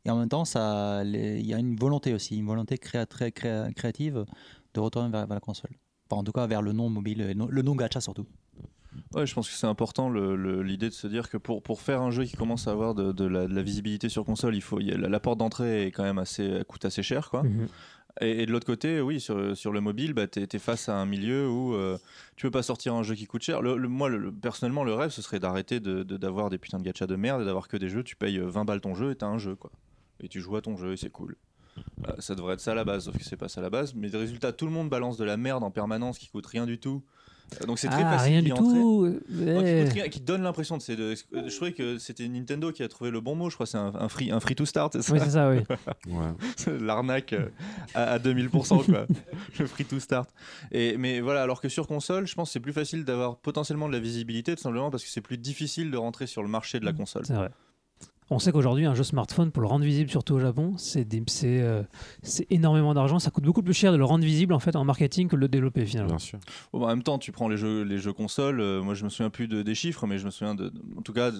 Et en même temps, ça, il y a une volonté aussi, une volonté créa- très créa- créative de retourner vers, vers la console. Enfin, en tout cas, vers le non mobile, non- le non gacha surtout. Ouais, je pense que c'est important l'idée de se dire que pour, pour faire un jeu qui commence à avoir de, de la, de la visibilité sur console, il faut, il y a- la, la porte d'entrée est quand même assez, coûte assez cher. Quoi. Mhm. Et, et de l'autre côté, oui, sur, sur le mobile, bah, tu es, face à un milieu où euh, tu peux pas sortir un jeu qui coûte cher. Le, le- moi, le- le- personnellement, le rêve, ce serait d'arrêter d'avoir de, d'avoir des putains de gachas de merde et d'avoir que des jeux. Tu payes euh, 20 balles ton jeu et tu as un jeu. quoi. Et tu joues à ton jeu et c'est cool. Euh, ça devrait être ça à la base, sauf que c'est pas ça à la base. Mais résultat, tout le monde balance de la merde en permanence qui coûte rien du tout. Euh, donc c'est très Ah, facile rien d'y du entrer. tout. Qui, coûte rien, qui te donne l'impression de, c'est de- Je trouvais que c'était Nintendo qui a trouvé le bon mot. Je crois c'est un, un free, un free to start, c'est ça Oui, c'est ça, oui. Ouais. L'arnaque euh, à, à 2000%, quoi. le free to start. Et, mais voilà, alors que sur console, je pense que c'est plus facile d'avoir potentiellement de la visibilité, tout simplement parce que c'est plus difficile de rentrer sur le marché de la console. C'est vrai. On sait qu'aujourd'hui, un jeu smartphone, pour le rendre visible, surtout au Japon, c'est des- c'est euh, c'est énormément d'argent. Ça coûte beaucoup plus cher de le rendre visible en fait en marketing que de le développer finalement. Bien sûr. Bon, bah, en même temps, tu prends les jeux, les jeux consoles, euh, moi je me souviens plus de, des chiffres, mais je me souviens de, en tout cas de,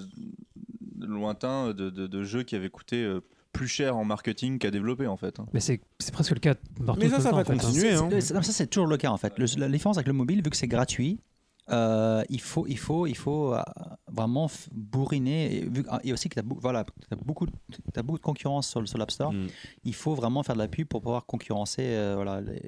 de lointain de, de- de jeux qui avaient coûté euh, plus cher en marketing qu'à développer en fait. hein. Mais c'est c'est presque le cas partout. Mais ça, ça va en fait, continuer. hein. Ça, c'est toujours le cas en fait. Le- la différence avec le mobile, vu que c'est gratuit, euh, il faut, il faut, il faut euh, vraiment bourriner. Et, vu, et aussi que tu as, voilà, t'as beaucoup, de- t'as beaucoup de concurrence sur, le- sur l'App Store, Mm. il faut vraiment faire de la pub pour pouvoir concurrencer euh, voilà, les,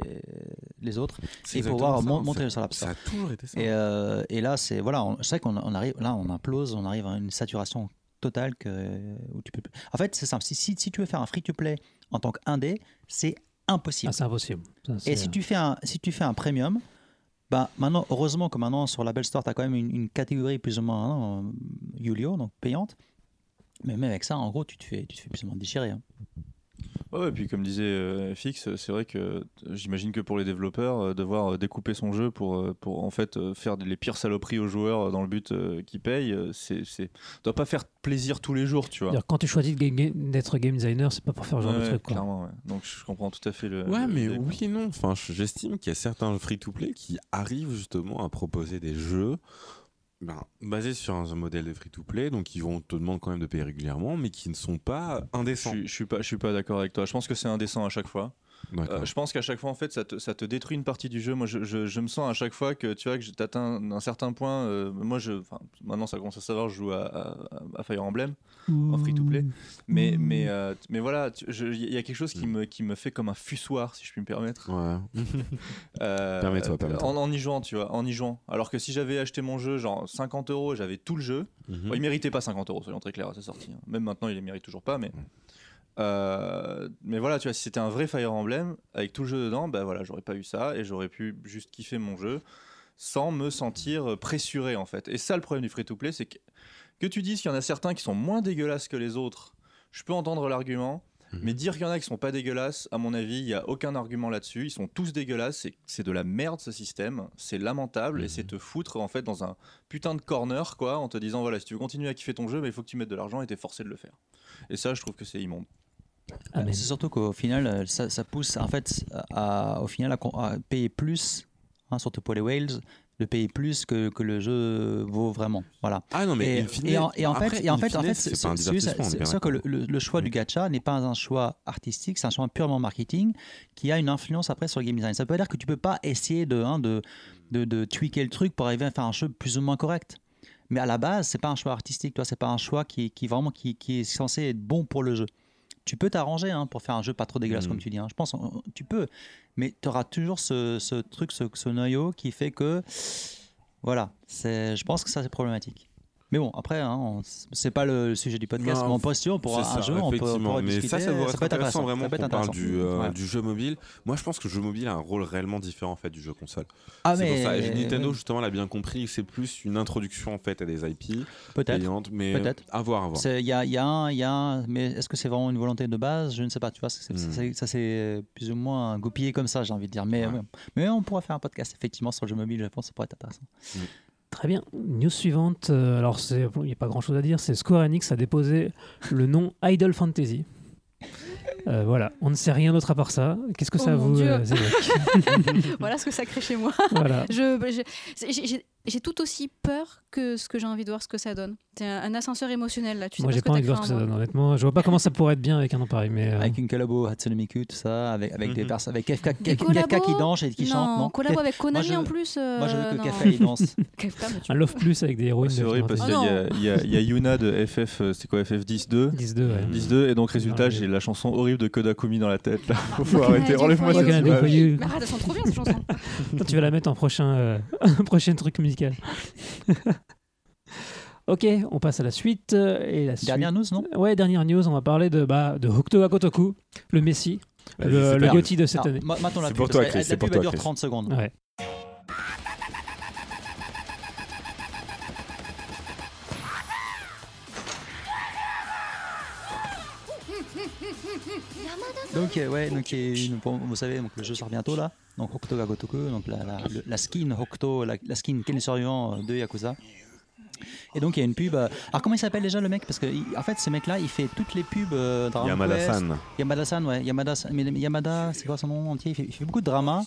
les autres et pouvoir ça, mon- en montrer fait. sur l'App Store. Ça a toujours été ça. Et, euh, et là, c'est voilà, c'est vrai qu'on on arrive, là, on implose, on arrive à une saturation totale que, où tu peux. plus- En fait, c'est simple. Si, si, si tu veux faire un free-to-play en tant qu'indé, c'est impossible. Ah, c'est impossible. Ça, Et si tu fais un, si tu fais un premium, bah maintenant, heureusement que maintenant sur l'Apple Store, tu as quand même une, catégorie plus ou moins hein, Julio, donc payante. Mais même avec ça, en gros, tu te fais, tu te fais plus ou moins déchirer. hein. Ouais, et puis comme disait euh, FX, c'est vrai que euh, j'imagine que pour les développeurs, euh, devoir euh, découper son jeu pour, euh, pour en fait euh, faire les pires saloperies aux joueurs euh, dans le but euh, qu'ils payent, euh, c'est, c'est doit pas faire plaisir tous les jours, tu vois. Quand tu choisis de ga- ga- d'être game designer, c'est pas pour faire ce genre de truc. Quoi. clairement, ouais. Donc je comprends tout à fait le. Ouais, le- mais l'idée, quoi. oui et non. Enfin, je- j'estime qu'il y a certains free-to-play qui arrivent justement à proposer des jeux ben, basés sur un modèle de free-to-play, donc ils vont te demander quand même de payer régulièrement, mais qui ne sont pas Je indécents. suis, je suis pas, je suis pas d'accord avec toi. Je pense que c'est indécent à chaque fois. Euh, je pense qu'à chaque fois, en fait, ça te, ça te détruit une partie du jeu. Moi, je, je- je me sens à chaque fois que tu vois que t'atteins un certain point. euh, moi, je, maintenant, ça commence à savoir, je joue à, à- à Fire Emblem en free-to-play. Mais, mais, euh, mais voilà, il y a quelque chose qui Mm. me, qui me fait comme un fussoir, si je puis me permettre. Ouais. Euh, Permets-toi, permets-toi. En, en y jouant, tu vois, en y jouant. Alors que si j'avais acheté mon jeu, genre 50 euros, j'avais tout le jeu. Mhm. Bon, il méritait pas 50 euros, soyons très clairs à sa sortie. hein. Même maintenant, il les mérite toujours pas, mais. Euh, mais voilà, tu vois, si c'était un vrai Fire Emblem avec tout le jeu dedans, bah voilà, j'aurais pas eu ça et j'aurais pu juste kiffer mon jeu sans me sentir pressuré en fait. Et ça, le problème du free-to-play, c'est que que tu dises qu'il y en a certains qui sont moins dégueulasses que les autres, je peux entendre l'argument. Mhm. Mais dire qu'il y en a qui sont pas dégueulasses, à mon avis, il y a aucun argument là-dessus. Ils sont tous dégueulasses. C'est- C'est de la merde ce système. C'est lamentable et Mhm. c'est te foutre en fait dans un putain de corner quoi, en te disant voilà, si tu veux continuer à kiffer ton jeu, mais il faut que tu mettes de l'argent et t'es forcé de le faire. Et ça, je trouve que c'est immonde. Ah, mais- C'est surtout qu'au final, euh, ça, ça pousse en fait à, au final à, payer plus, hein, surtout pour les whales, de payer plus que, que le jeu vaut vraiment. Voilà. Ah non, mais et, in fine, et en, et en après, fait, et en in fait, en fine, fait, c'est bien sûr que le, d'accord. le- le choix du gacha n'est pas un choix artistique, c'est un choix purement marketing qui a une influence après sur le game design. Ça veut dire que tu peux pas essayer de, hein, de, de, de tweaker le truc pour arriver à faire un jeu plus ou moins correct. Mais à la base, c'est pas un choix artistique, toi, c'est pas un choix qui, qui vraiment qui, qui est censé être bon pour le jeu. Tu peux t'arranger hein, pour faire un jeu pas trop dégueulasse, Mm. comme tu dis. hein. Je pense on- tu peux, mais tu auras toujours ce, ce truc, ce, ce noyau qui fait que. Voilà, c'est- je pense que ça c'est problématique. Mais bon, après, hein, c'est pas le, sujet du podcast, Non, mais peut, on pourra C'est un ça, jeu, on peut, on mais discuter. ça, ça pourrait être peut être intéressant vraiment peut qu'on parle du, euh, Ouais. du jeu mobile. Moi, je pense que le jeu mobile a un rôle réellement différent en fait du jeu console. Ah, c'est mais pour ça. Et Nintendo justement l'a bien compris. C'est plus une introduction en fait à des IP peut-être. payantes, mais Peut-être. à voir, à voir. Il y a, il y, a y a mais est-ce que c'est vraiment une volonté de base? Je ne sais pas, tu vois, Hmm. ça c'est plus ou moins goupillé comme ça, j'ai envie de dire. Mais, Ouais. ouais. mais on pourra faire un podcast effectivement sur le jeu mobile, je pense que ça pourrait être intéressant. Très bien. News suivante. euh, alors, il n'y a pas grand chose à dire. C'est Square Enix a déposé le nom Idol Fantasy. Euh, voilà, on ne sait rien d'autre à part ça. Qu'est-ce que Oh ça vous euh, évoque voilà ce que ça crée chez moi. Voilà. J'ai- tout aussi peur que ce que j'ai envie de voir ce que ça donne. C'est un, un ascenseur émotionnel là. Tu sais Moi, pas j'ai pas envie de voir ce que ça donne, honnêtement. Je vois pas comment ça pourrait être bien avec un nom pareil, mais. euh, Avec une collabo Hatsune Miku, tout ça, avec, avec des Mhm. personnes, avec Kefka, Des Kefka qui danse et qui non, chante. Non, collabo avec Konami je- en plus. euh, Moi je veux que non. Kefka il danse. Kefka, mais tu- un Love Plus avec des héroïnes. C'est horrible parce Final qu'il y, a- Yuna de FF, c'est quoi FF 10-2 Fantasy 10-2, ouais. 10-2 et donc résultat Ouais. j'ai la chanson horrible de Kodakumi dans la tête là. Faut, faut arrêter, enlève-moi cette image. Mais arrête, elles sont trop bien ces chansons. Tu vas la mettre en prochain, euh, prochain truc musical. ok, on passe à la suite. euh, Et la suite- Dernière news, non? Ouais, dernière news, on va parler de, bah, de Hokuto wa Gotoku, le Messi, le, le. Gotti de cette Alors, année. ma- Maintenant la C'est pour toi, Chris, la c'est pour pub dure Chris. 30 secondes. Ouais. Donc, euh, ouais, donc, euh, bon, vous savez, donc, le jeu sort bientôt là. Donc, Hokuto ga Gotoku, donc la, la, le- la skin Hokuto, la, la skin euh, de Yakuza. Et donc, il y a une pub. euh, alors, comment il s'appelle déjà le mec? Parce que, il- en fait, ce mec-là, il fait toutes les pubs. Euh. Yamada-san. Yamada-san, ouais. Yamada, mais Yamada, c'est quoi son nom entier? Il fait, il fait beaucoup de drama.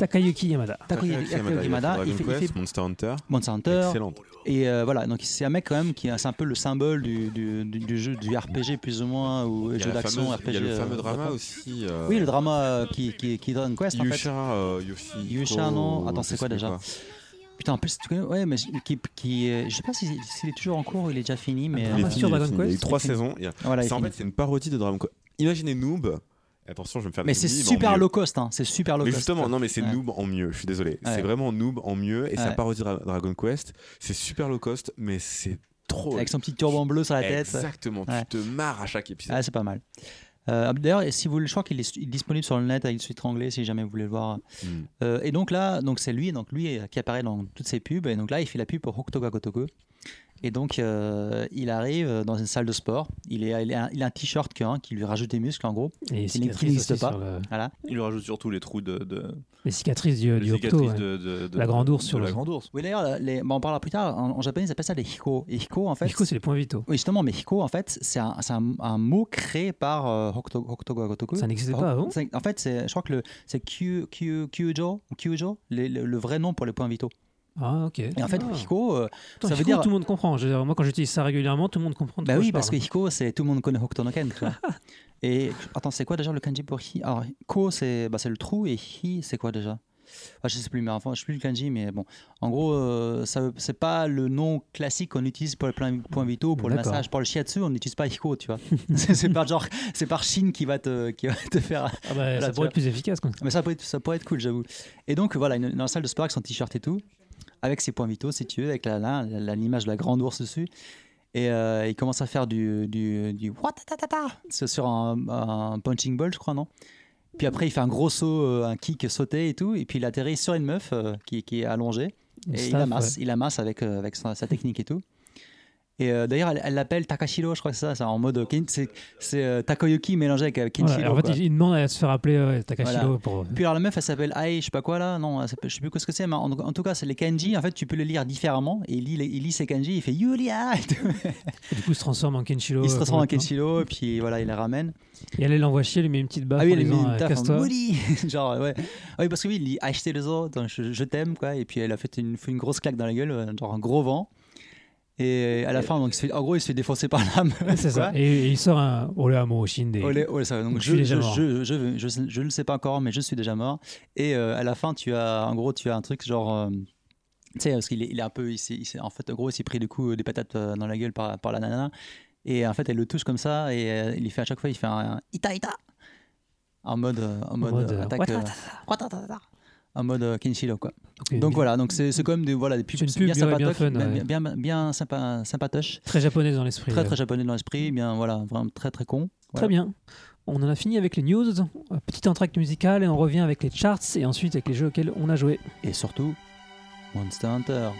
Takayuki Yamada. Takayuki Takayuki Yamada, Yamada, il fait, il Dragon fait Quest, Monster Hunter. Monster Hunter. Excellent. Et euh, voilà, donc c'est un mec quand même qui est un peu le symbole du, du, du- du jeu, du RPG plus ou moins, ou jeu d'action, RPG. Il y a le euh, fameux drama d'accord. aussi. euh, Oui, le drama euh, qui, qui, qui est Dragon Quest en fait. Yusha, euh, Yoshi. Yusha, non. Attends, c'est quoi déjà Putain, en plus, tu connais, ouais, mais qui, qui, euh, je sais pas si- s'il est toujours en cours ou il est déjà fini, mais euh, Il est pas fini, sur il est Dragon fini. Il y a eu Quest, trois il est fini. saisons. Il y a- voilà, C'est en fini. fait c'est une parodie de Dragon Quest. Imaginez Noob. Attention, je vais me faire Mais c'est super low cost, hein, c'est super low Mais cost. justement, non, mais c'est Ouais. noob en mieux. Je suis désolé. Ouais. C'est vraiment noob en mieux et ça parodie Dra- Dragon Quest. C'est super low cost, mais c'est trop. Avec son petit turban bleu sur la tête. Exactement. Tu te marres à chaque épisode. Ah, c'est pas mal. Euh, D'ailleurs, si vous, je crois qu'il est, disponible sur le net avec le sous-titre anglais si jamais vous voulez le voir. Mm. Euh, et donc là, donc c'est lui, donc lui qui apparaît dans toutes ses pubs. Et donc là, il fait la pub pour Hokuto ga Gotoku. Et donc, euh, il arrive dans une salle de sport. Il, est, il, a, un- il a un t-shirt hein, qui lui rajoute des muscles en gros. Et les Qui n'existe pas. le- Voilà. Il lui rajoute surtout les trous de, de les cicatrices du, les du Hokuto. cicatrices ouais. de, de- de- La grande ours sur la le- grande ours. Oui, d'ailleurs, les, bon, on en parlera plus tard. En, en japonais, ils appellent ça les hiko. Et hiko, en fait. Hiko, c'est les points vitaux. Oui, justement, mais hiko, en fait, c'est un, c'est un, un mot créé par euh, Hokuto. Ça n'existait pas avant En fait, je crois que c'est Kyu, Kyu, Kyujo, ou Kyujo le, le- le vrai nom pour les points vitaux. Ah, ok. Et en fait, Ah. Hiko, euh, Attends, ça veut dire- tout le monde comprend. Je moi, quand j'utilise ça régulièrement, tout le monde comprend. de bah quoi oui, je parce que. Hiko, c'est tout le monde connaît Hokuto no Ken. Et attends, c'est quoi déjà le kanji pour Hi? Alors, Ko, c'est bah, le trou, et Hi, c'est quoi déjà? Ah, Je sais plus, mais enfin, je sais plus le kanji, mais bon. En gros, euh, c'est pas le nom classique qu'on utilise pour les points vitaux, pour le massage. Pour le shiatsu, on n'utilise pas Hiko, tu vois. c'est par genre, c'est par Shin qui va te, qui va te faire Ah bah, ça pourrait être plus efficace. Quoi. Mais ça pourrait être, ça pourrait être cool, j'avoue. Et donc, voilà, une- dans la salle de sport avec son t-shirt et tout, avec ses points vitaux, si tu veux, avec l'image de la grande ours dessus. Et euh, il commence à faire du, du, du sur un, un punching ball, je crois, non? Puis après, il fait un gros saut, euh, un kick sauté et tout. Et puis il atterrit sur une meuf euh, qui, qui est allongée. Et il amasse, il amasse avec, euh, avec sa, sa technique et tout. Et euh, d'ailleurs, elle elle l'appelle Takashiro, je crois que c'est ça, c'est en mode. euh, C'est euh, Takoyuki mélangé avec euh, Voilà, Kenshiro. en fait, il, il demande à se faire appeler euh, Takashiro Voilà. pour. Puis alors la meuf elle s'appelle Ai, je sais pas quoi là, non, elle je sais plus quoi ce que c'est, mais en, en tout cas c'est les kanji, en fait tu peux le lire différemment, et il lit, les- il lit ses kanji, il fait Yulia, et du coup, il se transforme en Kenshiro. il se euh, transforme en. Kenshiro, et puis voilà, il la ramène. Et elle, elle l'envoie chier, elle lui met une petite baffe ah oui, il lui met une euh, taf genre ouais. Ah oui, parce que oui, il dit acheter les autres, je, je t'aime, quoi, et puis elle a fait une, une grosse claque dans la gueule, euh, genre un gros vent. Et à la fin, donc, il se fait- en gros, il se fait défoncer par l'âme. C'est ça. Et, et il sort un Ole Amo Shin des. Olé, olé, ça. Donc Je je, suis déjà je, mort. je, je, ne le sais pas encore, mais je suis déjà mort. Et euh, à la fin, tu as, en gros, tu as un truc genre, euh, tu sais, parce qu'il est, il est un peu, il il en fait, en gros, il s'est pris du coup des patates euh, dans la gueule par, par la nana. Et en fait, elle le touche comme ça et euh, il fait à chaque fois, il fait un, un Ita Ita en mode, euh, en mode, mode, euh, euh, attaque. Euh. En mode euh, Kenshiro quoi. Donc bien. voilà, donc c'est quand même des voilà des pubs, pub, bien sympatoches, bien, ouais. bien, bien, sympa, sympatoche, Très japonais dans l'esprit. très ouais. très japonais dans l'esprit, bien voilà, vraiment très très con. Très bien. On en a fini avec les news. Euh, Petite entracte musicale et on revient avec les charts et ensuite avec les jeux auxquels on a joué. Et surtout Monster Hunter.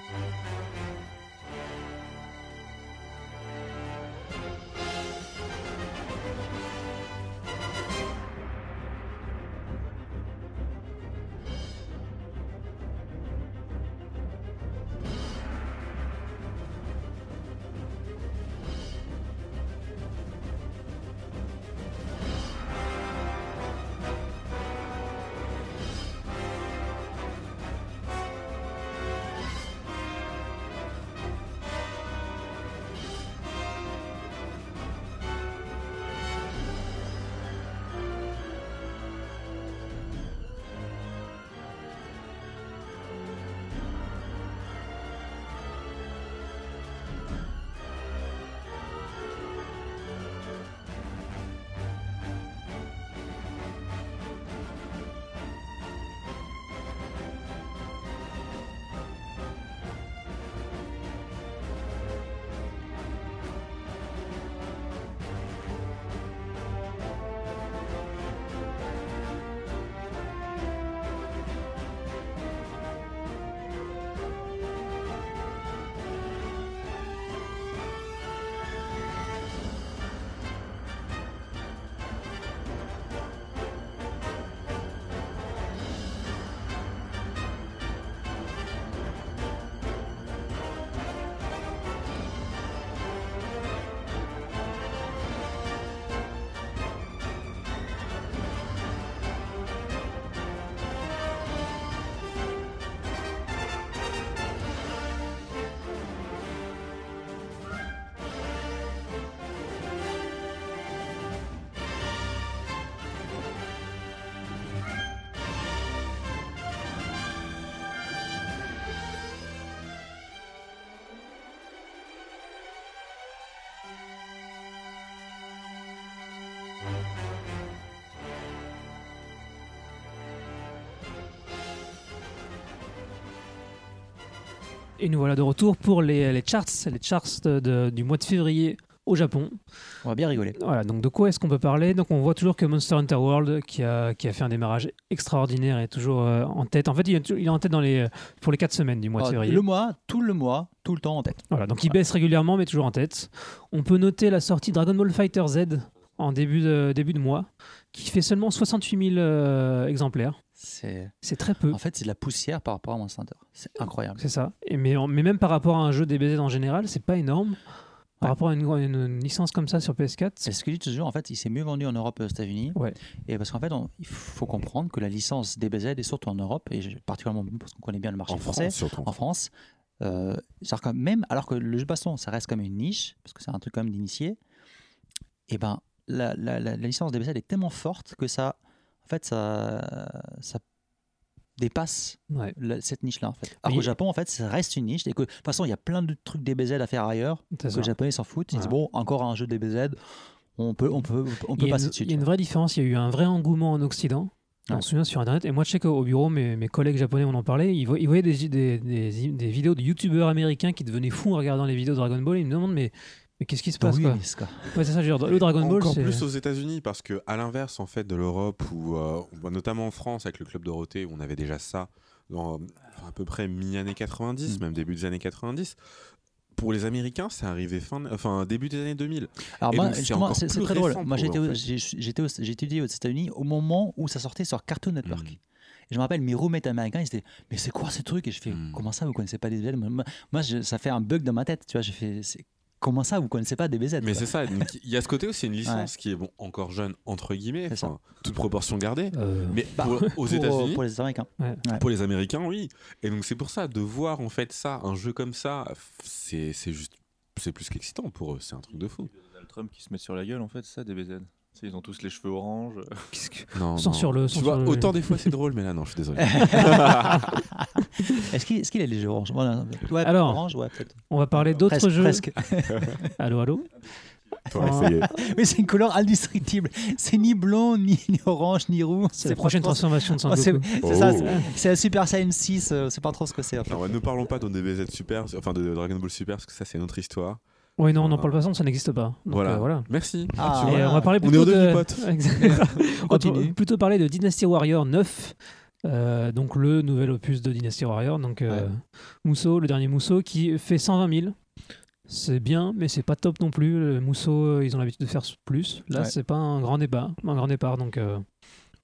Et nous voilà de retour pour les, les charts, les charts de- du mois de février au Japon. On va bien rigoler. Voilà, donc de quoi est-ce qu'on peut parler? Donc on voit toujours que Monster Hunter World, qui a, qui a fait un démarrage extraordinaire, est toujours euh, en tête. En fait, il est, il est en tête dans les, pour les 4 semaines du mois de Ah, février. le mois, tout le mois, tout le temps en tête. Voilà, donc il baisse régulièrement, mais toujours en tête. On peut noter la sortie Dragon Ball Fighter Z en début de, début de mois, qui fait seulement 68 000 euh, exemplaires. C'est très peu. en fait c'est de la poussière par rapport à Monster Hunter. C'est incroyable. C'est ça. Et mais, en- mais même par rapport à un jeu DBZ en général, c'est pas énorme. Par Ouais. rapport à une, une licence comme ça sur PS4, C'est ce que je dis toujours, en fait, il s'est mieux vendu en Europe et aux États-Unis. Ouais. Et parce qu'en fait, on- il faut comprendre que la licence DBZ est surtout en Europe, et particulièrement parce qu'on connaît bien le marché En français, France, surtout. en France. euh, que même alors que le jeu de baston, ça reste comme une niche, parce que c'est un truc quand même d'initié, et ben la, la- la- la licence DBZ est tellement forte que ça, fait, ça, ça dépasse ouais, la- cette niche-là. En fait. Alors qu'au Japon, en fait, ça reste une niche. Et que, de toute façon, il y a plein de trucs DBZ à faire ailleurs que les Japonais s'en foutent. Ils disent bon, encore un jeu DBZ, on peut, on peut, on peut passer dessus. Il y a une vraie différence. Il y a eu un vrai engouement en Occident. On se souvient sur Internet. Et moi, je sais qu'au bureau, mes, mes collègues japonais, on en parlait. Ils voyaient des, des, des- des vidéos de youtubeurs américains qui devenaient fous en regardant les vidéos de Dragon Ball. Ils me demandent, mais, mais qu'est-ce qui se passe quoi mais c'est quoi. Ouais, c'est ça, je veux dire, Le Dragon Ball, Encore c'est. plus aux États-Unis, parce que à l'inverse en fait de l'Europe ou euh, notamment en France avec le club Dorothée où on avait déjà ça dans à peu près mi-année 90, Mm. même début des années 90. Pour les Américains, c'est arrivé fin, enfin début des années 2000. Alors moi, c'est très drôle. Moi, j'ai étudié aux États-Unis au moment où ça sortait sur Cartoon Network. Mm. Et je me rappelle, mes roommates américains, ils étaient Mais c'est quoi ces trucs Et je fais Mm. Comment ça, vous connaissez pas DBZ Moi, moi- je- ça fait un bug dans ma tête. Tu vois, j'ai fait Comment ça, vous connaissez pas DBZ Mais c'est ça. Il y a ce côté aussi une licence qui est bon encore jeune entre guillemets, toute proportion gardée. Euh, Mais Bah, pour- aux pour, États-Unis, pour les Américains. Ouais. Pour les Américains, oui. Et donc c'est pour ça, de voir en fait ça, un jeu comme ça, c'est c'est juste, c'est plus qu'excitant pour eux, c'est un truc de fou. Donald Trump qui se met sur la gueule, en fait, c'est ça, DBZ. Tu sais, ils ont tous les cheveux orange. qu'est-ce que- Non, Sans non. sur le- Tu sans vois, sur le- autant des fois c'est drôle, mais là non, je suis désolé. Est-ce qu'il est, a les jeux orange? Voilà. Ouais, Alors, orange, ouais. On va parler d'autres jeux. presque. Allô, allô? Oh. Mais c'est une couleur indestructible. C'est ni blond, ni, ni orange, ni roux. C'est la prochaine transformation de Oh, c'est Sangoku. c'est ça, Oh. c'est- la Super Saiyan 6. euh, C'est pas trop ce que c'est. en fait. Alors, ne parlons pas de DBZ Super, enfin de Dragon Ball Super, parce que ça c'est une autre histoire. Oui, non, on n'en parle pas, ça n'existe pas. Donc, Voilà. euh, voilà. Merci. Ah, Et euh, on va parler On est plutôt au demi, de... pote. Exact. on va plutôt parler de Dynasty Warrior 9, euh, donc le nouvel opus de Dynasty Warrior, donc euh, Ouais. Le dernier Musso, qui fait 120 000. C'est bien, mais c'est pas top non plus. Le euh, ils ont l'habitude de faire plus. Là, Ouais. c'est pas un grand débat, un grand départ, donc euh,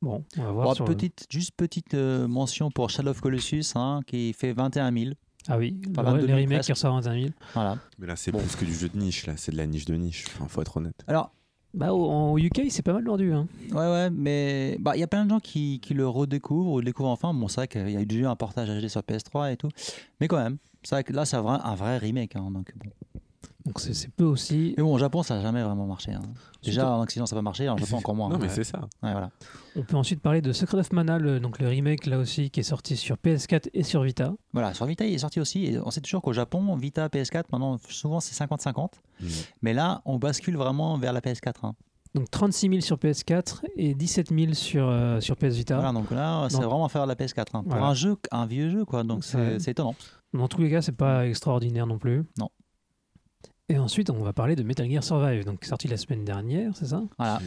bon, on va voir. Bon, sur le- petite, juste petite euh, mention pour Shadow of Colossus hein, qui fait 21 000. Ah oui, le- 22 les 000 remakes qui ressortent 21 000. Voilà. Mais là c'est Bon. plus que du jeu de niche, là c'est de la niche de niche. Enfin, faut être honnête. Alors, Bah, au, en UK, c'est pas mal vendu. Hein. ouais, ouais, mais bah, il y a plein de gens qui, qui le redécouvrent ou le découvrent enfin. Bon, c'est vrai qu'il y a eu déjà un portage HD sur PS3 et tout. Mais quand même, c'est vrai que là, c'est un vrai, un vrai remake. hein, donc, bon. Donc c'est peu aussi. Mais bon, au Japon, ça n'a jamais vraiment marché. hein. Déjà, en Occident, ça n'a pas marché. En Japon, encore moins. Non mais Ouais. c'est ça. Ouais, voilà. On peut ensuite parler de Secret of Mana, le- donc le remake là aussi qui est sorti sur PS4 et sur Vita. Voilà, sur Vita, il est sorti aussi. Et on sait toujours qu'au Japon, Vita, PS4, maintenant, souvent, c'est 50-50. Mm. Mais là, on bascule vraiment vers la PS4. hein. Donc 36 000 sur PS4 et 17 000 sur, euh, sur PS Vita. Voilà, donc là, c'est vraiment faire de la PS4. hein. Pour Voilà. un jeu, un vieux jeu, quoi. Donc, c'est étonnant. Dans tous les cas, c'est pas extraordinaire non plus. Non. Et ensuite, on va parler de Metal Gear Survive, donc sorti la semaine dernière, c'est ça? Voilà.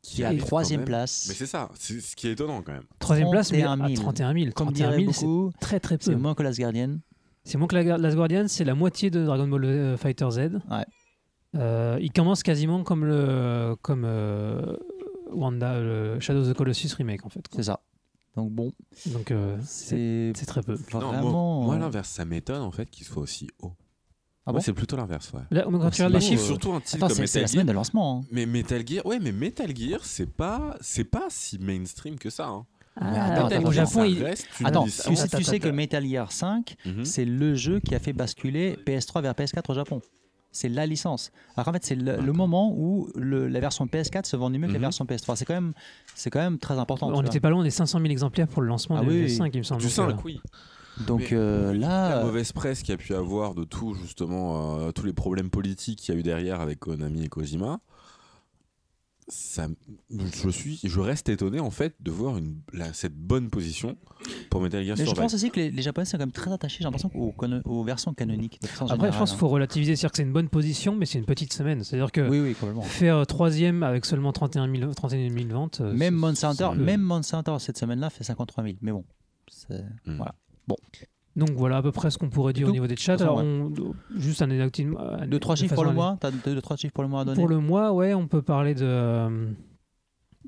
Qui est à troisième place. Mais c'est ça, c'est ce qui est étonnant quand même. Troisième place, mais 31 à 000. 31 000. Comme 31 dirait 000, c'est beaucoup, très très c'est peu. moins que Last Guardian. C'est moins que la Last Guardian, c'est la moitié de Dragon Ball euh, Fighter Z. Ouais. Euh, il commence quasiment comme le comme euh, Wanda, le Shadow of the Colossus remake en fait. C'est ça. Donc, bon, Donc euh, c'est c'est c'est très peu. Non, vraiment. moi, moi, l'inverse, ça m'étonne en fait qu'il soit aussi haut. Ah bon c'est plutôt l'inverse, ouais. Là, quand tu c'est regardes les chiffres, Surtout un titre Attends, comme Metal la semaine Gear. de lancement. hein. Mais Metal Gear, ouais, mais Metal Gear, c'est pas, c'est pas si mainstream que ça. Hein. Ah, attends, au Japon, il- Attends, tu sais, tu sais que Metal Gear 5, Mhm. c'est le jeu qui a fait basculer PS3 vers PS4 au Japon. C'est la licence. Alors en fait, c'est le, le moment où le- la version PS4 se vendait mieux que la Mhm. version PS3. C'est quand même, c'est quand même très important. tu on n'était pas loin des 500 000 exemplaires pour le lancement Ah du oui, 5 il me semble. Du Donc, euh, 5, oui. Donc Mais euh, La là, mauvaise presse qu'il y a pu avoir de tout, justement, euh, tous les problèmes politiques qu'il y a eu derrière avec Konami et Kojima, ça, je, suis, je reste étonné en fait de voir une, la- cette bonne position pour Metal Gear mais je Survive. pense aussi que les, les Japonais sont quand même très attachés, j'ai l'impression, aux, aux versions canoniques. Après, je pense qu'il hein. faut relativiser, c'est-à-dire que c'est une bonne position, mais c'est une petite semaine. C'est-à-dire que Oui, oui, faire euh, troisième avec seulement 31 000, 31 000 ventes. euh, Même c'est- même Monster Hunter cette semaine-là fait 53 000. Mais bon, c'est- Mm. Voilà. Donc voilà à peu près ce qu'on pourrait dire tout. au niveau des chats. De Alors, on- juste un euh, Deux, trois de chiffres pour le mois T'as deux, trois chiffres pour le mois à donner Pour le mois, ouais, on peut parler de. euh,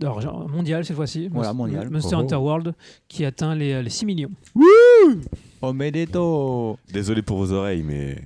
alors, genre, mondial cette fois-ci. Voilà, mondial. Monster Oh. Hunter World qui atteint les, les 6 millions. Medeto Désolé pour vos oreilles, mais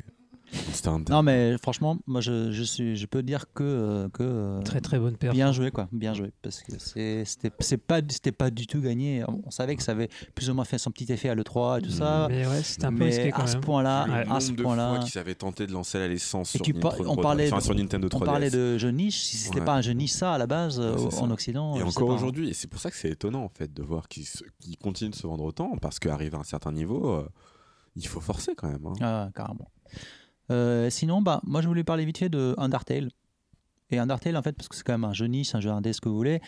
Non, mais franchement, moi, je, je, suis, je peux dire que, euh, que euh, Très très bonne perf. bien joué, quoi. Bien joué. Parce que c'est- c'était pas, c'était pas du tout gagné. On savait que ça avait plus ou moins fait son petit effet à l'E3 et tout ça. Mais ouais, c'était un peu mais risqué quand à ce point-là, à ce point-là. qu'ils avaient tenté de lancer la licence Et sur, Nintendo, on parlait enfin, de- sur Nintendo 3DS. On parlait de jeu niche, si c'était Ouais. pas un jeu niche ça à la base Ouais, c'est au- ça. en Occident. Et encore aujourd'hui, et c'est pour ça que c'est étonnant en fait de voir qu'ils qu'ils continuent de se vendre autant, parce qu'arrivé à un certain niveau, euh, il faut forcer quand même. hein. Ah, carrément. Euh, sinon, bah, moi je voulais parler vite fait de Undertale. Et Undertale, en fait, parce que c'est quand même un jeu niche, un jeu indé, ce que vous voulez.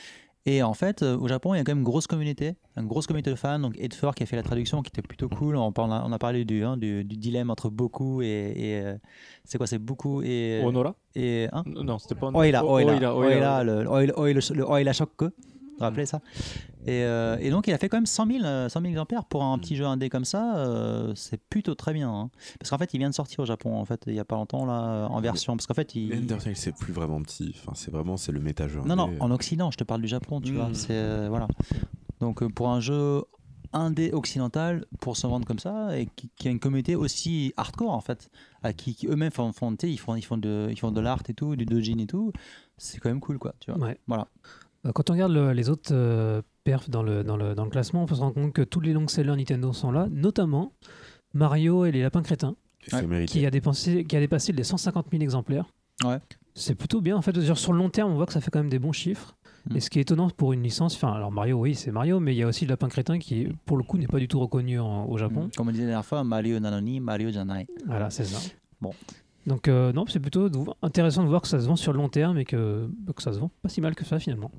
Et en fait, euh, au Japon, il y a quand même une grosse communauté, une grosse communauté de fans. Donc, Edford qui a fait la traduction, qui était plutôt cool. On, parle- on a parlé du, hein, du, du dilemme entre beaucoup et. et, euh, c'est quoi C'est beaucoup et. Honora et hein? Non, c'était pas Oila, Oh, Oila, Oila, Oila, le, le Oila- Oila- vous vous rappelez ça et, euh, et donc il a fait quand même 100 000, euh, 100 000 exemplaires pour un petit jeu indé comme ça, euh, c'est plutôt très bien. hein. Parce qu'en fait il vient de sortir au Japon en fait il y a pas longtemps là en version parce qu'en fait il Undertale, c'est plus vraiment petit. Enfin, c'est vraiment c'est le méta-jeu. non non indé. en Occident je te parle du Japon tu Mm. vois c'est euh, voilà donc euh, pour un jeu indé occidental pour se vendre comme ça et qui, qui a une communauté aussi hardcore en fait à qui, qui eux-mêmes font, font, ils font ils font de ils font de l'art et tout du dojin et tout c'est quand même cool quoi tu vois Ouais. Voilà. Euh, Quand on regarde le- les autres euh, perfs dans le, dans, le, dans le classement, on peut se rendre compte que tous les longs sellers Nintendo sont là, notamment Mario et les lapins crétins, qui a, dépensé, qui a dépassé les 150 000 exemplaires. Ouais. C'est plutôt bien en fait. Sur sur le long terme, on voit que ça fait quand même des bons chiffres. Mm. Et ce qui est étonnant pour une licence, enfin, alors Mario, oui, c'est Mario, mais il y a aussi le lapin crétin qui, pour le coup, n'est pas du tout reconnu en- au Japon. Comme on disait la dernière fois, Mario Nanoni, Mario Janai. Voilà, c'est ça. Bon. Donc euh, non, c'est plutôt intéressant de voir que ça se vend sur le long terme et que, que ça se vend pas si mal que ça finalement.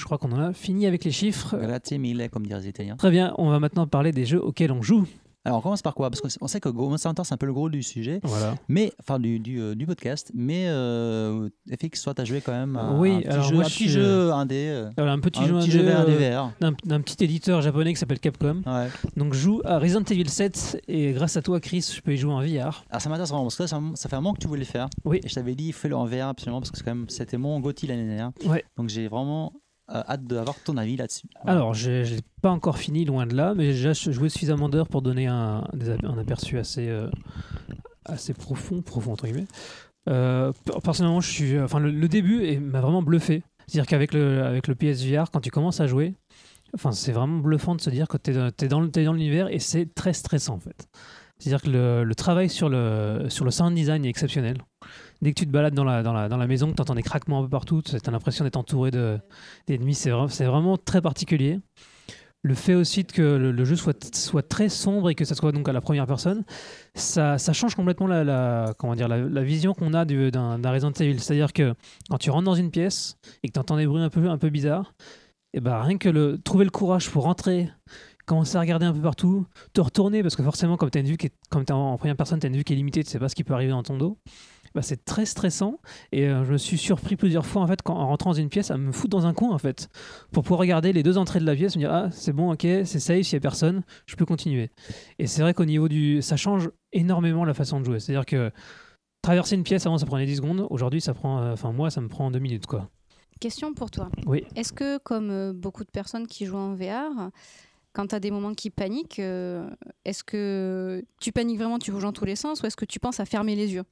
Je crois qu'on en a fini avec les chiffres. Grazie mille, comme diraient les Italiens. Très bien, on va maintenant parler des jeux auxquels on joue. Alors, on commence par quoi? Parce qu'on sait que Monster Hunter, c'est un peu le gros du sujet, Voilà. mais enfin du, du, euh, du podcast. Mais euh, FX, toi, tu as joué quand même à Oui, un petit alors jeu, moi, un je petit suis, jeu indé, euh, Voilà, un petit un jeu, petit jeu indé, vers euh, d'un petit éditeur japonais qui s'appelle Capcom. Ouais. Donc je joue à Resident Evil 7 et grâce à toi Chris, je peux y jouer en VR. Alors ça m'intéresse vraiment parce que ça, ça fait un moment que tu voulais le faire. Oui. Et je t'avais dit, fais-le en VR absolument parce que quand même, c'était mon GOTY l'année dernière. Ouais. Donc j'ai vraiment euh, hâte d'avoir ton avis là-dessus. Alors, j'ai j'ai pas encore fini, loin de là, mais j'ai déjà joué suffisamment d'heures pour donner un, aperçu assez, euh, assez profond, profond entre guillemets. Euh, per- personnellement, je le, début m'a vraiment bluffé. C'est-à-dire qu'avec le, avec PSVR, quand tu commences à jouer, c'est vraiment bluffant de se dire que tu es, dans l'univers et c'est très stressant en fait. C'est-à-dire que le, travail sur le sound design est exceptionnel. Dès que tu te balades dans la, dans la, dans la maison, que tu entends des craquements un peu partout, tu as l'impression d'être entouré de, d'ennemis, c'est vraiment, très particulier. Le fait aussi que le, jeu soit, très sombre et que ça soit donc à la première personne, ça, change complètement la, comment dire, la, vision qu'on a du- d'un Resident Evil. C'est-à-dire que quand tu rentres dans une pièce et que tu entends des bruits un peu, un peu bizarres, et ben rien que le, trouver le courage pour rentrer, commencer à regarder un peu partout, te retourner, parce que forcément, comme tu en, en première personne, tu as une vue qui est limitée, tu sais pas ce qui peut arriver dans ton dos. Bah, c'est très stressant et euh, je me suis surpris plusieurs fois en fait quand, en rentrant dans une pièce à me foutre dans un coin en fait pour pouvoir regarder les deux entrées de la pièce me dire ah c'est bon ok c'est safe s'il y a personne je peux continuer. Et c'est vrai qu'au niveau du ça change énormément la façon de jouer. C'est à dire que traverser une pièce avant ça prenait 10 secondes. Aujourd'hui ça prend euh, enfin moi ça me prend deux minutes quoi. Question pour toi. Oui. Est-ce que, comme euh, beaucoup de personnes qui jouent en VR, quand tu as des moments qui paniquent, euh, est-ce que tu paniques vraiment, tu bouges dans tous les sens, ou est-ce que tu penses à fermer les yeux?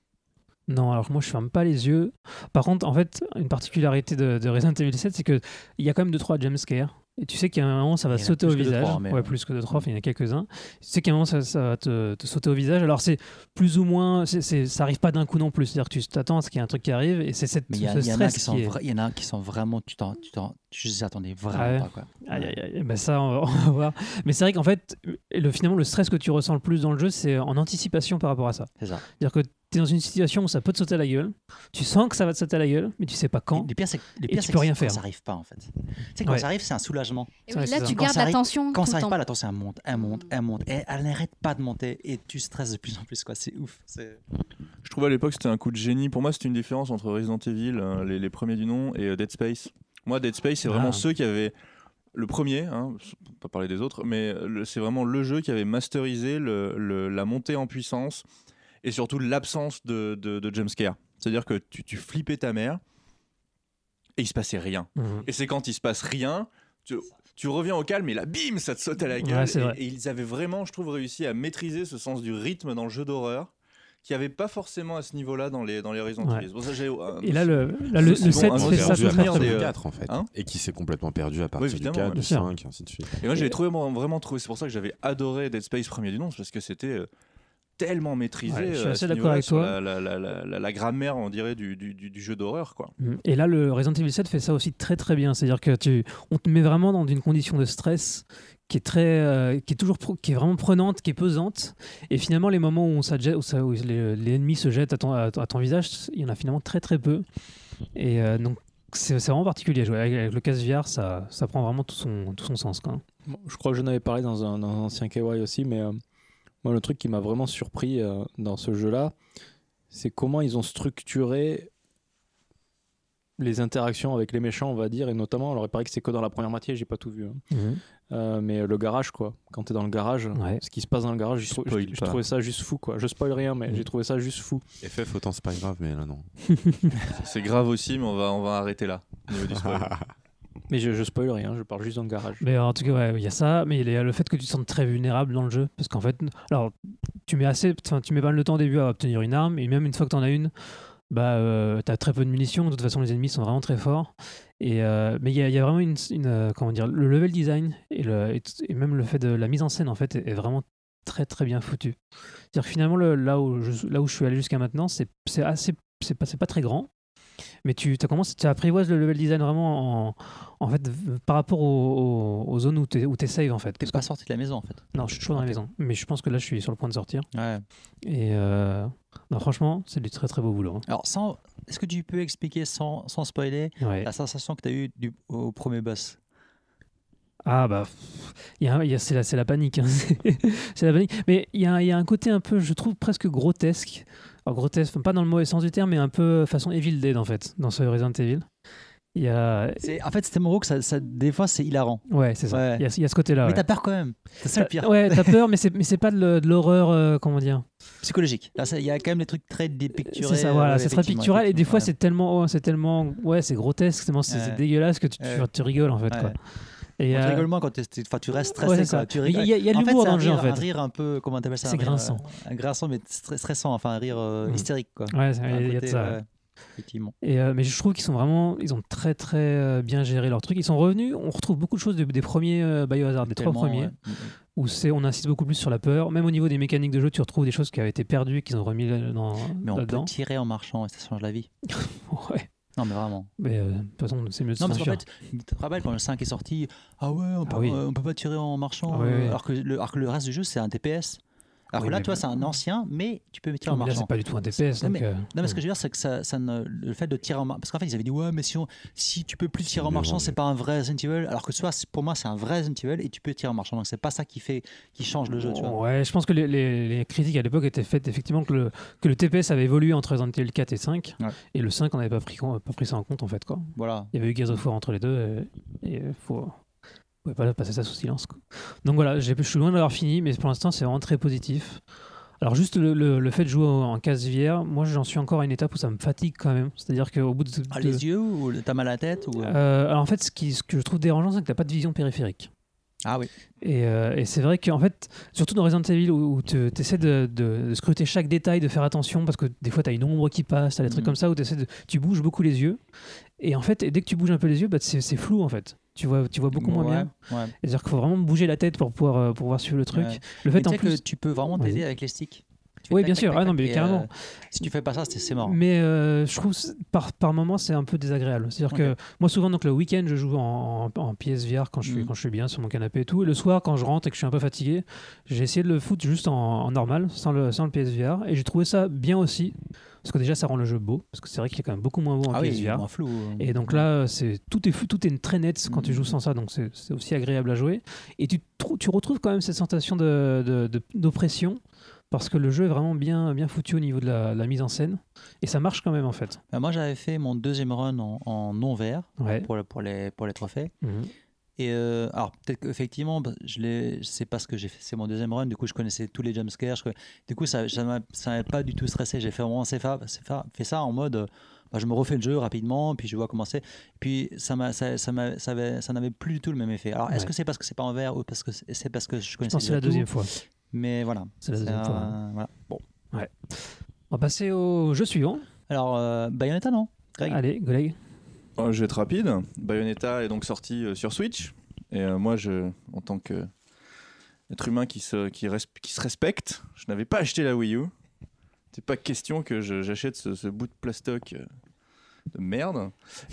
Non, alors moi je ferme pas les yeux. Par contre, en fait, une particularité de, de Resident Evil 7, c'est qu'il y a quand même 2-3 jumpscares. Et tu sais qu'à un moment ça va Il y sauter au deux, visage. trois, ouais, plus que 2-3, il y en a quelques-uns. Tu sais qu'à un moment ça, ça va te, te sauter au visage. Alors c'est plus ou moins. ça arrive pas d'un coup non plus. C'est-à-dire que tu t'attends à ce qu'il y ait un truc qui arrive et c'est cette, Mais il y, a- ce il y en a stress qui sont, qui est. il y en a qui sont vraiment, tu t'en, tu t'en, tu les attendais vraiment Ah ouais. pas quoi. Aïe, aïe, aïe. Ben ça, on va, on va voir. Mais c'est vrai qu'en fait, le, finalement, le stress que tu ressens le plus dans le jeu, c'est en anticipation par rapport à ça. C'est ça. C'est-à-dire que tu es dans une situation où ça peut te sauter à la gueule. Tu sens que ça va te sauter à la gueule, mais tu sais pas quand. Les pires, c'est, les Et pires, tu peux rien quand faire. Ça arrive pas en fait. Tu sais quand Ouais. ça arrive, c'est un soulagement. Et oui, Là, tu Quand gardes arrive- l'attention. Quand tout ça le arrive temps. pas, l'attention elle monte, elle monte, elle monte, et elle n'arrête pas de monter, et tu stresses de plus en plus quoi. C'est ouf. C'est... Je trouvais à l'époque c'était un coup de génie. Pour moi, c'était une différence entre Resident Evil, euh, les, les premiers du nom, et euh, Dead Space. Moi, Dead Space, c'est vraiment Ah. ceux qui avaient le premier, hein, pas parler des autres, mais le- c'est vraiment le jeu qui avait masterisé le- le- la montée en puissance et surtout l'absence de, de, de jumpscare. C'est-à-dire que tu, tu flippais ta mère et il se passait rien. Mhm. Et c'est quand il se passe rien, tu, tu reviens au calme et là, bim, ça te saute à la gueule. Ouais, et, ils avaient vraiment, je trouve, réussi à maîtriser ce sens du rythme dans le jeu d'horreur qui avait pas forcément à ce niveau-là dans les, dans les Ouais. Ça j'ai, euh, Et là, le, là, le, C'est le bon, 7 un fait ça fait. des, du euh, 4 en fait. hein et qui s'est complètement perdu à partir du évidemment, 4, bien du sûr. 5, et ainsi de suite. Et moi, j'ai trouvé vraiment, vraiment trouvé. C'est pour ça que j'avais adoré Dead Space premier du nom, parce que c'était euh, tellement maîtrisé. Ouais, je suis euh, à assez d'accord avec toi. La, la, la, la- grammaire, on dirait, du, du, du- du jeu d'horreur, quoi. Mhm. Et là, le Resident Evil 7 fait ça aussi très très bien. C'est-à-dire que tu, on te met vraiment dans une condition de stress qui est très, euh, qui est toujours, qui est vraiment prenante, qui est pesante. Et finalement, les moments où, on où, ça- où les, les ennemis se jettent à ton, à, ton- à ton visage, il y en a finalement très très peu. Et euh, donc, c'est c'est vraiment particulier. jouer. Avec, avec le casse VR, ça, ça prend vraiment tout son, tout son sens. Quoi. Bon, je crois que j'en avais parlé dans un, dans un ancien KY aussi, mais euh, moi, le truc qui m'a vraiment surpris euh, dans ce jeu-là, c'est comment ils ont structuré les interactions avec les méchants, on va dire, et notamment, alors il paraît que c'est que dans la première moitié, j'ai pas tout vu, hein. Euh, mais le garage, quoi. Quand t'es dans le garage, Ouais. ce qui se passe dans le garage, j'ai trou- Spoil j'ai- j'ai pas. trouvé ça juste fou, quoi. Je spoil rien, mais Mm. j'ai trouvé ça juste fou. FF, autant c'est pas grave, mais là non. C'est grave aussi, mais on va, on va arrêter là. au niveau du spoil. Mais je, je spoil rien, je parle juste dans le garage. Mais en tout cas, ouais, il y a ça, mais il y a le fait que tu te sentes très vulnérable dans le jeu. Parce qu'en fait, alors, tu mets assez, enfin, tu mets pas de temps au début à obtenir une arme, et même une fois que tu en as une, bah, euh, tu as très peu de munitions. De toute façon, les ennemis sont vraiment très forts. Et, euh, mais il y, a- vraiment une, euh, comment dire, le level design et, le, même le fait de la mise en scène, en fait, est, vraiment très très bien foutu. C'est-à-dire que finalement, le- là, où je, là où je suis allé jusqu'à maintenant, c'est assez, c'est pas, pas très grand. Mais tu as commencé, tu apprivoises le level design vraiment en, en fait par rapport aux, zones où tu où save en fait. T'es pas que- sorti de la maison en fait. non, je suis toujours dans la maison. Mais je pense que là, je suis sur le point de sortir. Ouais. Et euh, non, franchement, c'est du très très beau boulot. hein. Alors, sans, est-ce que tu peux expliquer sans, sans spoiler Ouais. la sensation que tu as eue du, au premier boss? Ah bah, c'est la, la panique. hein. C'est- la panique. Mais il y a, il y a un côté un peu, je trouve, presque grotesque. Alors, grotesque, enfin, pas dans le mauvais sens du terme, mais un peu façon Evil Dead en fait, dans ce Resident Evil. Il y a. En fait, c'est tellement gros que ça, ça- des fois c'est hilarant. Ouais, c'est ça. Ouais. Il y, a, il y a ce côté-là. Mais ouais. t'as peur quand même. C'est ça le pire. Ouais, t'as peur, mais c'est, mais c'est pas de, l'horreur, euh, comment dire. Psychologique. Là, ça- il y a quand même des trucs très dépicturés. C'est ça, voilà, ouais, c'est très pictural et des fois c'est tellement, oh, c'est tellement, ouais, c'est grotesque, c'est, tellement- c'est, dégueulasse que tu, tu- rigoles en fait. Quoi. Et. Tu euh, moins quand tu restes stressé. ouais, quoi. Tu Il y a, rigoles. il y a de En fait, l'humour dans le jeu en fait. Un rire un peu, comment t'appelles ça C'est grinçant. euh, Un grinçant, mais stre- stressant, enfin un rire euh, Mhm. hystérique quoi. Ouais, il y a de ça. Effectivement. Et, euh, mais je trouve qu'ils sont vraiment, ils ont très très euh, bien géré leur truc. Ils sont revenus, on retrouve beaucoup de choses de- des premiers euh, Biohazard, des trois premiers, ouais. Mhm. où c'est, on insiste beaucoup plus sur la peur. Même au niveau des mécaniques de jeu, tu retrouves des choses qui avaient été perdues, qu'ils ont remis dans, Mais on peut tirer en marchant et ça change la vie. Ouais. Non, mais vraiment. Mais euh, de toute façon, c'est mieux de Non, parce qu'en fait, tu te rappelles quand le 5 est sorti, ah ouais, on peut, Ah oui. euh, on peut pas tirer en marchant, Ah oui, oui. Alors, que le, alors que le reste du jeu c'est un TPS. Alors Oui, là, mais- toi, c'est un ancien, mais tu peux tirer en mais là, marchant. c'est pas du tout un TPS. Non, donc, mais- euh, Non, mais ce que je veux dire, c'est que ça, ça ne- le fait de tirer en marchant. Parce qu'en fait, ils avaient dit, ouais, mais si, on- si tu peux plus tirer en marchant, c'est pas un vrai Resident Evil. Alors que soit, pour moi, c'est un vrai Resident Evil et tu peux tirer en marchant. Donc, c'est pas ça qui fait, qui change le jeu, tu vois. Ouais, je pense que les, les- les critiques à l'époque étaient faites effectivement que le, que le TPS avait évolué entre Resident Evil 4 et 5. Ouais. Et le 5, on n'avait pas pris, pas pris ça en compte en fait. Quoi. Voilà. Il y avait eu Gears of War entre les deux et il faut. Pouvait pas passer ça sous silence. quoi. Donc voilà, je suis loin d'avoir fini, mais pour l'instant, c'est vraiment très positif. Alors, juste le, le- le fait de jouer en case VR, moi j'en suis encore à une étape où ça me fatigue quand même. C'est-à-dire qu'au bout de. Ah, les yeux ou t'as mal à la tête ou... Euh, alors en fait, ce, qui, ce que je trouve dérangeant, c'est que tu pas de vision périphérique. Ah oui. Et, euh, et c'est vrai qu'en fait, surtout dans Resident Evil où, où tu essaies de, de- de scruter chaque détail, de faire attention, parce que des fois tu as une ombre qui passe, tu as des trucs Mhm. comme ça où essaies de, tu bouges beaucoup les yeux. Et en fait, et dès que tu bouges un peu les yeux, bah, c'est flou en fait. Tu vois, tu vois beaucoup moins Ouais, bien. ouais. C'est-à-dire qu'il faut vraiment bouger la tête pour pouvoir, euh, pour pouvoir suivre le truc. Ouais. Le fait tu en plus. que tu peux vraiment t'aider avec les sticks. Oui, bien sûr. Ah non, mais carrément. euh, si tu fais pas ça, c'est c'est mort. Mais euh, je trouve par, par moment c'est un peu désagréable. C'est-à-dire que moi souvent donc le week-end je joue en, en, en PSVR quand je suis Mhm. quand je suis bien sur mon canapé et tout. Et le soir quand je rentre et que je suis un peu fatigué, j'ai essayé de le foutre juste en, en normal sans le sans le PSVR et j'ai trouvé ça bien aussi parce que déjà ça rend le jeu beau parce que c'est vrai qu'il est quand même beaucoup moins beau en ah oui, PSVR. moins flou. Et donc là, c'est tout est tout est très net quand tu Mhm. joues sans ça, donc c'est aussi agréable à jouer. Et tu, tu retrouves quand même cette sensation de- de- de- d'oppression parce que le jeu est vraiment bien, bien foutu au niveau de la, la mise en scène et ça marche quand même en fait. Bah, moi, j'avais fait mon deuxième run en, en non vert Ouais. pour, le- pour, les, pour les trophées. Mhm. Et euh, alors, peut-être qu'effectivement, bah, je c'est parce que j'ai fait, c'est mon deuxième run, du coup, je connaissais tous les jumpscares. je- du coup, ça ça m'a pas du tout stressé. J'ai fait vraiment fait ça en mode, euh, bah, je me refais le jeu rapidement, puis je vois comment c'est. Puis ça m'a ça, ça, ça, avait- ça n'avait plus du tout le même effet. Alors, est-ce Ouais. que c'est parce que c'est pas en vert ou parce que c'est parce que je Je connaissais pense que c'est déjà la deuxième fois. Mais voilà. C'est la deuxième fois, hein. voilà. Bon. On va passer au jeu suivant. Alors, euh, Bayonetta, non Greg Allez, Goleg. Oh, je vais être rapide. Bayonetta est donc sorti euh, sur Switch. Et euh, moi, je, en tant que être humain qui se, qui, res- qui se respecte, je n'avais pas acheté la Wii U. C'est pas question que je- j'achète ce, ce bout de plastoc euh, de merde.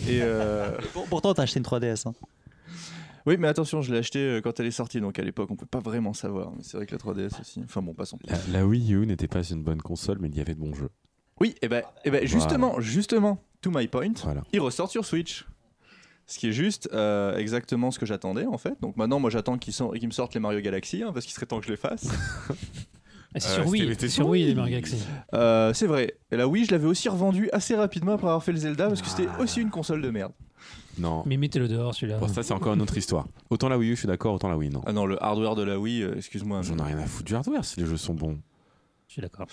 Et euh, Pour- Pourtant, t'as acheté une 3DS. hein. Oui, mais attention, je l'ai acheté euh, quand elle est sortie. Donc à l'époque, on peut pas vraiment savoir. Mais c'est vrai que la 3DS aussi. Enfin bon, passons. La, la Wii U n'était pas une bonne console, mais il y avait de bons jeux. Oui, et ben, et ben justement, justement, to my point, Voilà. il ressort sur Switch. Ce qui est juste euh, exactement ce que j'attendais en fait. Donc maintenant, moi j'attends qu'ils me sortent les Mario Galaxy hein, parce qu'il serait temps que je les fasse. Ah, c'est Euh, sur c'était- Wii, c'est sur sur Wii, Wii. les Mario Galaxy. Euh, c'est vrai. Et la Wii, je l'avais aussi revendu assez rapidement après avoir fait le Zelda parce que c'était aussi une console de merde. Non. Mais mettez-le dehors celui-là. Ça, c'est encore une autre histoire. Autant la Wii U, je suis d'accord, autant la Wii, non. Ah non, le hardware de la Wii, euh, excuse-moi. J'en ai rien à foutre du hardware si les jeux sont bons. Je suis d'accord.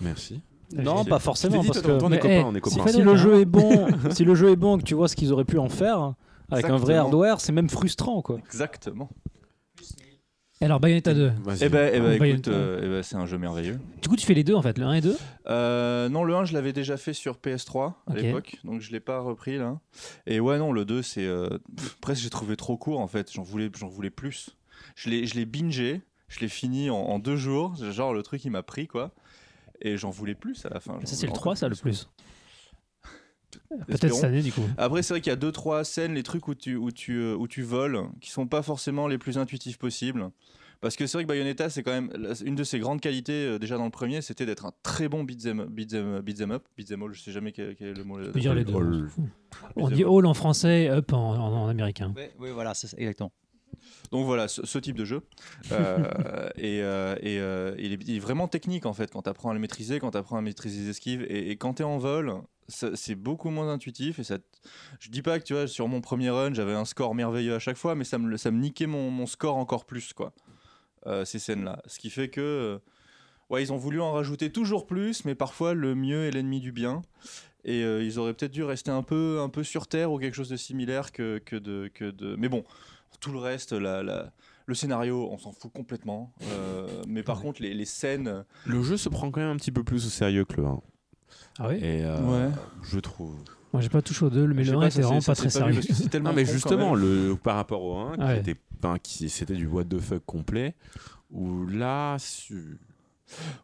Merci. Non, pas forcément, dit, parce que on est copains, eh, on est copains. si le hein. jeu est bon, si le jeu est bon, que tu vois ce qu'ils auraient pu en faire avec un vrai hardware, c'est même frustrant, quoi. Exactement. Alors Bayonetta 2. Vas-y. Eh ben, eh ben, écoute, euh, eh ben, c'est un jeu merveilleux. Du coup, tu fais les deux en fait, le 1 et 2 Euh, non, le 1, je l'avais déjà fait sur PS3 à Ok. l'époque, donc je l'ai pas repris là. Et ouais, non, le 2, c'est. euh, pff, presque, j'ai trouvé trop court en fait, j'en voulais, j'en voulais plus. Je l'ai je l'ai bingé, je l'ai fini en, en deux jours, genre le truc il m'a pris quoi. Et j'en voulais plus à la fin. j'en Ça, c'est voulais le 3, encore ça, le plus. Peut-être cette année, du coup. Après, c'est vrai qu'il y a deux trois scènes, les trucs où tu où tu euh, où tu voles, qui sont pas forcément les plus intuitifs possibles. Parce que c'est vrai que Bayonetta, c'est quand même une de ses grandes qualités euh, déjà dans le premier, c'était d'être un très bon beat'em beat'em beat'em up, beat'em all. Je sais jamais quel, quel est le mot. Dire les deux. All. On dit all en français, up en, en- en américain. Oui, oui, voilà, c'est exactement. Donc voilà, ce, type de jeu. Euh, et euh, euh, il, est, vraiment technique en fait quand tu apprends à le maîtriser, quand tu apprends à maîtriser les esquives. Et, quand tu es en vol, c'est beaucoup moins intuitif. Et je dis pas que tu vois, sur mon premier run, j'avais un score merveilleux à chaque fois, mais ça me, ça me niquait mon, score encore plus, quoi. ces scènes-là. Ce qui fait que. Ouais, ils ont voulu en rajouter toujours plus, mais parfois le mieux est l'ennemi du bien. Et ils auraient peut-être dû rester un peu, un peu sur Terre ou quelque chose de similaire que, que, de, que de. Mais bon, tout le reste, la, la- le scénario, on s'en fout complètement. Euh, mais par contre, les, les scènes. Le jeu se prend quand même un petit peu plus au sérieux que le 1. Ah ouais Et euh, Ouais. je trouve. Moi, j'ai pas touché au 2, mais je le 1 pas, était vraiment pas très sérieux. parce que c'est tellement Non, mais justement, le, par rapport au 1, qui Ouais. était, qui, c'était du what the fuck complet, où là, su-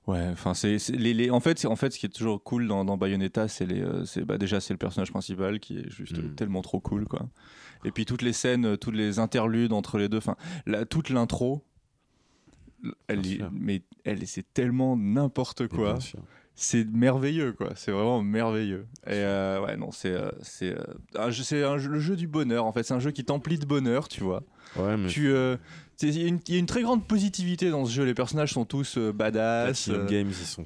Ouais, enfin c'est les, les- en fait c'est en fait ce qui est toujours cool dans, dans Bayonetta, c'est les euh, c'est bah, déjà c'est le personnage principal qui est juste Mm. tellement trop cool quoi. Et puis toutes les scènes, euh, toutes les interludes entre les deux, enfin toute l'intro, elle mais elle c'est tellement n'importe quoi. C'est merveilleux quoi, c'est vraiment merveilleux. Et euh, ouais non c'est euh, c'est le jeu du bonheur en fait, c'est un jeu qui t'emplit de bonheur, tu vois. Ouais, mais Tu euh, il y, a une- il y a une très grande positivité dans ce jeu, les personnages sont tous euh, badass. Platinum Games, ils sont.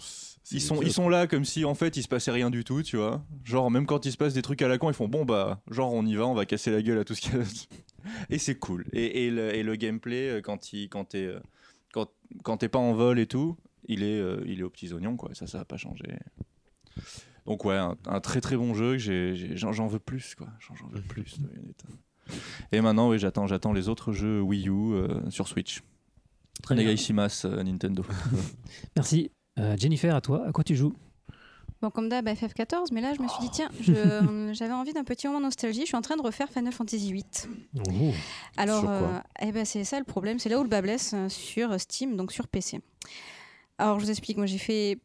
Ils sont, ils sont là comme si en fait il se passait rien du tout, tu vois. Genre même quand il se passe des trucs à la con, ils font bon bah genre on y va, on va casser la gueule à tout ce qu'il y a. Et c'est cool. Et, et le, et le gameplay euh, quand il quand t'es euh, quand, quand pas en vol et tout, il est euh, il est aux petits oignons quoi. Ça ça va pas changer. Donc ouais, un, un très très bon jeu. J'en veux plus quoi. J'en veux plus. Et maintenant oui j'attends j'attends les autres jeux Wii U euh, sur Switch. Très bien. Negaishimas euh, Nintendo. Merci. Euh, Jennifer, à toi, à quoi tu joues? Bon, comme d'hab, FF14, mais là, je me suis dit, tiens, je- j'avais envie d'un petit moment nostalgie. Je suis en train de refaire Final Fantasy VIII. Oh. Alors, euh, eh ben, c'est ça le problème, c'est là où le bas blesse euh, sur Steam, donc sur PC. Alors, je vous explique, moi j'ai fait.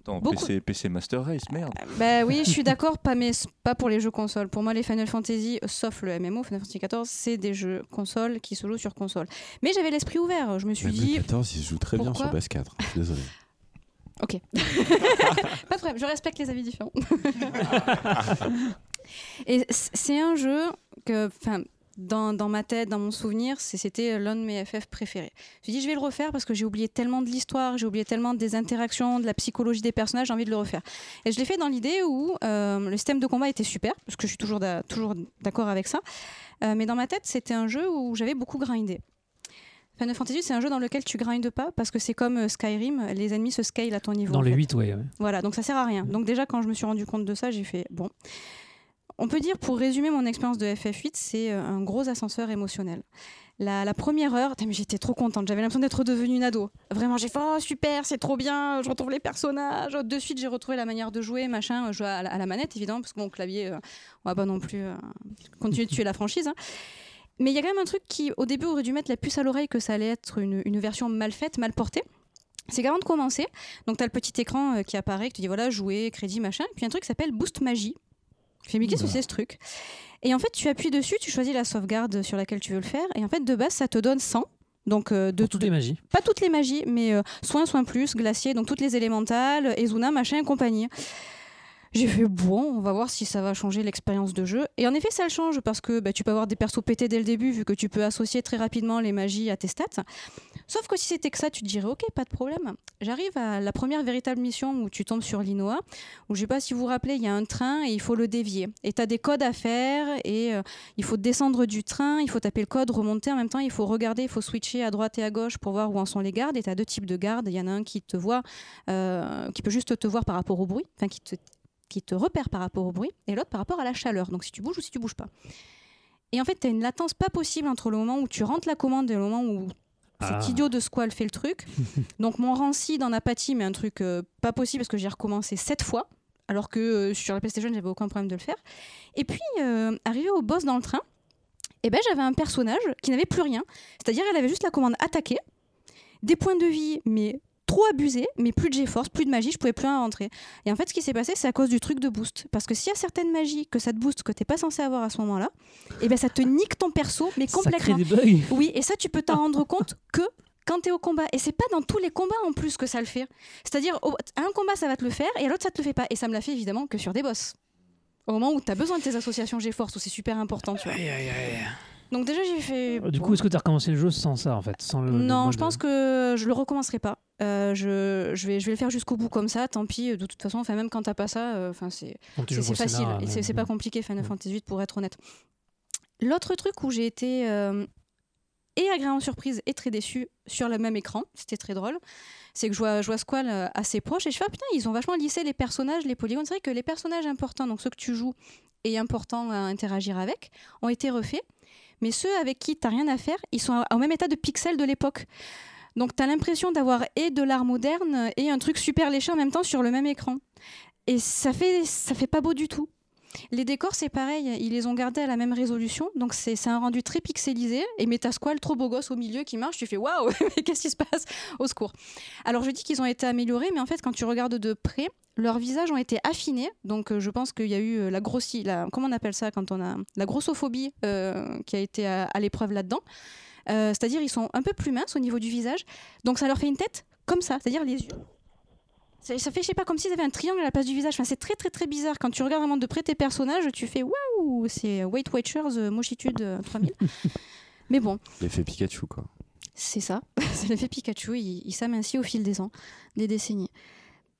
Attends, Beaucoup- PC, PC Master Race, merde. Bah oui, je suis d'accord, pas, mais pas pour les jeux consoles. Pour moi, les Final Fantasy, sauf le MMO, Final Fantasy XIV, c'est des jeux consoles qui se jouent sur console. Mais j'avais l'esprit ouvert, je me suis dit. le 14, il se joue très bien sur base 4. Je suis désolé. Ok. pas de problème, je respecte les avis différents. Et c'est un jeu que, enfin, dans, dans ma tête, dans mon souvenir, c'était l'un de mes FF préférés. Je me dit, je vais le refaire parce que j'ai oublié tellement de l'histoire, j'ai oublié tellement des interactions, de la psychologie des personnages, j'ai envie de le refaire. Et je l'ai fait dans l'idée où euh, le système de combat était super, parce que je suis toujours d'accord avec ça. Euh, mais dans ma tête, c'était un jeu où j'avais beaucoup grindé. Final Fantasy, c'est un jeu dans lequel tu grindes pas parce que c'est comme euh, Skyrim, les ennemis se scale à ton niveau. Dans le fait. 8, ouais. ouais. Voilà, donc ça sert à rien. Donc déjà, quand je me suis rendu compte de ça, j'ai fait bon. On peut dire, pour résumer mon expérience de FF8, c'est euh, un gros ascenseur émotionnel. La, la première heure, j'étais trop contente. J'avais l'impression d'être devenue une ado. Vraiment, j'ai fait oh super, c'est trop bien. Je retrouve les personnages. De suite, j'ai retrouvé la manière de jouer, machin. Jouer à la, à la manette, évidemment, parce que mon clavier, euh, on va pas non plus euh, continuer de tuer la franchise. hein. Mais il y a quand même un truc qui, au début, aurait dû mettre la puce à l'oreille que ça allait être une, une version mal faite, mal portée. C'est qu'avant de commencer, donc tu as le petit écran euh, qui apparaît, qui te dit voilà, jouer, crédit, machin. Et puis un truc qui s'appelle Boost Magie. Je fais, mais qu'est-ce que c'est ce truc? Et en fait, tu appuies dessus, tu choisis la sauvegarde sur laquelle tu veux le faire. Et en fait, de base, ça te donne 100. Donc, euh, de toutes les magies. pas toutes les magies, mais euh, soin, soin plus, glacier, donc toutes les élémentales, Ezuna, machin et compagnie. J'ai fait bon, on va voir si ça va changer l'expérience de jeu. Et en effet, ça le change parce que bah, tu peux avoir des persos pétés dès le début, vu que tu peux associer très rapidement les magies à tes stats. Sauf que si c'était que ça, tu te dirais ok, pas de problème. J'arrive à la première véritable mission où tu tombes sur l'Inoa, où je sais pas si vous vous rappelez, il y a un train et il faut le dévier. Et tu as des codes à faire et euh, il faut descendre du train, il faut taper le code, remonter en même temps, il faut regarder, il faut switcher à droite et à gauche pour voir où en sont les gardes. Et tu as deux types de gardes. Il y en a un qui te voit, euh, qui peut juste te voir par rapport au bruit, enfin qui te, qui te repère par rapport au bruit, et l'autre par rapport à la chaleur, donc si tu bouges ou si tu bouges pas. Et en fait, tu as une latence pas possible entre le moment où tu rentres la commande et le moment où Ah. cet idiot de Squall fait le truc. donc mon rancide en apathie, mais un truc euh, pas possible parce que j'ai recommencé sept fois, alors que euh, sur la PlayStation, j'avais aucun problème de le faire. Et puis, euh, arrivé au boss dans le train, eh ben, j'avais un personnage qui n'avait plus rien. C'est-à-dire, elle avait juste la commande attaquer, des points de vie, mais trop abusé, mais plus de GeForce, plus de magie, je pouvais plus en rentrer. Et en fait, ce qui s'est passé, c'est à cause du truc de boost. Parce que s'il y a certaines magies que ça te booste que t'es pas censé avoir à ce moment-là, et ben ça te nique ton perso, mais Ça crée complètement. des bugs. Oui, et ça, tu peux t'en rendre compte que quand tu es au combat. Et c'est pas dans tous les combats en plus que ça le fait. C'est-à-dire, à un combat, ça va te le faire, et à l'autre, ça te le fait pas. Et ça me l'a fait évidemment que sur des boss. Au moment où tu as besoin de tes associations GeForce, où c'est super important, tu vois. Donc déjà, j'ai fait... Du coup, est-ce que tu as recommencé le jeu sans ça, en fait sans le, Non, je pense que je le recommencerai pas. Euh, je, je, vais, je vais le faire jusqu'au bout comme ça, tant pis. De toute façon, enfin, même quand t'as pas ça, euh, enfin, c'est facile. mais- c'est pas compliqué, Final. Fantasy VIII, pour être honnête. L'autre truc où j'ai été euh, et agréablement surprise et très déçue sur le même écran, c'était très drôle, c'est que je vois, je vois Squall euh, assez proche et je fais ah, putain, ils ont vachement lissé les personnages, les polygones. C'est vrai que les personnages importants, donc ceux que tu joues et importants à interagir avec, ont été refaits. Mais ceux avec qui t'as rien à faire, ils sont au même état de pixels de l'époque. Donc t'as l'impression d'avoir et de l'art moderne et un truc super léché en même temps sur le même écran. Et ça fait, ça fait pas beau du tout. Les décors, c'est pareil, ils les ont gardés à la même résolution, donc c'est un rendu très pixelisé. Et mais t'as Squall trop beau gosse au milieu qui marche, tu fais waouh, mais qu'est-ce qui se passe Au secours? Alors je dis qu'ils ont été améliorés, mais en fait, quand tu regardes de près, leurs visages ont été affinés. Donc euh, je pense qu'il y a eu euh, la grossie, comment on appelle ça quand on a la grossophobie euh, qui a été à, à l'épreuve là-dedans. C'est-à-dire ils sont un peu plus minces au niveau du visage, donc ça leur fait une tête comme ça, c'est-à-dire les yeux. Ça, ça fait, je sais pas, comme s'ils avaient un triangle à la place du visage. Enfin, c'est très très très bizarre. Quand tu regardes vraiment de près tes personnages, tu fais waouh, c'est Weight Watchers euh, Mochitude euh, 3000. Mais bon, L'effet Pikachu, quoi. c'est ça. c'est l'effet Pikachu. Il, il s'amincit au fil des ans, des décennies.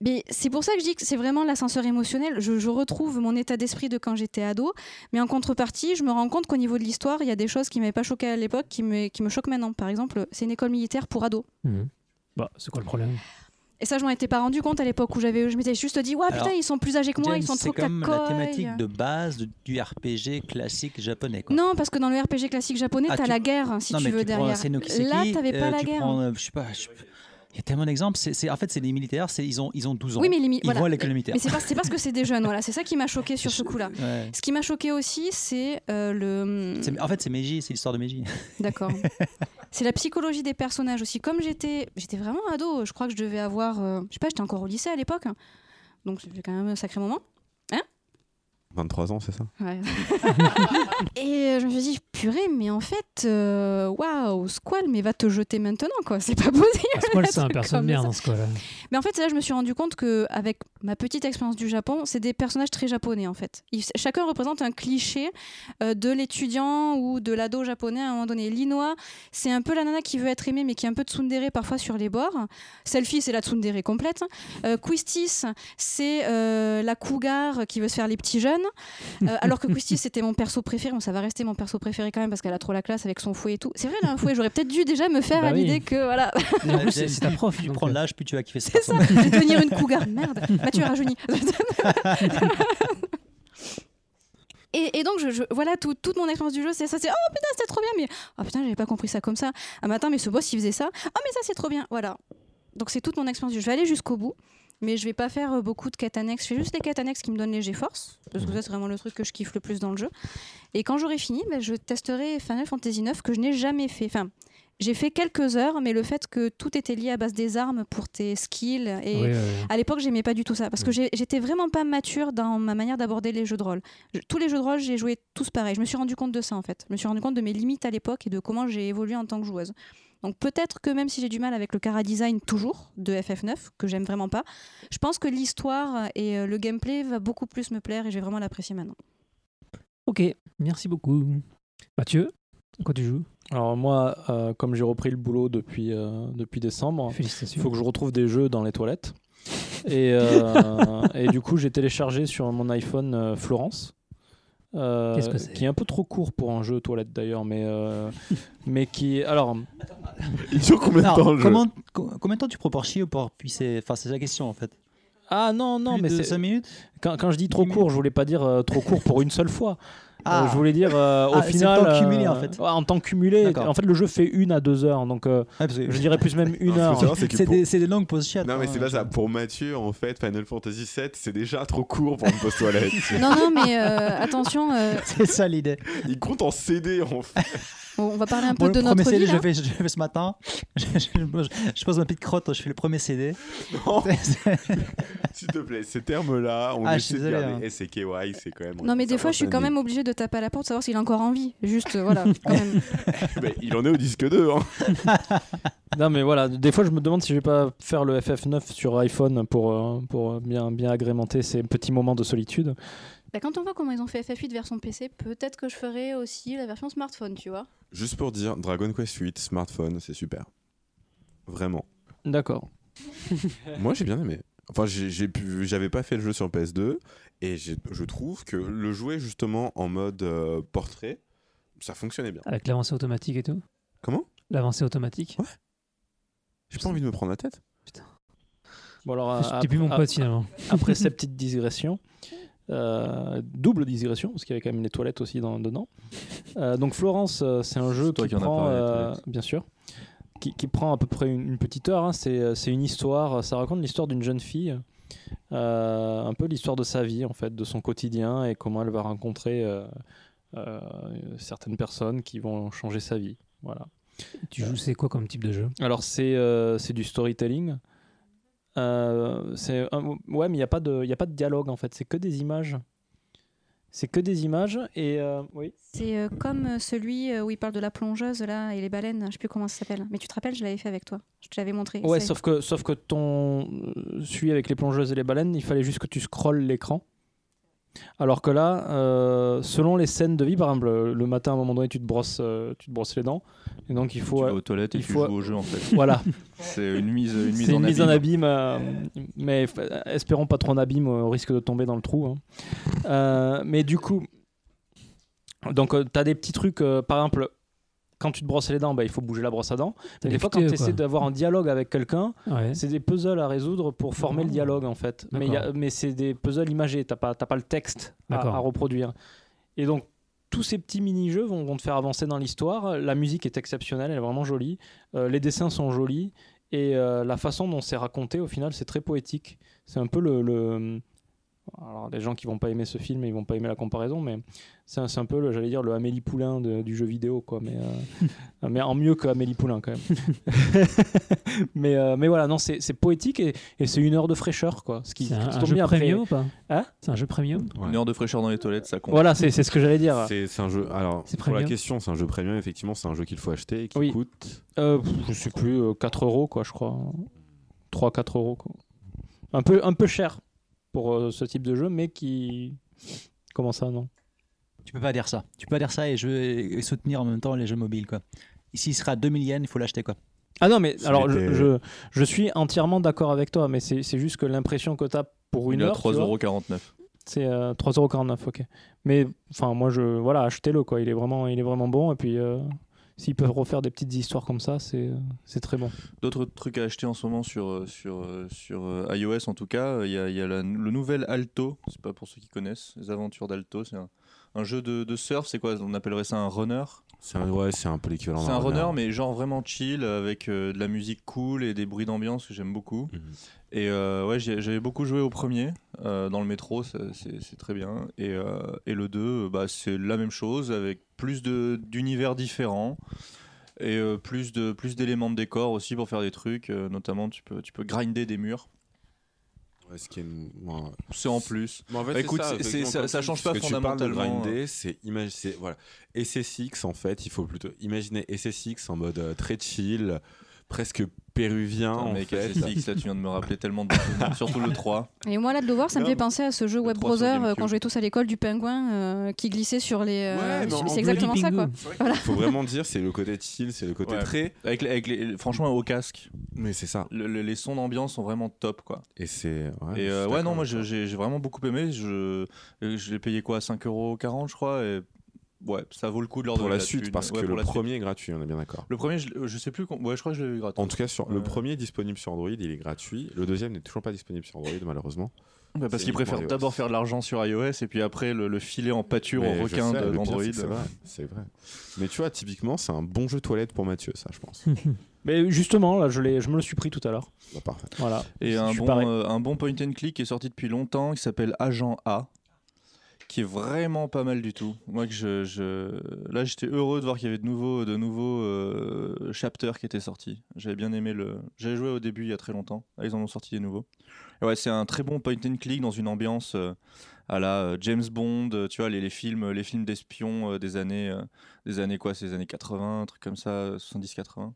Mais c'est pour ça que je dis que c'est vraiment l'ascenseur émotionnel. Je, je retrouve mon état d'esprit de quand j'étais ado, mais en contrepartie, je me rends compte qu'au niveau de l'histoire, il y a des choses qui m'avaient pas choqué à l'époque, qui me, qui me choquent maintenant. Par exemple, c'est une école militaire pour ados. Mhm. Bah, c'est quoi le problème? Et ça, je m'en étais pas rendu compte à l'époque où j'avais, je m'étais juste dit, ouais, putain, ils sont plus âgés que moi, James, ils sont c'est trop comme la thématique de base du RPG classique japonais. Quoi. Non, parce que dans le RPG classique japonais, Ah, t'as tu- la guerre, si Non, tu veux, tu derrière. Là, t'avais pas euh, la tu guerre. prends, euh, je sais pas, je- il y a tellement d'exemples. C'est, c'est- en fait, c'est les militaires, c'est, ils, ont, ils ont 12 ans. Oui, mais les mi- ils voilà. vont à l'école militaire. Mais c'est, pas- c'est parce que c'est des jeunes, voilà. C'est ça qui m'a choqué sur ce coup-là. Ouais. Ce qui m'a choqué aussi, c'est euh, le. C'est- en fait, c'est Meiji, c'est l'histoire de Meiji. D'accord. c'est la psychologie des personnages aussi. Comme j'étais, j'étais vraiment ado, je crois que je devais avoir, euh, je sais pas, j'étais encore au lycée à l'époque, hein. donc c'était quand même un sacré moment. 23 ans, c'est ça? Ouais. et je me suis dit, purée, mais en fait, euh, waouh, Squall, mais va te jeter maintenant, quoi. C'est pas possible. Squall, c'est un comme bien ça. dans ce cas-là. Mais en fait, là je me suis rendu compte que avec ma petite expérience du Japon, c'est des personnages très japonais en fait. Ils- chacun représente un cliché euh, de l'étudiant ou de l'ado japonais à un moment donné. Linois, c'est un peu la nana qui veut être aimée mais qui est un peu tsundere parfois sur les bords. Selfie, c'est la tsundere complète. Euh, Quistis, c'est euh, la cougar qui veut se faire les petits jeunes. Alors que Quistis, c'était mon perso préféré. Bon, ça va rester mon perso préféré quand même parce qu'elle a trop la classe avec son fouet et tout. C'est vrai, elle a un fouet. J'aurais peut-être dû déjà me faire Bah à oui. l'idée que voilà. En plus, c'est ta prof. Tu prends euh, l'âge, plus tu vas kiffer cette C'est ça, je vais devenir une cougar. Merde, Mathieu rajeuni. Et, et donc, je, je- voilà, tout- toute mon expérience du jeu, c'est ça, c'est oh putain, c'était trop bien, mais oh putain, j'avais pas compris ça comme ça. Ah, matin, mais ce boss, il faisait ça. Oh, mais ça, c'est trop bien. Voilà. Donc, c'est toute mon expérience du jeu. Je vais aller jusqu'au bout, mais je vais pas faire euh, beaucoup de quêtes annexes. Je fais juste les quêtes annexes qui me donnent les GeForce, parce que ça, c'est vraiment le truc que je kiffe le plus dans le jeu. Et quand j'aurai fini, ben, je testerai Final Fantasy 9 que je n'ai jamais fait. Enfin, j'ai fait quelques heures, mais le fait que tout était lié à base des armes pour tes skills et à l'époque, j'aimais pas du tout ça parce que j'ai- j'étais vraiment pas mature dans ma manière d'aborder les jeux de rôle. Je- tous les jeux de rôle, j'ai joué tous pareil. Je me suis rendu compte de ça en fait. Je me suis rendu compte de mes limites à l'époque et de comment j'ai évolué en tant que joueuse. Donc peut-être que même si j'ai du mal avec le cara design toujours de FF9 que j'aime vraiment pas, je pense que l'histoire et euh, le gameplay va beaucoup plus me plaire et je vais vraiment l'apprécier maintenant. Ok, merci beaucoup. Mathieu, à quoi tu joues? Alors moi, euh, comme j'ai repris le boulot depuis, euh, depuis décembre, il faut que je retrouve des jeux dans les toilettes. Et, euh, et du coup, j'ai téléchargé sur mon iPhone euh, Florence. Euh, Qu'est-ce que c'est qui est un peu trop court pour un jeu toilette d'ailleurs, mais, euh, mais qui. Alors, Il dure combien de Alors, temps le jeu comment, co- combien de temps tu prends pour chier ou pour pisser Enfin, c'est la question en fait. ah non, non, Plus mais de c'est 5 minutes Quand, quand je dis trop court, je voulais pas dire euh, trop court pour une seule fois. Ah. Euh, je voulais dire, euh, au Ah, c'est le final. temps cumulé, euh, en fait. ouais, en temps cumulé. En fait, le jeu fait une à deux heures. Donc, euh, que- je dirais plus même une heure. c'est pour- des, des longues pauses chiates. Non mais c'est pas ça. Pour Mathieu, en fait, Final Fantasy VII, c'est déjà trop court pour une pause toilette. Non, non, mais euh, attention, euh, C'est ça l'idée. Il compte en CD en fait. On on va parler un peu de le premier notre CD, vie. je là. fais, je fais ce matin. Je, je- je- je pose ma petite crotte, je fais le premier CD. S'il te plaît, ces termes-là, on Ah, essaie de garder hein. SCKY, c'est quand même. Non, mais des fois, je suis quand même obligée de taper à la porte, savoir s'il a encore envie. Juste, euh, voilà, quand même. Mais il en est au disque 2. Hein. Non, mais voilà, des fois, je me demande si je vais pas faire le FF9 sur iPhone pour, euh, pour bien, bien agrémenter ces petits moments de solitude. Bah, quand on voit comment ils ont fait FF8 version PC, peut-être que je ferai aussi la version smartphone, tu vois. Juste pour dire, Dragon Quest 8, smartphone, c'est super. Vraiment. D'accord. Moi, j'ai bien aimé. Enfin, j'ai j'ai pu, j'avais pas fait le jeu sur PS2 et je trouve que le jouer justement en mode euh, portrait, ça fonctionnait bien. Avec l'avancée automatique et tout. Comment? L'avancée automatique. J'ai pas envie de me prendre la tête. Bon, alors, T'es plus mon pote finalement. après cette petite digression, euh, double digression, parce qu'il y avait quand même les toilettes aussi dans, dedans. Euh, donc Florence, euh, c'est un jeu qui, prend, euh, bien sûr, qui, qui prend à peu près une, une petite heure. hein. C'est, c'est une histoire, ça raconte l'histoire d'une jeune fille, euh, un peu l'histoire de sa vie en fait, de son quotidien et comment elle va rencontrer euh, euh, certaines personnes qui vont changer sa vie. Voilà. Tu joues, c'est quoi comme type de jeu? Alors c'est euh, c'est du storytelling. Euh, c'est un- ouais, mais il n'y a pas de il y a pas de dialogue en fait. C'est que des images. C'est que des images et euh, oui. C'est euh, comme celui où il parle de la plongeuse là et les baleines, je sais plus comment ça s'appelle. Mais tu te rappelles, je l'avais fait avec toi. Je te l'avais montré. Ouais, sauf que sauf que ton celui avec les plongeuses et les baleines, il fallait juste que tu scrolles l'écran. Alors que là, euh, selon les scènes de vie, par exemple, le matin à un moment donné, tu te brosses euh, tu te brosses les dents et donc il tu faut vas aux toilettes et il tu faut- joues au jeu en fait. voilà. C'est une mise, une mise en une mise en abîme. abîme, euh, mais espérons pas trop en abîme au risque de tomber dans le trou. hein. Mais du coup, donc tu as des petits trucs, par exemple, quand tu te brosses les dents, bah, il faut bouger la brosse à dents. Mais des fois, quand tu essaies d'avoir un dialogue avec quelqu'un, Ouais. c'est des puzzles à résoudre pour former le Oh. dialogue en fait. Mais, il y a- mais c'est des puzzles imagés, t'as pas, t'as pas le texte à, reproduire. Et donc, tous ces petits mini-jeux vont, vont te faire avancer dans l'histoire. La musique est exceptionnelle, elle est vraiment jolie. Euh, les dessins sont jolis. Et euh, la façon dont c'est raconté, au final, c'est très poétique. C'est un peu le, le- Alors, les gens qui vont pas aimer ce film, ils vont pas aimer la comparaison, mais c'est un, un peu, le- j'allais dire, le Amélie Poulain de- du jeu vidéo, quoi. Mais, euh, mais en mieux que Amélie Poulain, quand même. mais, euh, mais voilà, non, c'est poétique et, et c'est une heure de fraîcheur, quoi. Ce qui, C'est ce un, jeu après. premium ou pas? Hein? C'est un jeu premium? Ouais. Une heure de fraîcheur dans les toilettes, ça compte. Voilà, c'est c'est ce que j'allais dire. C'est un jeu. Alors, C'est pour la question, c'est un jeu premium. Effectivement, c'est un jeu qu'il faut acheter et qui Oui. coûte. Euh, je sais plus, euh, 4 euros, quoi, je crois. 3-4 euros, quoi. Un peu, un peu cher pour euh, ce type de jeu, mais qui. Comment ça, non? Tu peux pas dire ça. Tu peux pas dire ça et, je, et soutenir en même temps les jeux mobiles. Quoi. Ici, il sera à 2000 yens, il faut l'acheter. quoi. Ah non, mais Ça alors, je, je, je suis entièrement d'accord avec toi, mais c'est c'est juste que l'impression que tu as pour une Il est à heure, tu vois, 3,49€. c'est euh, 3,49€, ok. Mais enfin, moi, je, voilà, achetez-le, quoi. Il est vraiment, il est vraiment bon, et puis. euh, S'ils peuvent refaire des petites histoires comme ça, c'est très bon. D'autres trucs à acheter en ce moment sur, euh, sur, euh, sur euh, iOS en tout cas, il y a, le nouvel Alto, c'est pas pour ceux qui connaissent, les aventures d'Alto, c'est un, un jeu de, de surf, c'est quoi? On appellerait ça un runner? C'est un, ouais, c'est un peu l'équivalent. C'est un runner mais genre vraiment chill avec euh, de la musique cool et des bruits d'ambiance que j'aime beaucoup. Mhm. Et euh, ouais, j'avais beaucoup joué au premier euh, dans le métro, c'est très bien. Et, et le 2, bah, c'est la même chose avec plus de- d'univers différents et plus de plus d'éléments de décor aussi pour faire des trucs. notamment, tu peux tu peux grinder des murs. Ce qui est ouais. C'est en plus. Mais en fait, Bah, écoute, ça, ça- ça change pas que tu parles de fondamentalement, imag- c'est- voilà. SSX en fait, il faut plutôt imaginer SSX en mode euh, très chill, presque péruvien Putain, en mec, fait. SSX, là, tu viens de me rappeler tellement de surtout le 3. Et moi, là, de le voir, ça me fait penser à ce jeu Web 3 sur Browser euh, quand on jouait tous à l'école du pingouin euh, qui glissait sur les. euh, Ouais, c'est exactement ça, quoi. Il faut vraiment dire, c'est le côté chill, c'est le côté Ouais. très. Avec, les- avec les, franchement, au casque, Mais c'est ça. le- le- les sons d'ambiance sont vraiment top, quoi. Et c'est. Ouais, et euh, ouais, non, moi j'ai vraiment beaucoup aimé. Je, je l'ai payé quoi? 5,40€ je crois. Et ouais, ça vaut le coup de leur Pour donner la suite, thune. parce Ouais, que le la suite. premier est gratuit, on est bien d'accord. Le premier, je, je sais plus. Ouais, je crois que je l'ai eu gratuit. En tout cas, sur le premier est disponible sur Android, il est gratuit. Le deuxième n'est toujours pas disponible sur Android, malheureusement. Bah, parce qu'ils préfèrent d'abord faire de l'argent sur iOS et puis après le, le filer en pâture le pire, d'Android. c'est vrai, c'est vrai. Mais tu vois, typiquement, c'est un bon jeu toilette pour Mathieu, ça, je pense. Mais justement, là, je, l'ai- je me le suis pris tout à l'heure. Bah, parfait. Voilà. Et un bon, pareil. euh, un bon point and click qui est sorti depuis longtemps, qui s'appelle Agent A, qui est vraiment pas mal du tout. Moi, là, j'étais heureux de voir qu'il y avait de nouveaux, de euh, chapters qui étaient sortis. J'avais bien aimé le. J'avais joué au début il y a très longtemps. Là, ils en ont sorti des nouveaux. Et ouais, c'est un très bon point and click dans une ambiance euh, à la euh, James Bond. tu vois, les, films, les films d'espions des années, des années quoi, les années 80, un truc comme ça, 70-80.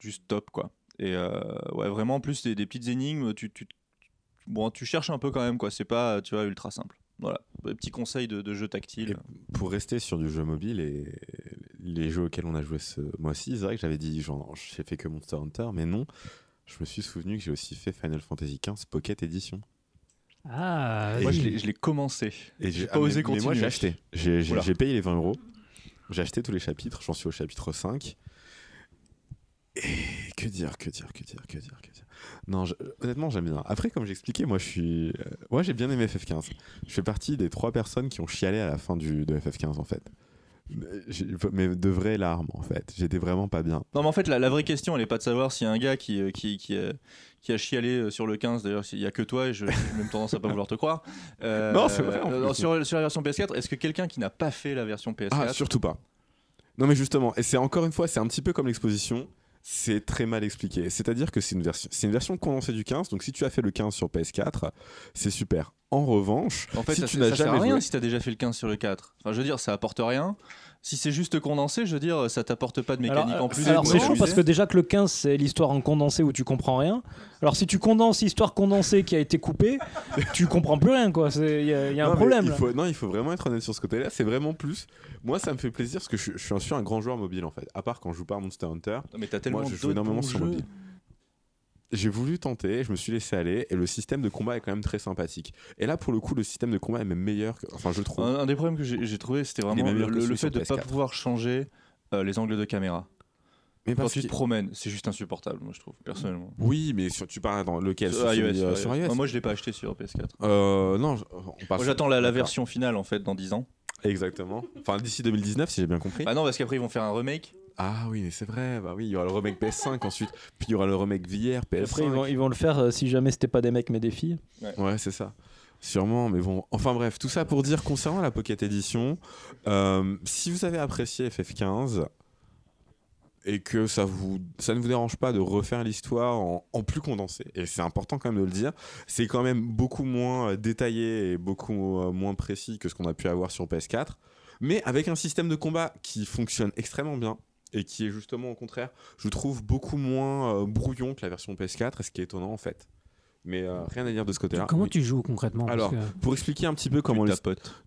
Juste top quoi. Et ouais, vraiment, en plus, des, des petites énigmes, tu, cherches un peu quand même, quoi. C'est pas, ultra simple. Voilà, petit conseil de, de jeu tactile. Et pour rester sur du jeu mobile et les jeux auxquels on a joué ce mois-ci, c'est vrai que j'avais dit, genre, j'ai fait que Monster Hunter, mais non, je me suis souvenu que j'ai aussi fait Final Fantasy XV Pocket Edition. Ah, Moi, oui. je l'ai- commencé. Et J'ai pas ah, osé mais- Mais moi, continuer. j'ai acheté. J'ai payé les 20 euros. J'ai acheté tous les chapitres. J'en suis au chapitre 5. Et que dire, que dire, que dire, que dire, que dire. Non, je- honnêtement, j'aime bien. Après, comme j'expliquais, moi, je suis. euh, moi, j'ai bien aimé FF15. Je fais partie des trois personnes qui ont chialé à la fin du, de FF15, en fait. Mais de vraies larmes, en fait. J'étais vraiment pas bien. Non, mais en fait, la, la vraie question, elle est pas de savoir s'il y a un gars qui, euh, qui, qui, a, qui a chialé euh, sur le 15. D'ailleurs, il y a que toi et je- j'ai même tendance à pas vouloir te croire. Euh, Non, c'est vrai, euh, sur, sur la version PS4, est-ce que quelqu'un qui n'a pas fait la version PS4 Ah, surtout pas. Non, mais justement, et c'est encore une fois, c'est un petit peu comme l'exposition. C'est très mal expliqué. C'est-à-dire que c'est une version, c'est une version condensée du 15. Donc, si tu as fait le 15 sur PS4, c'est super. En revanche, En fait, si ça, tu n'as jamais rien joué- si t'as déjà fait le 15 sur le 4. Enfin, je veux dire, ça apporte rien. Si c'est juste condensé, je veux dire, ça t'apporte pas de mécanique Alors, en plus. alors de c'est chaud parce que déjà que le 15 c'est l'histoire en condensé où tu comprends rien. Alors si tu condenses l'histoire condensée qui a été coupée, tu comprends plus rien quoi. Il y, a- y a Non, un problème. Il faut, non, il faut vraiment être honnête sur ce côté-là. C'est vraiment plus. Moi, ça me fait plaisir parce que je, je suis un- grand joueur mobile en fait. À part quand je joue pas à Monster Hunter, Non, mais t'as tellement moi, je joue énormément sur jeux. mobile. J'ai voulu tenter, je me suis laissé aller, et le système de combat est quand même très sympathique. Et là, pour le coup, le système de combat est même meilleur. Que, enfin, je trouve. Un, un des problèmes que j'ai trouvé, c'était vraiment le, fait de ne pas PS4. pouvoir changer euh, les angles de caméra. mais Quand tu te promènes, c'est juste insupportable, moi je trouve, personnellement. Oui, mais sur- tu parles dans lequel? Sur iOS, euh, sur sur iOS. iOS Moi je l'ai pas acheté sur PS4. Euh, non, j'attends la, la version finale en fait dans 10 ans. Exactement. Enfin, d'ici 2019, si j'ai bien compris. Bah non, parce qu'après ils vont faire un remake. Ah oui, mais c'est vrai. Bah oui, il y aura le remake PS5 ensuite, puis il y aura le remake VR, PS5. Après ils vont, ils vont le faire euh, si jamais c'était pas des mecs mais des filles. Ouais, c'est ça. Sûrement, mais bon. Enfin bref, tout ça pour dire concernant la Pocket Edition, euh, si vous avez apprécié FF15 et que ça, vous, ça ne vous dérange pas de refaire l'histoire en, en plus condensé, et c'est important quand même de le dire, c'est quand même beaucoup moins euh, détaillé et beaucoup euh, moins précis que ce qu'on a pu avoir sur PS4, mais avec un système de combat qui fonctionne extrêmement bien. Et qui est justement au contraire, je trouve beaucoup moins euh, brouillon que la version PS4, et ce qui est étonnant en fait. Mais euh, rien à dire de ce côté-là. Comment tu joues concrètement? Alors, que- Pour expliquer un petit peu comment le,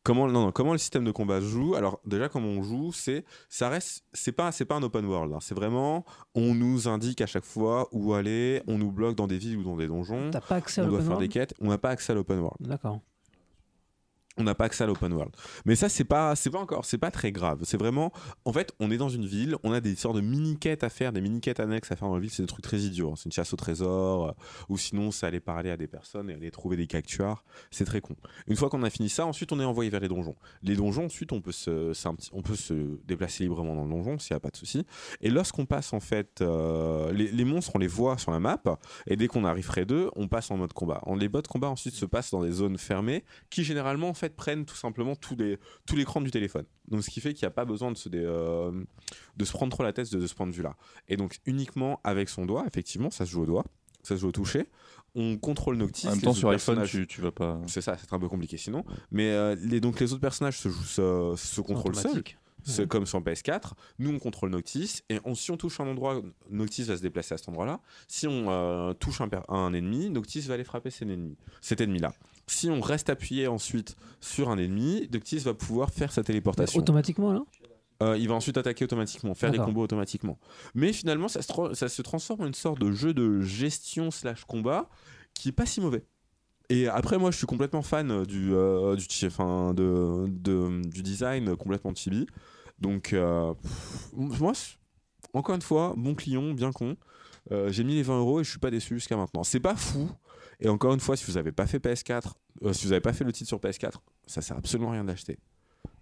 comment, non, non, comment le système de combat se joue, alors déjà comment on joue, c'est ça reste c'est pas c'est pas un open world, hein. c'est vraiment on nous indique à chaque fois où aller, on nous bloque dans des villes ou dans des donjons, T'as pas accès à on doit faire des quêtes, on n'a pas accès à l'open world. D'accord. On n'a pas accès à l'open world. Mais ça c'est pas c'est pas encore, c'est pas très grave. C'est vraiment en fait, on est dans une ville, on a des sortes de mini quêtes à faire, des mini quêtes annexes à faire dans la ville, c'est des trucs très idiots, hein. c'est une chasse au trésor euh, ou sinon c'est aller parler à des personnes et aller trouver des cactuars, c'est très con. Une fois qu'on a fini ça, ensuite on est envoyé vers les donjons. Les donjons, ensuite, on peut se, on peut se déplacer librement dans le donjon s'il n'y a pas de souci. Et lorsqu'on passe, en fait, euh, les, monstres, on les voit sur la map. Et dès qu'on arrive près d'eux, on passe en mode combat. Les modes combat ensuite se passent dans des zones fermées qui généralement, en fait, prennent tout simplement tout, les, tout l'écran du téléphone. Donc, ce qui fait qu'il n'y a pas besoin de se, dé- euh, de se prendre trop la tête de, de ce point de vue-là. Et donc, uniquement avec son doigt, effectivement, ça se joue au doigt, ça se joue au toucher. On contrôle Noctis. En même temps sur iPhone, tu, tu vas pas. c'est ça, c'est un peu compliqué sinon. Mais euh, les, donc les autres personnages se, jouent, se, se contrôlent seuls, c'est comme sur PS4. Nous, on contrôle Noctis, et on- si on touche un endroit, Noctis va se déplacer à cet endroit-là. Si on euh, touche un, un ennemi, Noctis va aller frapper cet ennemi, cet ennemi-là. Si on reste appuyé ensuite sur un ennemi, Noctis va pouvoir faire sa téléportation. Automatiquement là Euh, il va ensuite attaquer automatiquement, faire des D'accord. combos automatiquement. Mais finalement, ça se, tra- ça se transforme en une sorte de jeu de gestion slash combat qui est pas si mauvais. Et après, moi, je suis complètement fan du, euh, du, enfin, de, de- du design complètement chibi. Donc, euh, pff, moi, encore une fois, bon client, bien con. J'ai mis les 20 euros et je suis pas déçu jusqu'à maintenant. C'est pas fou. Et encore une fois, si vous avez pas fait PS4, euh, si vous avez pas fait le titre sur PS4, ça sert absolument à rien d'acheter.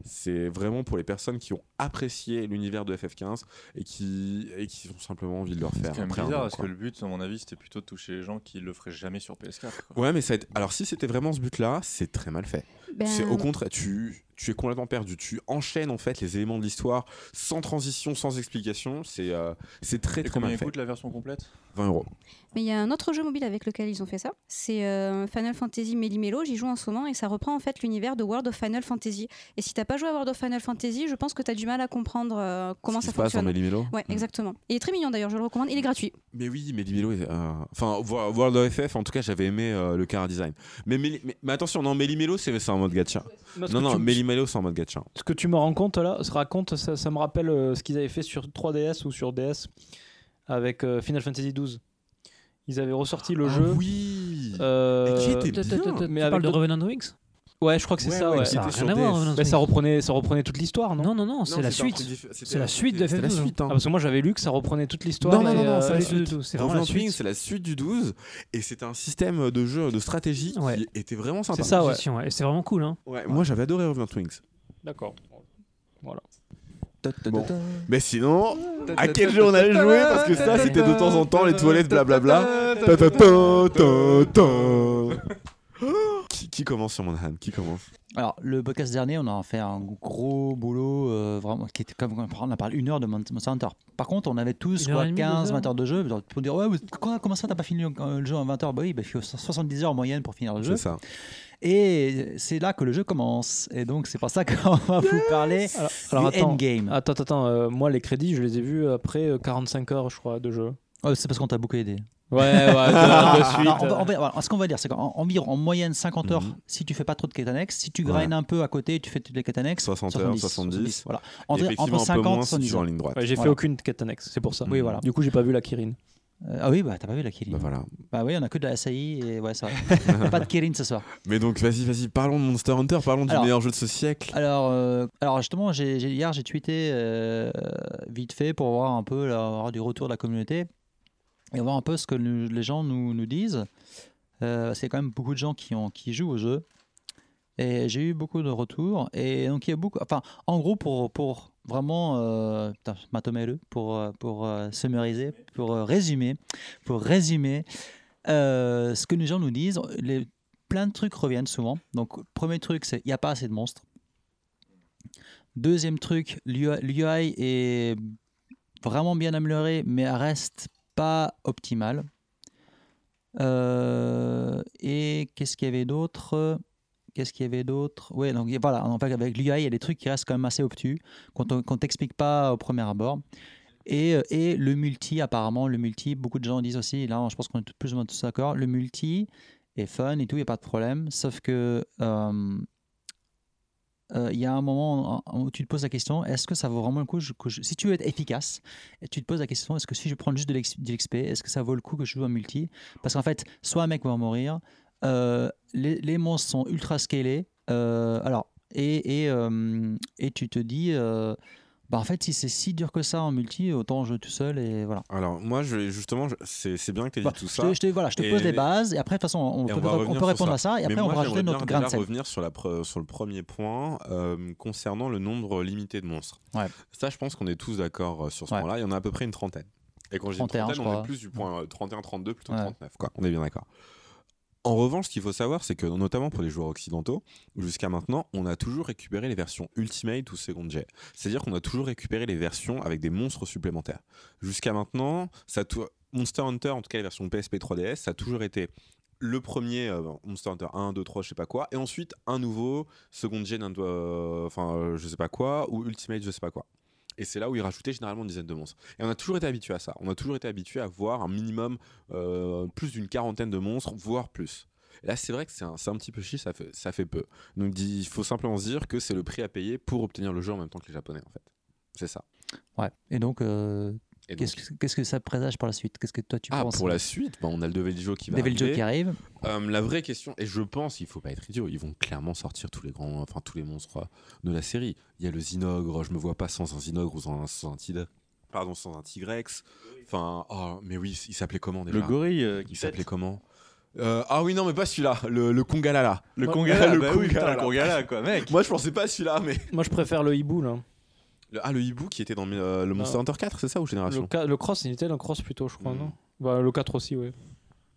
C'est vraiment pour les personnes qui ont apprécié l'univers de FF15 et qui, et qui ont simplement envie de le refaire. C'est bizarre an, parce que le but, à mon avis, c'était plutôt de toucher les gens qui le feraient jamais sur PS4. quoi. Ouais, mais ça été- alors si c'était vraiment ce but-là, c'est très mal fait. Ben, C'est au contraire, tu, tu es complètement perdu. Tu enchaînes en fait les éléments de l'histoire sans transition, sans explication. C'est euh, c'est très Et très combien mal fait. coûte la version complète? 20 euros. Mais il y a un autre jeu mobile avec lequel ils ont fait ça. C'est euh, Final Fantasy Méli-Mélo. J'y joue en ce moment et ça reprend en fait l'univers de World of Final Fantasy. Et si t'as pas joué à World of Final Fantasy, je pense que t'as du mal à comprendre euh, comment Ce qui ça se passe en fonctionne. Méli-Mélo. Ouais, Mm. exactement. Il est très mignon d'ailleurs, je le recommande. Il est gratuit. Mais oui, Méli-Mélo, est, euh, enfin Wo- World of FF, en tout cas, j'avais aimé euh, le cara design. Mais, Méli- mais, mais attention, non, Méli-Mélo, c'est c'est en mode gacha. Non, non, tu- Méli-Mélo, c'est en mode gacha. Ce que tu me rends compte là, se raconte, ça, ça me rappelle euh, ce qu'ils avaient fait sur 3DS ou sur DS avec euh, Final Fantasy XII. Ils avaient ressorti le jeu. Ah oui euh, Et qui était Tu bien. mais avec de Revenant Wings Ouais, je crois que c'est Ouais, ça. ouais, Ça a sur rien à voir, DS. Revenant Mais ça reprenait, ça reprenait toute l'histoire, non? Non, non, non, c'est la suite. C'est la suite de la FF12. suite. hein. Ah, parce que moi j'avais lu que ça reprenait toute l'histoire. Non, non, non, non, euh, c'est la suite. C'est vraiment la suite. c'est la suite du 12 et c'est un système de jeu de stratégie Ouais. qui était vraiment sympa. C'est ça, ouais. Et c'est vraiment cool. Hein. Ouais, Moi j'avais adoré Revenant Wings. D'accord. Voilà. Bon. Mais sinon, à quel jeu on allait jouer Parce que ça c'était de temps en temps les toilettes blablabla. Ta ta ta ta ta. Qui, commence sur Monhan Qui commence? Alors, le podcast dernier, on a fait un gros boulot, euh, vraiment, qui était comme on a parlé une heure de Mon- Monster Hunter. Par contre, on avait tous quoi, et demie, 15, deux 20 heures de jeu. Pour dire, ouais, mais comment, ça, t'as pas fini le, euh, jeu en 20 heures? Bah oui, bah, il faut 70 heures en moyenne pour finir le jeu. C'est ça. Et c'est là que le jeu commence. Et donc, c'est pour ça qu'on va vous parler Alors, alors, du attends, endgame. attends, attends, euh, moi les crédits, je les ai vus après euh, 45 heures, je crois, de jeu. Oh, c'est parce qu'on t'a beaucoup aidé. Ouais, ouais, de, de suite. Non, on va- on va- voilà, ce qu'on va dire, c'est qu'environ en moyenne 50 heures, Mhm. si tu fais pas trop de quêtes annexes, si tu Ouais. grindes un peu à côté, tu fais toutes les quêtes annexes, 60 heures, 70. Voilà. Et Entre, entre un peu 50 moins et si 70 tu es en ligne droite. Ouais, j'ai fait Voilà. aucune quête annexe, c'est pour ça. Oui, voilà. Du coup, j'ai pas vu la Kirin. Euh, ah oui, bah t'as pas vu la Kirin. Bah voilà. Bah oui, on a que de la SAI et ouais, ça va. pas de Kirin ce soir. Mais donc vas-y, vas-y, parlons de Monster Hunter, parlons du meilleur jeu de ce siècle. Alors, euh, alors justement, j'ai, j'ai- hier j'ai tweeté euh, vite fait pour voir un peu là, avoir du retour de la communauté et voir un peu ce que les gens nous, nous disent. Euh, c'est quand même beaucoup de gens qui, ont, qui jouent au jeu. Et j'ai eu beaucoup de retours. Et donc il y a beaucoup. Enfin, en gros, pour, pour vraiment. Euh, putain, matomez-le, pour, pour euh, summariser, pour euh, résumer. Pour résumer. euh, ce que les gens nous disent, les, plein de trucs reviennent souvent. Donc, premier truc, c'est il n'y a pas assez de monstres. Deuxième truc, l'UI est vraiment bien amélioré, mais reste pas optimale. Euh, et qu'est-ce qu'il y avait d'autre? Qu'est-ce qu'il y avait d'autre? Ouais, donc voilà, en fait, avec l'UI, il y a des trucs qui restent quand même assez obtus, qu'on qu'on t'explique pas au premier abord. Et, euh, et le multi, apparemment, le multi, beaucoup de gens disent aussi, là, je pense qu'on est plus ou moins tous d'accord, le multi est fun et tout, il n'y a pas de problème, sauf que euh, il y a un moment où tu te poses la question est-ce que ça vaut vraiment le coup que je- Si tu veux être efficace, tu te poses la question est-ce que si je prends juste de l'XP, est-ce que ça vaut le coup que je joue un multi? Parce qu'en fait, soit un mec va mourir, euh, les, monstres sont ultra scalés, euh, alors, et, et, euh, et tu te dis euh, bah en fait, si c'est si dur que ça en multi, autant jouer tout seul et voilà. Alors moi, je, justement, c'est bien que tu aies Bah, dit tout ça. je te- voilà, je te pose les bases et après, de toute façon, on, peut, on on répondre ça. à ça et Mais après, moi, on va rajouter notre grain de sel. revenir sur, la pre- sur le premier point euh, concernant le nombre limité de monstres. Ouais. Ça, je pense qu'on est tous d'accord euh, sur ce Ouais. point-là. Il y en a à peu près une trentaine. Et quand je dis 31, trentaine, on est plus du point 31-32 plutôt Ouais. 39. Quoi. On est bien d'accord. En revanche, ce qu'il faut savoir, c'est que notamment pour les joueurs occidentaux, jusqu'à maintenant, on a toujours récupéré les versions Ultimate ou Second Jet. C'est-à-dire qu'on a toujours récupéré les versions avec des monstres supplémentaires. Jusqu'à maintenant, Monster Hunter, en tout cas les versions PSP 3DS, ça a toujours été le premier euh, Monster Hunter 1, 2, 3, je sais pas quoi, et ensuite un nouveau Second Gen, euh, enfin je sais pas quoi, ou Ultimate, je sais pas quoi. Et c'est là où ils rajoutaient généralement une dizaine de monstres. Et on a toujours été habitué à ça. On a toujours été habitué à voir un minimum euh, plus d'une quarantaine de monstres, voire plus. Là, c'est vrai que c'est un, un petit peu chier, ça fait, ça fait peu. Donc, il faut simplement se dire que c'est le prix à payer pour obtenir le jeu en même temps que les Japonais, en fait. C'est ça. Ouais. Et donc, euh, Et donc- qu'est-ce que- qu'est-ce que ça présage pour la suite? Qu'est-ce que toi tu ah, penses pour la suite, bah, on a le Devil Joe qui va Devil Joe arriver. qui arrive. Euh, la vraie question, et je pense, il faut pas être idiot, ils vont clairement sortir tous les grands, enfin tous les monstres de la série. Il y a le Zinogre, je me vois pas sans un Zinogre ou sans un, sans un Tid. pardon, sans un Tigrex. Enfin, oh, mais oui, il s'appelait comment déjà? Le gorille euh, qui Il s'appelait comment? Euh, Ah oui, non, mais pas celui-là, le, le Kongalala. Le Moi- Kongala, le bah oui, putain, Kongala. le Kongala, quoi, mec. Moi, je pensais pas à celui-là, mais. Moi, je préfère le hibou, là. Le- ah, le hibou qui était dans euh, le Monster Non. Hunter 4, c'est ça ou Le, Génération ca- le cross, il était le cross plutôt, je crois, Hmm. non? Bah, Le 4 aussi, ouais.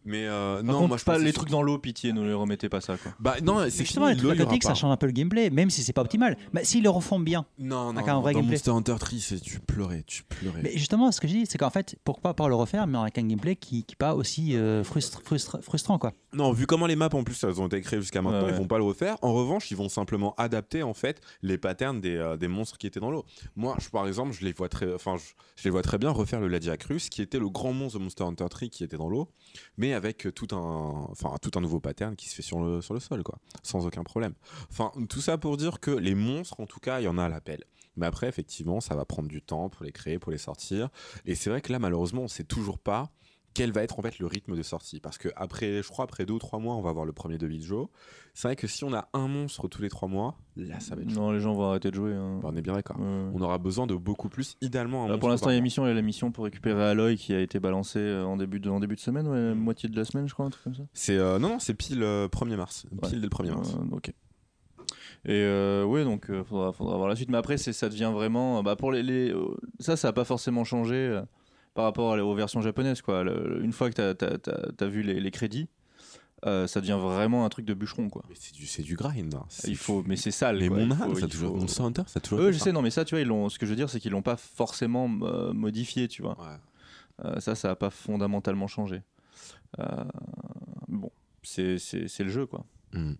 Mais euh, non, contre, moi je pas les trucs dans l'eau, pitié, ne les remettez pas ça, quoi. Bah non, c'est Justement, fini, les trucs aquatiques, ça change un peu le gameplay, même si c'est pas optimal. Mais s'ils le refont bien. Non, non, Avec un vrai dans gameplay. Monster Hunter 3, c'est- tu pleurais, tu pleurais. Mais justement, ce que je dis, c'est qu'en fait, pourquoi pas le refaire, mais avec un gameplay qui n'est pas aussi euh, frustre- frustre- frustrant, quoi. Non, vu comment les maps en plus elles ont été créées jusqu'à maintenant, Ouais, ils ouais. vont pas le refaire. En revanche, ils vont simplement adapter en fait les patterns des, euh, des monstres qui étaient dans l'eau. Moi, je, par exemple, je les vois très, enfin, je, je les vois très bien refaire le Ladiacrus, qui était le grand monstre de Monster Hunter 3 qui était dans l'eau, mais avec euh, tout un, tout un nouveau pattern qui se fait sur le sol, quoi, sans aucun problème. Enfin, tout ça pour dire que les monstres, en tout cas, il y en a à l'appel. Mais après, effectivement, ça va prendre du temps pour les créer, pour les sortir. Et c'est vrai que là, malheureusement, on sait toujours pas quel va être en fait le rythme de sortie. Parce que après, je crois, après deux ou trois mois, on va avoir le premier de Joe. C'est vrai que si on a un monstre tous les trois mois, là, ça va être. chaud. Non, les gens vont arrêter de jouer. hein. Bah, on est bien d'accord. Ouais. On aura besoin de beaucoup plus, idéalement un pour l'instant, il y a mois. mission, il y a la mission pour récupérer Aloy qui a été balancée euh, en début de, en début de semaine, ouais, moitié de la semaine, je crois, un truc comme ça. C'est euh, non, non, c'est pile euh, 1er mars, pile Ouais. dès le 1er mars. Euh, ok. Et euh, ouais, donc euh, faudra, faudra voir la suite. Mais après, ça devient vraiment. Bah, pour les, les- ça, ça n'a pas forcément changé par rapport aux versions japonaises. Quoi. Le- une fois que tu as, vu les, les crédits, euh, ça devient vraiment un truc de bûcheron. Quoi. Mais c'est du, c'est du grind. hein. C'est- Il faut, mais c'est sale. Mais quoi. mon Il âme, faut- ça a toujours, faut- Monster Hunter, ça a toujours. Oui, été je ça. sais, non, mais ça, tu vois, ils l'ont, ce que je veux dire, c'est qu'ils l'ont pas forcément euh, modifié, tu vois. Ouais. Euh, ça, ça n'a pas fondamentalement changé. Euh, bon, c'est, c'est, c'est le jeu, quoi. Mm.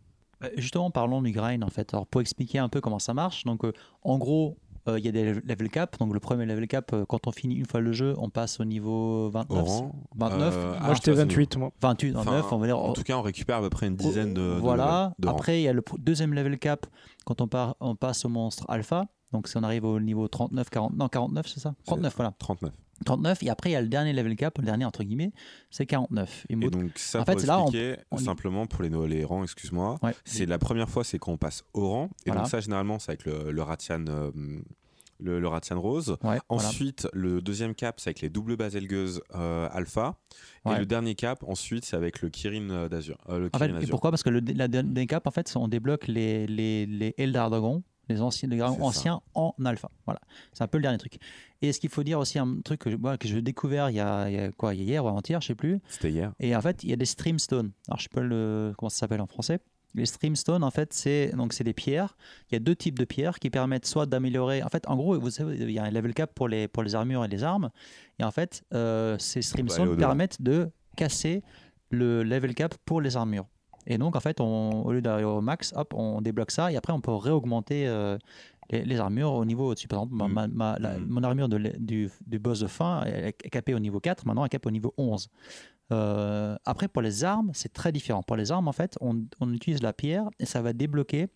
Euh, Justement, parlons du grind en fait. Alors, pour expliquer un peu comment ça marche, donc euh, en gros, euh, il y a des level cap. Donc, le premier level cap, euh, quand on finit une fois le jeu, on passe au niveau 29. Oran, 29. euh, Moi, ah, j'étais ça, c'est 28, moi. 28, Enfin, 29, on va dire. En tout cas, on récupère à peu près une dizaine de. Voilà. de. Après, il y a le deuxième level cap quand on, part, on passe au monstre alpha. Donc, si on arrive au niveau 39, 40, non, 49, c'est ça? 39, voilà. 39. 39. Et après, il y a le dernier level cap, le dernier entre guillemets, c'est 49. Et Et moi- donc ça En pour fait, là, on- on simplement pour les, les rangs, excuse-moi. Ouais. C'est la première fois, c'est quand on passe au rang. Et Voilà. donc ça, généralement, c'est avec le, le Ratian, euh, le, le Ratian Rose. Ouais, voilà. Ensuite, le deuxième cap, c'est avec les doubles baselgueuses euh, alpha. Ouais. Et le dernier cap, ensuite, c'est avec le Kirin euh, d'Azur. euh, En fait, et pourquoi? Parce que le, la dernière cap, en fait, on débloque les, les, les Eldar Dragons, les anciens, les dragons ça. anciens en alpha. Voilà, c'est un peu le dernier truc. Et ce qu'il faut dire aussi, un truc que, moi, que j'ai découvert il y, a, il y a quoi, hier ou avant-hier, je sais plus. C'était hier. Et en fait, il y a des streamstones. Alors, je sais pas le, comment ça s'appelle en français? Les streamstones, en fait, c'est donc c'est des pierres. Il y a deux types de pierres qui permettent soit d'améliorer. En fait, en gros, vous savez, il y a un level cap pour les pour les armures et les armes. Et en fait, euh, ces streamstones au-delà. permettent de casser le level cap pour les armures. Et donc, en fait, on, au lieu d'arriver au max, hop, on débloque ça et après, on peut réaugmenter euh, les, les armures au niveau au-dessus. Par exemple, ma- Mm. ma- ma- la- Mm. mon armure de du, du boss de fin est capée au niveau 4, maintenant elle est capée au niveau 11. Euh, après, pour les armes, c'est très différent. Pour les armes, en fait, on, utilise la pierre et ça va débloquer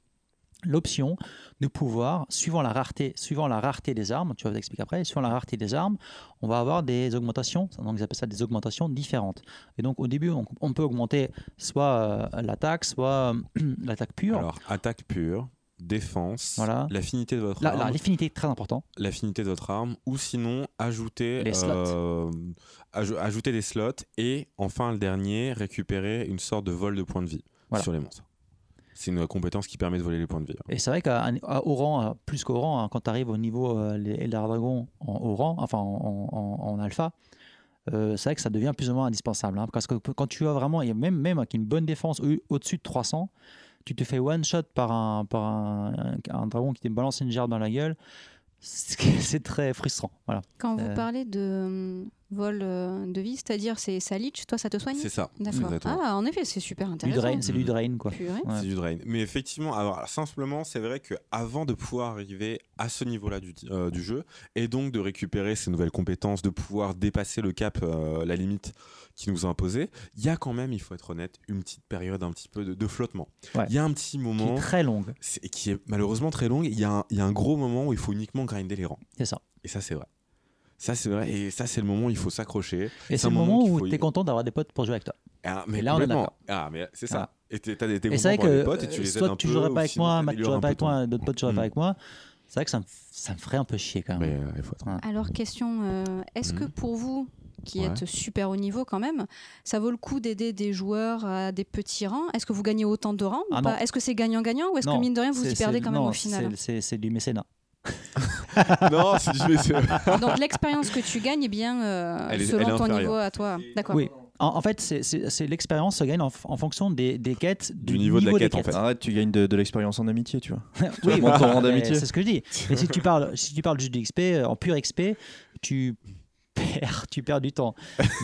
l'option de pouvoir, suivant la rareté, suivant la rareté des armes, tu vas t'expliquer après, suivant la rareté des armes, on va avoir des augmentations, donc ils appellent ça des augmentations différentes. Et donc au début, on, on peut augmenter soit euh, l'attaque, soit euh, l'attaque pure. Alors, attaque pure, défense, Voilà. l'affinité de votre là, arme, l'affinité est très important. l'affinité de votre arme, ou sinon ajouter, Les slots. euh, aj- ajouter des slots, et enfin le dernier, récupérer une sorte de vol de points de vie Voilà. sur les monstres. C'est une compétence qui permet de voler les points de vie. Et c'est vrai qu'au rang, euh, plus qu'au rang, hein, quand tu arrives au niveau euh, les Dragon en au rang, enfin en, en- en alpha, euh, c'est vrai que ça devient plus ou moins indispensable. hein, parce que quand tu as vraiment, et même, même avec une bonne défense au- au-dessus de 300, tu te fais one shot par un, par un, un- un dragon qui te balance une gerbe dans la gueule, c'est très frustrant. Voilà. Quand vous Euh. parlez de euh, vol euh, de vie, c'est-à-dire c'est ça leech, toi ça te soigne C'est ça. D'accord. Ah, en effet, c'est super intéressant. drain, c'est du drain quoi. Ouais. C'est du drain. Mais effectivement, alors, simplement, c'est vrai que avant de pouvoir arriver à ce niveau-là du, euh, du jeu, et donc de récupérer ces nouvelles compétences, de pouvoir dépasser le cap, euh, la limite qui nous a imposé, il y a quand même, il faut être honnête, une petite période un petit peu de, de flottement. Il Ouais. y a un petit Qui moment est très longue, c'est- qui est malheureusement très long. Il y, a un- il y a un gros moment où il faut uniquement grinder les rangs. c'est ça. Et ça, c'est vrai. Ça, c'est vrai. Et ça, c'est le moment où il faut s'accrocher. Et c'est le moment où tu es content d'avoir des potes pour jouer avec toi. Ah, mais Et là, on est d'accord. Ah, mais c'est ça. Voilà. Et t'as des que potes et tu euh, les aides soit un tu peu, jouerais ou pas avec moi, tu Matt jouerait un pas avec moi, ton- d'autres potes joueraient Mm. pas avec moi. C'est vrai que ça me, ça me ferait un peu chier quand même. Mais euh, il faut attendre. Alors, question euh, est-ce que Mhm. pour vous, qui Ouais. êtes super haut niveau quand même, ça vaut le coup d'aider des joueurs à des petits rangs? Est-ce que vous gagnez autant de rangs ou Ah. Est-ce que c'est gagnant-gagnant ou est-ce que mine de rien vous y perdez quand même au final? c'est du mécénat. non, c'est du métier. Donc l'expérience que tu gagnes est bien euh, Elle est- selon elle est ton inférieure. niveau à toi. D'accord. Oui. En, en fait, c'est- l'expérience se gagne en, en fonction des, des quêtes, Du niveau de la des quête, en quêtes. fait. Arrête, tu gagnes de, de l'expérience en amitié, tu vois. oui, mais d'amitié. C'est ce que je dis. Et si tu parles, si tu parles juste d'XP, euh, en pur XP, tu perds, tu perds du temps.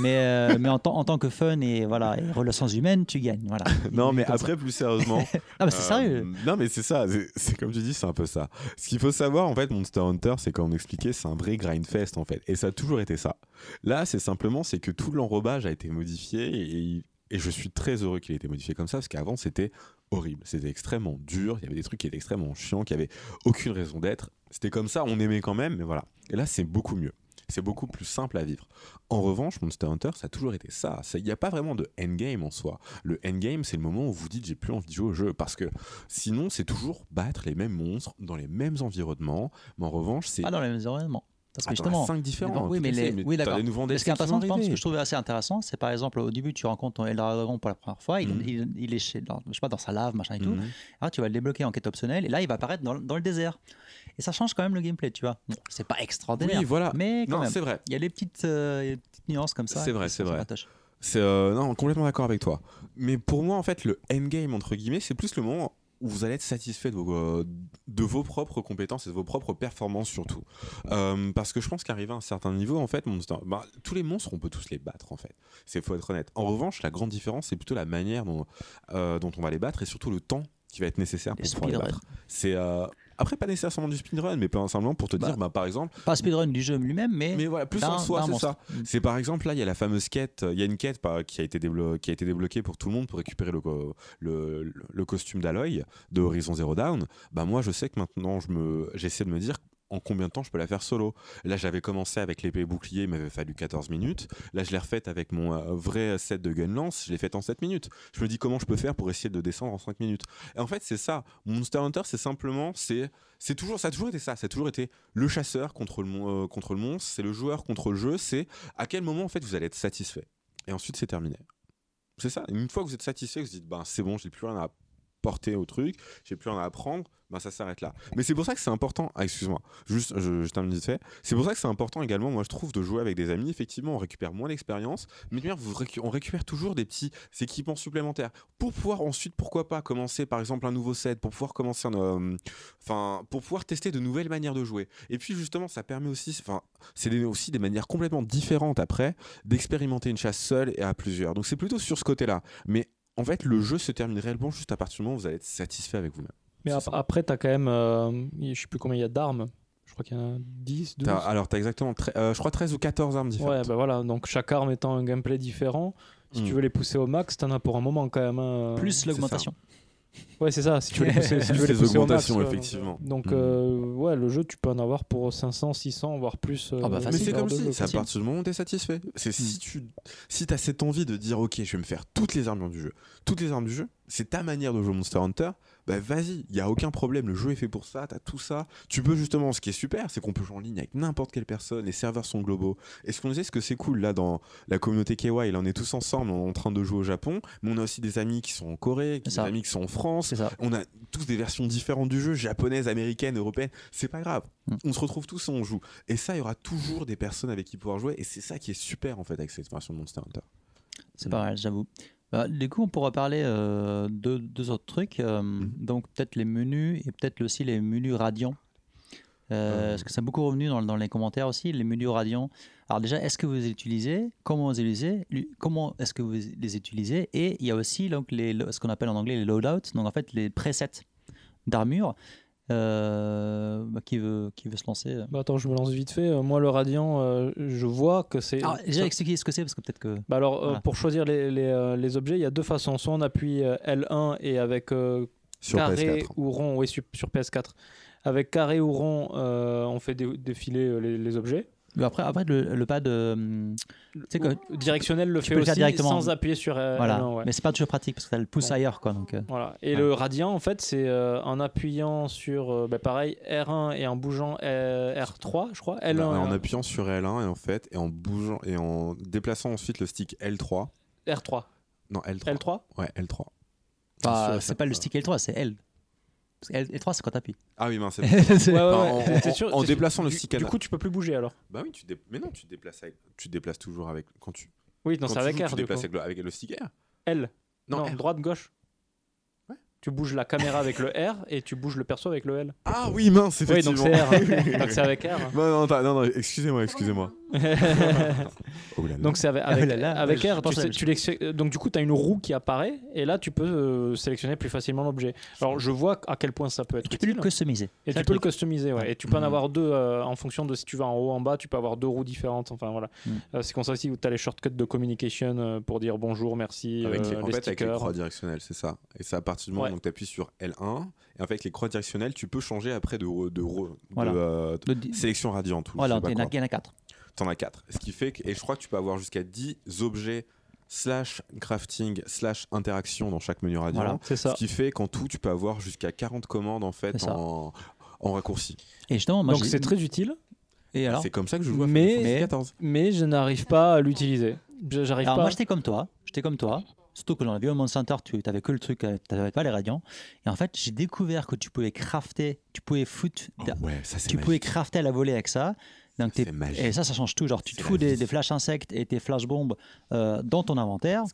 Mais, euh, mais en, tant- en tant que fun et voilà, et relations humaines, tu gagnes. Voilà. Non, mais ça. après, plus sérieusement. Non, mais c'est Euh, sérieux. Non, mais c'est ça. c'est- comme tu dis, c'est un peu ça. Ce qu'il faut savoir, en fait, Monster Hunter, c'est comme on expliquait, c'est un vrai grindfest, en fait. Et ça a toujours été ça. Là, c'est simplement, c'est que tout l'enrobage a été modifié et, et je suis très heureux qu'il ait été modifié comme ça parce qu'avant, c'était horrible. C'était extrêmement dur. Il y avait des trucs qui étaient extrêmement chiants, qui avaient aucune raison d'être. C'était comme ça, on aimait quand même, mais voilà. Et là, c'est beaucoup mieux. C'est beaucoup plus simple à vivre. En revanche, Monster Hunter, ça a toujours été ça. Il n'y a pas vraiment de endgame en soi. Le endgame, c'est le moment où vous dites j'ai plus envie de jouer au jeu. Parce que sinon, c'est toujours battre les mêmes monstres dans les mêmes environnements. Mais en revanche, c'est. Pas dans les mêmes environnements. Parce que Ah, justement, cinq différents. oui, mais les- oui, t'as d'accord. Mais ce qui est intéressant, ce que je trouve assez intéressant, c'est par exemple au début, tu rencontres ton Eldragon pour la première fois, il, Mhm. il, il est chez, dans, je sais pas, dans sa lave, machin et tout. Mhm. Ah, tu vas le débloquer en quête optionnelle et là, il va apparaître dans, dans le désert. Et ça change quand même le gameplay, tu vois. Bon, c'est pas extraordinaire, Oui, voilà. mais quand Non, même, c'est vrai. il y a des petites, euh, petites nuances comme ça. C'est vrai, c'est vrai. C'est euh, non, complètement d'accord avec toi. Mais pour moi, en fait, le endgame entre guillemets, c'est plus le moment où vous allez être satisfait de vos, euh, de vos propres compétences et de vos propres performances surtout. Euh, parce que je pense qu'arrivé à un certain niveau, en fait, Monster- bah, tous les monstres, on peut tous les battre, en fait. C'est faut être honnête. En revanche, la grande différence, c'est plutôt la manière dont, euh, dont on va les battre et surtout le temps qui va être nécessaire Les pour pouvoir les battre. C'est euh, après pas nécessairement du speedrun, mais pas simplement pour te Bah, dire, bah, par exemple, Pas speedrun du jeu lui-même, mais, mais voilà, plus en soi, c'est ça. C'est par exemple là, il y a la fameuse quête, il y a une quête par- qui, a été qui a été débloquée pour tout le monde pour récupérer le, le, le costume d'Aloy de Horizon Zero Dawn. Bah moi, je sais que maintenant, je me, j'essaie de me dire en combien de temps je peux la faire solo? Là, j'avais commencé avec l'épée bouclier, il m'avait fallu 14 minutes. Là, je l'ai refaite avec mon euh, vrai set de gun lance, je l'ai faite en 7 minutes. Je me dis comment je peux faire pour essayer de descendre en 5 minutes. Et en fait, c'est ça. Monster Hunter, c'est simplement, c'est c'est toujours, ça a toujours été ça. Ça a toujours été le chasseur contre le, euh, monstre, c'est le joueur contre le jeu. C'est à quel moment en fait vous allez être satisfait. Et ensuite, c'est terminé. C'est ça. Une fois que vous êtes satisfait, vous vous dites, ben c'est bon, j'ai plus rien à porter au truc, j'ai plus rien à apprendre, ben ça s'arrête là. Mais c'est pour ça que c'est important. Ah, excuse-moi, juste, je, je termine vite fait. C'est pour ça que c'est important également, moi je trouve, de jouer avec des amis. Effectivement, on récupère moins d'expérience, mais on récupère toujours des petits équipements supplémentaires pour pouvoir ensuite, pourquoi pas, commencer par exemple un nouveau set, pour pouvoir commencer un, euh, pour pouvoir tester de nouvelles manières de jouer. Et puis justement, ça permet aussi, enfin, c'est aussi des manières complètement différentes après d'expérimenter une chasse seule et à plusieurs. Donc c'est plutôt sur ce côté-là. Mais en fait, le jeu se termine réellement juste à partir du moment où vous allez être satisfait avec vous-même. Mais C'est ap- ça. après, tu as quand même, euh, je sais plus combien il y a d'armes. Je crois qu'il y en a 10, 12. T'as- alors, tu as exactement, euh, je crois, 13 ou 14 armes Ouais, différentes. bah voilà, donc chaque arme étant un gameplay différent. Si tu Mm. veux les pousser au max, t'en as pour un moment quand même. hein. plus l'augmentation. Ouais, c'est ça. Si tu veux les pousser, si tu veux Plus les pousser max, augmentations, effectivement. Donc, Mm. euh, ouais, le jeu, tu peux en avoir pour 500, 600, voire plus. euh, Ah bah, Mais c'est comme si, c'est à partir du moment où tu es satisfait. C'est si tu si as cette envie de dire, ok, je vais me faire toutes les armes du jeu, toutes les armes du jeu, c'est ta manière de jouer Monster Hunter, bah vas-y, il y a aucun problème, le jeu est fait pour ça, tu as tout ça. Tu peux justement, ce qui est super, c'est qu'on peut jouer en ligne avec n'importe quelle personne, les serveurs sont globaux. Et ce qu'on disait, ce que c'est cool là dans la communauté KY, là on est tous ensemble, on est en train de jouer au Japon, mais on a aussi des amis qui sont en Corée, des C'est amis qui sont en France, C'est ça. on a tous des versions différentes du jeu, japonaises, américaines, européennes. C'est pas grave. Mm. On se retrouve tous et on joue. Et ça, il y aura toujours des personnes avec qui pouvoir jouer. Et c'est ça qui est super en fait avec cette version de Monster Hunter. C'est pas mal, j'avoue. Bah, du coup, on pourra parler euh, de deux autres trucs. euh, Mhm. Donc, peut-être les menus et peut-être aussi les menus radiants. Euh. Parce que c'est beaucoup revenu dans, dans les commentaires aussi, les menus radiants. Alors déjà, est-ce que vous les utilisez? Comment vous les utilisez? Comment est-ce que vous les utilisez? Et il y a aussi donc, les, ce qu'on appelle en anglais les loadouts, donc en fait les presets d'armure. Euh, bah, qui, veut, qui veut se lancer euh Bah, attends, je me lance vite fait. Euh, Moi, le Radiant, euh, je vois que c'est. Alors, déjà expliquer ce que c'est parce que peut-être que. Bah alors, euh, pour choisir les, les, les objets, il y a deux façons. Soit on appuie euh, L1 et avec euh, Sur carré PS4. ou rond, oui, sur, sur PS4. Avec carré ou rond, euh, on fait dé- défiler les, les objets. Mais après, après le, le pad, euh, que Directionnel le Tu fait aussi directement. sans appuyer sur euh, voilà, L1, ouais. mais c'est pas toujours pratique parce que t'as le Bon. ailleurs quoi. Donc, euh, Voilà. Et Ouais. le radian, en fait, c'est euh, en appuyant sur, euh, bah, pareil, R1 et en bougeant euh, R3, je crois. L1. Bah, en appuyant sur L1 et en fait et en bougeant et en déplaçant ensuite le stick L3. R3. Non L3. L3 Ouais L3. bah, c'est ça- pas le stick L3, c'est L. Parce que L- L3 c'est quand t'appuies. Ah oui mince. c'est- Ouais, ouais, Enfin, ouais. en- sûr- en déplaçant le du- stick à Du coup, tu peux plus bouger alors. Bah oui tu dé- mais non tu te déplaces avec... tu te déplaces toujours avec quand tu Oui, non, quand c'est tu avec joues, R. tu du déplaces coup. avec le, avec le stick R. L. Non, Non, R. droite, gauche. Ouais. Tu bouges la caméra avec le R et tu bouges le perso avec le L. Ah oui mince Oui, donc effectivement. c'est R. hein. donc c'est avec R. hein. Non non, t'as- non, non excusez-moi excusez-moi. Oh là là. Donc c'est avec, Ah avec, là là, avec je R, tu sais- euh, donc du coup tu as une roue qui apparaît et là tu peux euh, sélectionner plus facilement l'objet. Alors je vois à quel point ça peut être Tu peux le customiser. Et tu peux le customiser, ouais. Et tu peux en Mhm. avoir deux euh, en fonction de si tu vas en haut ou en bas, tu peux avoir deux roues différentes. Enfin voilà. Euh, c'est comme ça aussi où tu as les shortcuts de communication euh, pour dire bonjour, merci, Avec les, euh, en les fait, avec les croix directionnelles, c'est ça. Et c'est à partir du moment Ouais. où tu appuies sur L1, et en fait, avec les croix directionnelles, tu peux changer après de, de, de, de, Voilà. euh, di- sélection radiante. Voilà, il y en a- quoi. il y en a 4. T'en as 4. Ce qui fait que, et je crois que tu peux avoir jusqu'à 10 objets slash crafting slash interaction dans chaque menu radiant. Voilà. C'est ça. Ce qui fait qu'en tout, tu peux avoir jusqu'à 40 commandes en fait en, en raccourci. Et justement, moi Donc c'est très utile, Et alors C'est comme ça que je joue à Mais- Mais- 14. mais je n'arrive pas à l'utiliser. J'arrive Alors pas. moi j'étais comme toi, j'étais comme toi. Surtout que dans la Vieux Monde Center, tu n'avais que le truc, euh, tu n'avais pas les radiants. Et en fait, j'ai découvert que tu pouvais crafter, tu pouvais foutre, Oh ouais, ça c'est tu pouvais crafter à la volée avec ça. Donc t'es- C'est magique. et ça, ça change tout. Genre, tu te C'est fous la des, vie. des flash insectes et tes flash bombes euh, dans ton inventaire.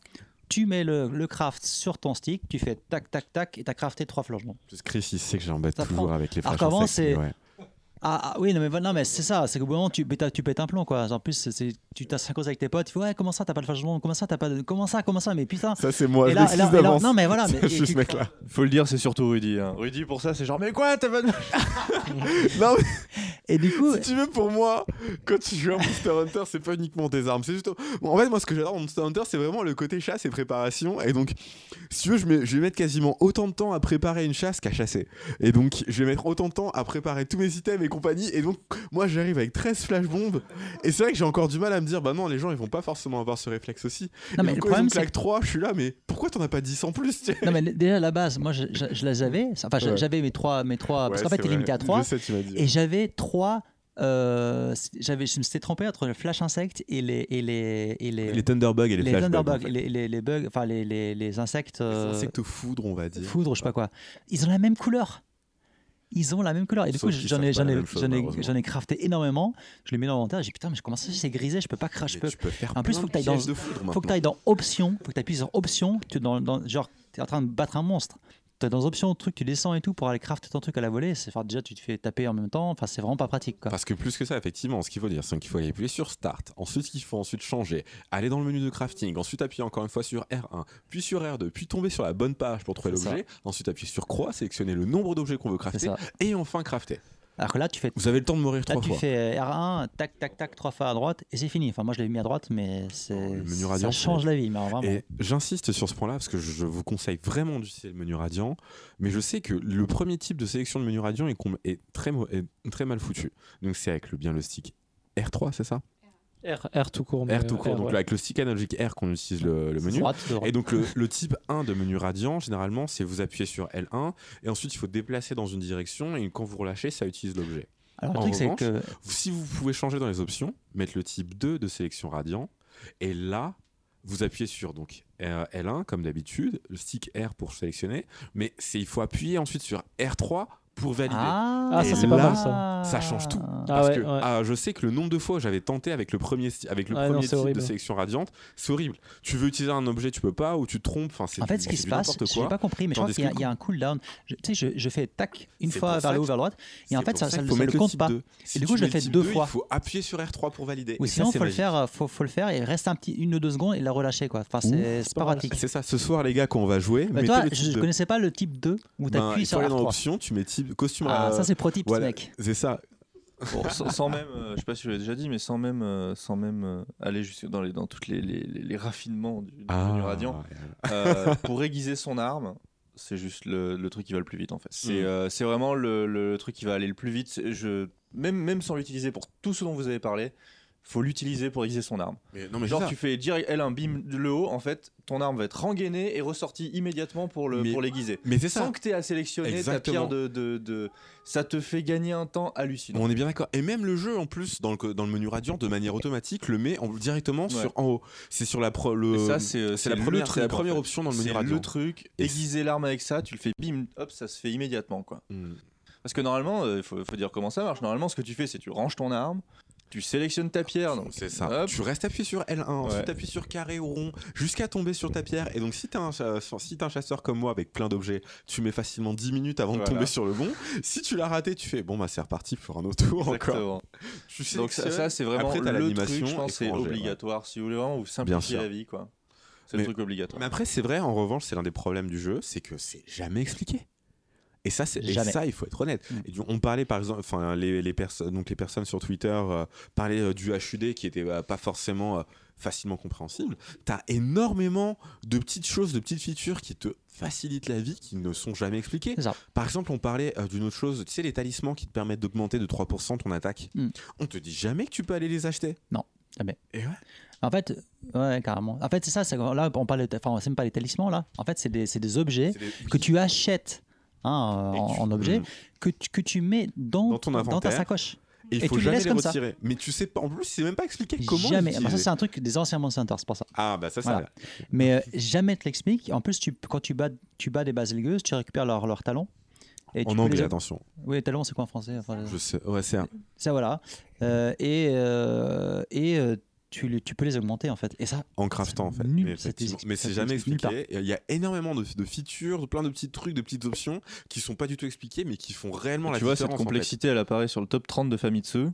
Tu mets le, le craft sur ton stick, tu fais tac tac tac et t'as crafté trois flash bombes. Chris, il sait que j'embête Ça toujours avec les Alors flashs qu'avant, insectes, c'est- mais ouais. Ah, ah, oui, non mais, non, mais c'est ça, c'est qu'au bout d'un moment, tu, tu pètes un plomb quoi. En plus, c'est- tu t'as 5 avec tes potes, tu fais ouais, comment ça, t'as pas de flash comment ça, t'as pas de. Comment ça, comment ça, mais putain. Ça, c'est moi, Et je là- et là- là- non, mais voilà, mais- ce tu- mec-là. Faut le dire, c'est surtout Rudy. hein. Rudy, pour ça, c'est genre, mais quoi, t'as pas de. Non, mais Et du coup, si tu veux, pour moi, quand tu joues à Monster Hunter, c'est pas uniquement tes armes. C'est juste. Bon, en fait, moi, ce que j'adore dans Monster Hunter, c'est vraiment le côté chasse et préparation. Et donc, si tu veux, je, mets- je vais mettre quasiment autant de temps à préparer une chasse qu'à chasser. Et donc, je vais mettre autant de temps à préparer tous mes items et compagnie. Et donc, moi, j'arrive avec 13 flashbombes. Et c'est vrai que j'ai encore du mal à me dire, bah non, les gens, ils vont pas forcément avoir ce réflexe aussi. non, mais donc, le problème, c'est claque 3, je suis là, mais pourquoi t'en as pas 10 en plus tu sais Non mais déjà à la base, moi je, je- je les avais, enfin Ouais. j'avais mes trois, mes trois parce Ouais, qu'en fait t'es limité à vrai. trois, Je sais, tu m'as dit. et j'avais trois, euh, j'avais, je me suis trompé entre le flash insect et les et les et les, Les Thunderbugs et les, les flashbugs, thunderbugs, en fait. les, les, les bugs, enfin les, les, les insectes, euh, Les insectes foudre, on va dire. foudre, je sais pas quoi, ils ont la même couleur. Ils ont la même couleur. Et du Sauf coup, j'en ai, j'en ai, j'en ai, j'en ai crafté énormément. Je les mets dans l'inventaire. J'ai dit putain, mais comment ça c'est grisé Je peux pas cracher. Je Mais peux, tu peux faire En plus, faut que dans- pièges de foudre faut que tu ailles dans options, faut que tu appuies sur options, tu dans, dans, genre tu en train de battre un monstre. Tu es dans options, truc, tu descends et tout pour aller crafter ton truc à la volée, c'est enfin, déjà tu te fais taper en même temps, enfin c'est vraiment pas pratique quoi. Parce que plus que ça, effectivement, ce qu'il faut dire, c'est qu'il faut aller appuyer sur Start. Ensuite, il faut ensuite changer, aller dans le menu de crafting, ensuite appuyer encore une fois sur R1, puis sur R2, puis tomber sur la bonne page pour trouver l'objet, ensuite appuyer sur croix, sélectionner le nombre d'objets qu'on veut crafter, et enfin crafter. Alors que là tu fais Vous avez le temps de mourir là trois tu fois. fais R1, tac tac tac trois fois à droite et c'est fini. Enfin moi je l'avais mis à droite mais c'est Oh, ça change la vie mais alors. Et j'insiste sur ce point-là parce que je vous conseille vraiment d'utiliser le menu radiant, mais je sais que le premier type de sélection de menu radiant est, très, est très mal foutu. Donc c'est avec le, bien le stick R3, c'est ça? R, R tout court. R tout court, euh, donc ouais. avec le stick analogique R qu'on utilise le, le menu. Droite, de droite. Et donc le, le type 1 de menu radiant, généralement, c'est vous appuyez sur L1 et ensuite il faut déplacer dans une direction et quand vous relâchez, ça utilise l'objet. Alors le truc revanche, que Si vous pouvez changer dans les options, mettre le type 2 de sélection radiant et là, vous appuyez sur donc R- L1 comme d'habitude, le stick R pour sélectionner, mais c'est il faut appuyer ensuite sur R3 pour valider. ah, Ah, ça, c'est pas là, mal, ça. ça change tout. Ah Parce ouais, que ouais. ah, je sais que le nombre de fois où j'avais tenté avec le premier, avec le non, premier type horrible. de sélection radiante, c'est horrible. Tu veux utiliser un objet, tu peux pas, ou tu te trompes. Enfin, En fait, ce qui se passe, je n'ai pas compris, mais je crois Tandis qu'il y, a- y un cooldown. Je- Tu sais, je, je fais tac une fois vers le haut, vers droite, et en fait, ça, faut le compte pas. 2. Si Et du coup, je le fais deux 2, fois. Il faut appuyer sur R3 pour valider. Ou sinon, faut le faire, faut, le faire et reste un petit une ou deux secondes et la relâcher quoi. Enfin, c'est pas pratique. C'est ça. Ce soir, les gars, quand on va jouer, Bah, mettez toi, je, 2. connaissais pas le type 2 où tu Ben, appuies il sur faut aller dans R3. option, tu mets type costume. Ah, à- ça c'est pro tip, voilà, mec. C'est ça. Bon, sans, sans même, euh, je sais pas si je l'ai déjà dit, mais sans même, euh, sans même euh, aller jusque dans les, dans toutes les, les, les- les raffinements du, du Ah. radiant, euh, pour aiguiser son arme, c'est juste le, le truc qui va le plus vite en fait. C'est Mm. euh, vraiment le, le truc qui va aller le plus vite. C'est- Je, même, même sans l'utiliser pour tout ce dont vous avez parlé, faut l'utiliser pour aiguiser son arme. Mais, non, mais Genre tu fais direct L1 bim le haut, en fait ton arme va être rengainée et ressortie immédiatement pour le Mais- pour l'aiguiser. Mais c'est ça. Sans que tu aies à sélectionner ta pierre de, de, de- Ça te fait gagner un temps hallucinant. On est bien d'accord. Et même le jeu, en plus, dans le, dans le menu Radiant, de manière automatique, le met en- directement sur en haut. C'est sur la, pro- le, ça, c'est euh, c'est la première, truc, la en première fait. option dans le menu C'est Radiant. le truc, aiguiser l'arme avec ça, tu le fais bim, hop, ça se fait immédiatement quoi. Mm. Parce que normalement, il faut, faut dire comment ça marche. Normalement, ce que tu fais, c'est tu ranges ton arme, tu sélectionnes ta pierre. Donc, C'est ça. hop, Tu restes appuyé sur L1, ensuite Ouais. tu appuies sur carré ou rond, jusqu'à tomber sur ta pierre. Et donc, si t'es un, si un chasseur comme moi avec plein d'objets, tu mets facilement 10 minutes avant de tomber sur le bon. Si tu l'as raté, tu fais bon, bah c'est reparti pour un autre tour encore. Tu Donc ça, ça, c'est vraiment Après, t'as le l'animation truc. Je pense c'est obligatoire. Si vous voulez vraiment vous simplifier la vie, quoi. C'est le truc obligatoire. Mais après, c'est vrai, en revanche, c'est l'un des problèmes du jeu, c'est que c'est jamais expliqué. Et ça, c'est, ça, il faut être honnête. Mm. Et on parlait par exemple, enfin, les, les, personnes, donc les personnes sur Twitter euh, parlaient euh, du HUD qui était euh, pas forcément euh, facilement compréhensible. T'as énormément de petites choses, de petites features qui te facilitent la vie, qui ne sont jamais expliquées. Par exemple, on parlait d'une autre chose, tu sais, les talismans qui te permettent d'augmenter de 3% ton attaque. Mm. On te dit jamais que tu peux aller les acheter. Non, jamais. Et ouais. En fait, ouais, carrément. En fait, c'est ça. Là, on parle, de- enfin, c'est même pas les talismans là. En fait, c'est des, des objets des- que tu achètes hein, en, tu- en objet Mm. que tu, que tu mets dans, Dans ton ta inventaire. sacoche. Et il Et faut tu jamais les ça. retirer. Mais tu sais pas, en plus, c'est même pas expliqué comment. jamais. Ah, bah, ça, c'est un truc des anciens Hunter, c'est pour ça. Ah, bah ça, ça. Voilà. Mais euh, jamais te l'explique. En plus, tu, quand tu bats, tu bats des basilgueuses, tu récupères leurs leurs talons. Et tu En peux anglais, les- attention. Oui, talons, c'est quoi en français? Enfin, Je sais. Ouais, c'est un- Ça, voilà. Euh, et euh, et euh, tu, les- tu peux les augmenter, en fait. Et ça, en craftant, en fait. Nul, mais, c'est jamais expliqué. Il y a énormément de, de features, plein de petits trucs, de petites options qui sont pas du tout expliquées, mais qui font réellement la tu vois, différence. cette en fait. complexité, elle apparaît sur le top 30 de Famitsu.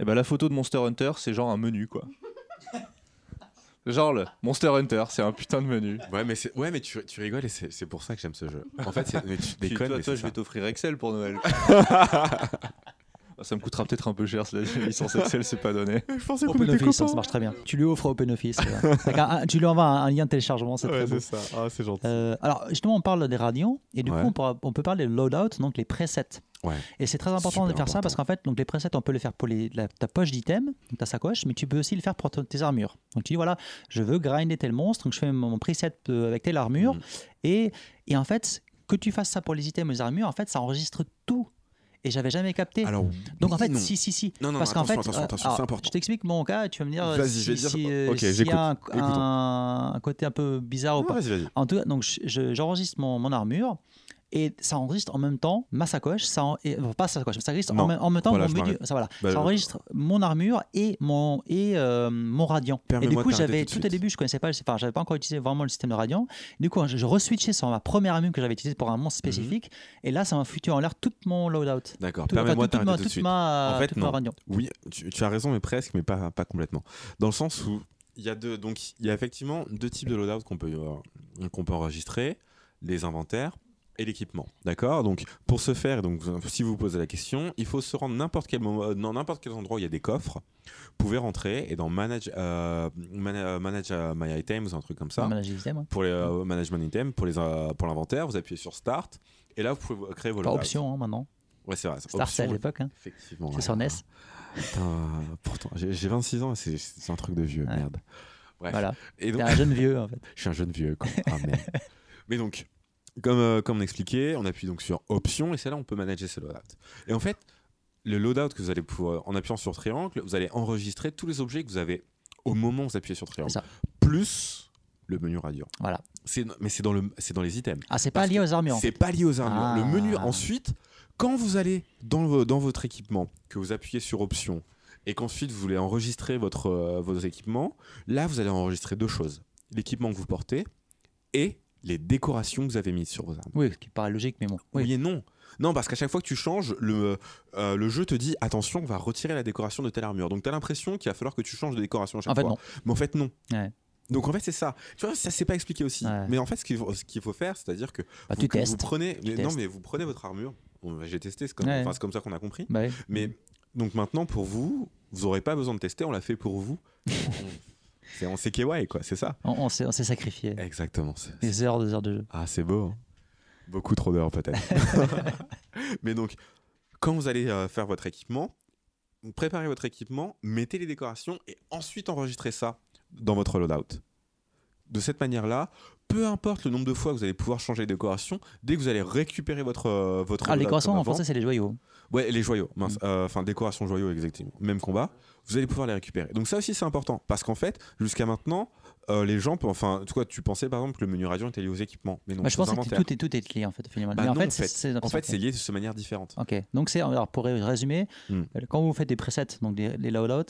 Et ben la photo de Monster Hunter, c'est genre un menu, quoi. genre le Monster Hunter, c'est un putain de menu. Ouais, mais, ouais, mais tu, tu rigoles et c'est c'est pour ça que j'aime ce jeu. En fait, c'est- mais tu Tu- déconnes. toi, mais toi, je ça. vais t'offrir Excel pour Noël. Ah, ça me coûtera peut-être un peu cher, la licence Excel, c'est pas donné. Je pensais Open Office, ça marche très bien. Tu lui offres Open Office. euh, tu lui envoies un, un lien de téléchargement, c'est Ouais, très beau. c'est ça. Ah, c'est gentil. Euh, alors, justement, on parle des radiants, et du Ouais. coup, on, pourra- on peut parler de loadout, donc les presets. Ouais. Et c'est très important Super de faire ça parce qu'en fait, donc les presets, on peut les faire pour les- la- ta poche d'item, ta sacoche, mais tu peux aussi le faire pour tes armures. Donc tu dis voilà, je veux grinder tel monstre, donc je fais mon preset euh, avec telle armure, Mhm. et, et en fait, que tu fasses ça pour les items et les armures, en fait, ça enregistre tout. Et j'avais jamais capté. Alors, donc en fait, non. si, si, si. Non, non, Parce qu'en fait, attention, euh, attention, alors, c'est important. Je t'explique mon cas, tu vas me dire Vas-y, si, je vais dire- si, euh, Ok, y j'écoute. a un, Écoutons. un- un côté un peu bizarre ou pas. vas-y, vas-y. En tout cas, donc je- je- j'enregistre mon, mon armure et ça enregistre en même temps ma sacoche, ça en- et, enfin, pas sa sacoche, mais ça enregistre en, même- en même temps Voilà, mon menu, ça voilà, Bah, ça je- enregistre mon armure et mon et euh, mon radiant. Et du coup, j'avais tout tout au début, je connaissais pas, enfin, j'avais pas encore utilisé vraiment le système de radiant. Du coup, je, je reswitchais sur ma première armure que j'avais utilisée pour un monstre spécifique et là, ça m'a foutu en l'air tout mon loadout. D'accord. Tout- enfin, Permets-moi tout de toute suite. ma, En fait, toute ma non. radiant. Oui, tu, tu as raison, mais presque, mais pas, pas complètement. Dans le sens où il y a deux, donc il y a effectivement deux types de loadout qu'on peut, euh, qu'on peut enregistrer les inventaires et l'équipement. D'accord? Donc pour ce faire, donc si vous vous posez la question, il faut se rendre n'importe quel moment, dans n'importe quel endroit où il y a des coffres. Vous pouvez rentrer et dans manage, euh, mana- manage euh, my items, un truc comme ça. Le système, ouais. Pour les euh, management items, pour les euh, pour l'inventaire, vous appuyez sur start et là vous pouvez créer vos loadouts. option hein, maintenant. Ouais, c'est vrai. c'est Star Cell à l'époque. hein. Effectivement. C'est ouais. sur NES. Putain, pourtant, j'ai j'ai 26 ans et c'est- un truc de vieux, Ouais. merde. Bref. Voilà. Et donc, T'es un jeune vieux en fait. je suis un jeune vieux, quoi. Ah, merde. Mais donc, comme, euh, comme on expliquait, on appuie donc sur Options et c'est là on peut manager ses loadouts. Et en fait, le loadout que vous allez pouvoir, en appuyant sur triangle, vous allez enregistrer tous les objets que vous avez au moment où vous appuyez sur triangle. Ça. Plus le menu radiant. Voilà. Mais c'est dans, le- dans les items. Ah, c'est pas lié aux armures. C'est pas lié aux armures. Ah. Le menu, ensuite, quand vous allez dans, dans votre équipement, que vous appuyez sur Options, et qu'ensuite vous voulez enregistrer votre, euh, vos équipements, là, vous allez enregistrer deux choses. L'équipement que vous portez et les décorations que vous avez mises sur vos armes. Oui, ce qui paraît logique, mais bon. Oui, Oui. et non. Non, parce qu'à chaque fois que tu changes, le, euh, le jeu te dit attention, on va retirer la décoration de telle armure. Donc tu as l'impression qu'il va falloir que tu changes de décoration à chaque En fait, fois. non. Mais en fait, non. Ouais. Donc en fait, c'est ça. Tu vois, ça c'est pas expliqué aussi. Ouais. Mais en fait, ce qu'il faut, ce qu'il faut faire, c'est-à-dire que Bah, vous, tu que vous prenez, mais non, mais vous prenez votre armure. Bon, J'ai testé, c'est comme, Ouais. ça qu'on a compris. Bah. Mais donc maintenant, pour vous, vous aurez pas besoin de tester, on l'a fait pour vous. c'est on s'est KY, quoi, c'est ça. On, on s'est on s'est sacrifié. Exactement. Des heures, des heures de jeu. Ah, c'est beau. hein. Beaucoup trop d'heures peut-être. Mais donc, quand vous allez euh, faire votre équipement, préparez votre équipement, mettez les décorations et ensuite enregistrez ça dans votre loadout. De cette manière-là, peu importe le nombre de fois que vous allez pouvoir changer les décorations, dès que vous allez récupérer votre euh, votre Ah, les décorations en français, c'est les joyaux. Ouais, les joyaux, mince. Euh, Enfin, décoration joyaux, exactement. Même combat, vous allez pouvoir les récupérer. Donc ça aussi, c'est important. Parce qu'en fait, jusqu'à maintenant, euh, les gens... Enfin, toi, tu pensais, par exemple, que le menu Radeon était lié aux équipements. Mais non, Bah, je pensais que tout est, tout est lié en fait. finalement. Bah Mais en non, fait, en fait. c'est En fait, c'est lié de manière différente. Ok, donc c'est alors pour résumer, Hmm. euh, quand vous faites des presets, donc des, les loadouts, euh,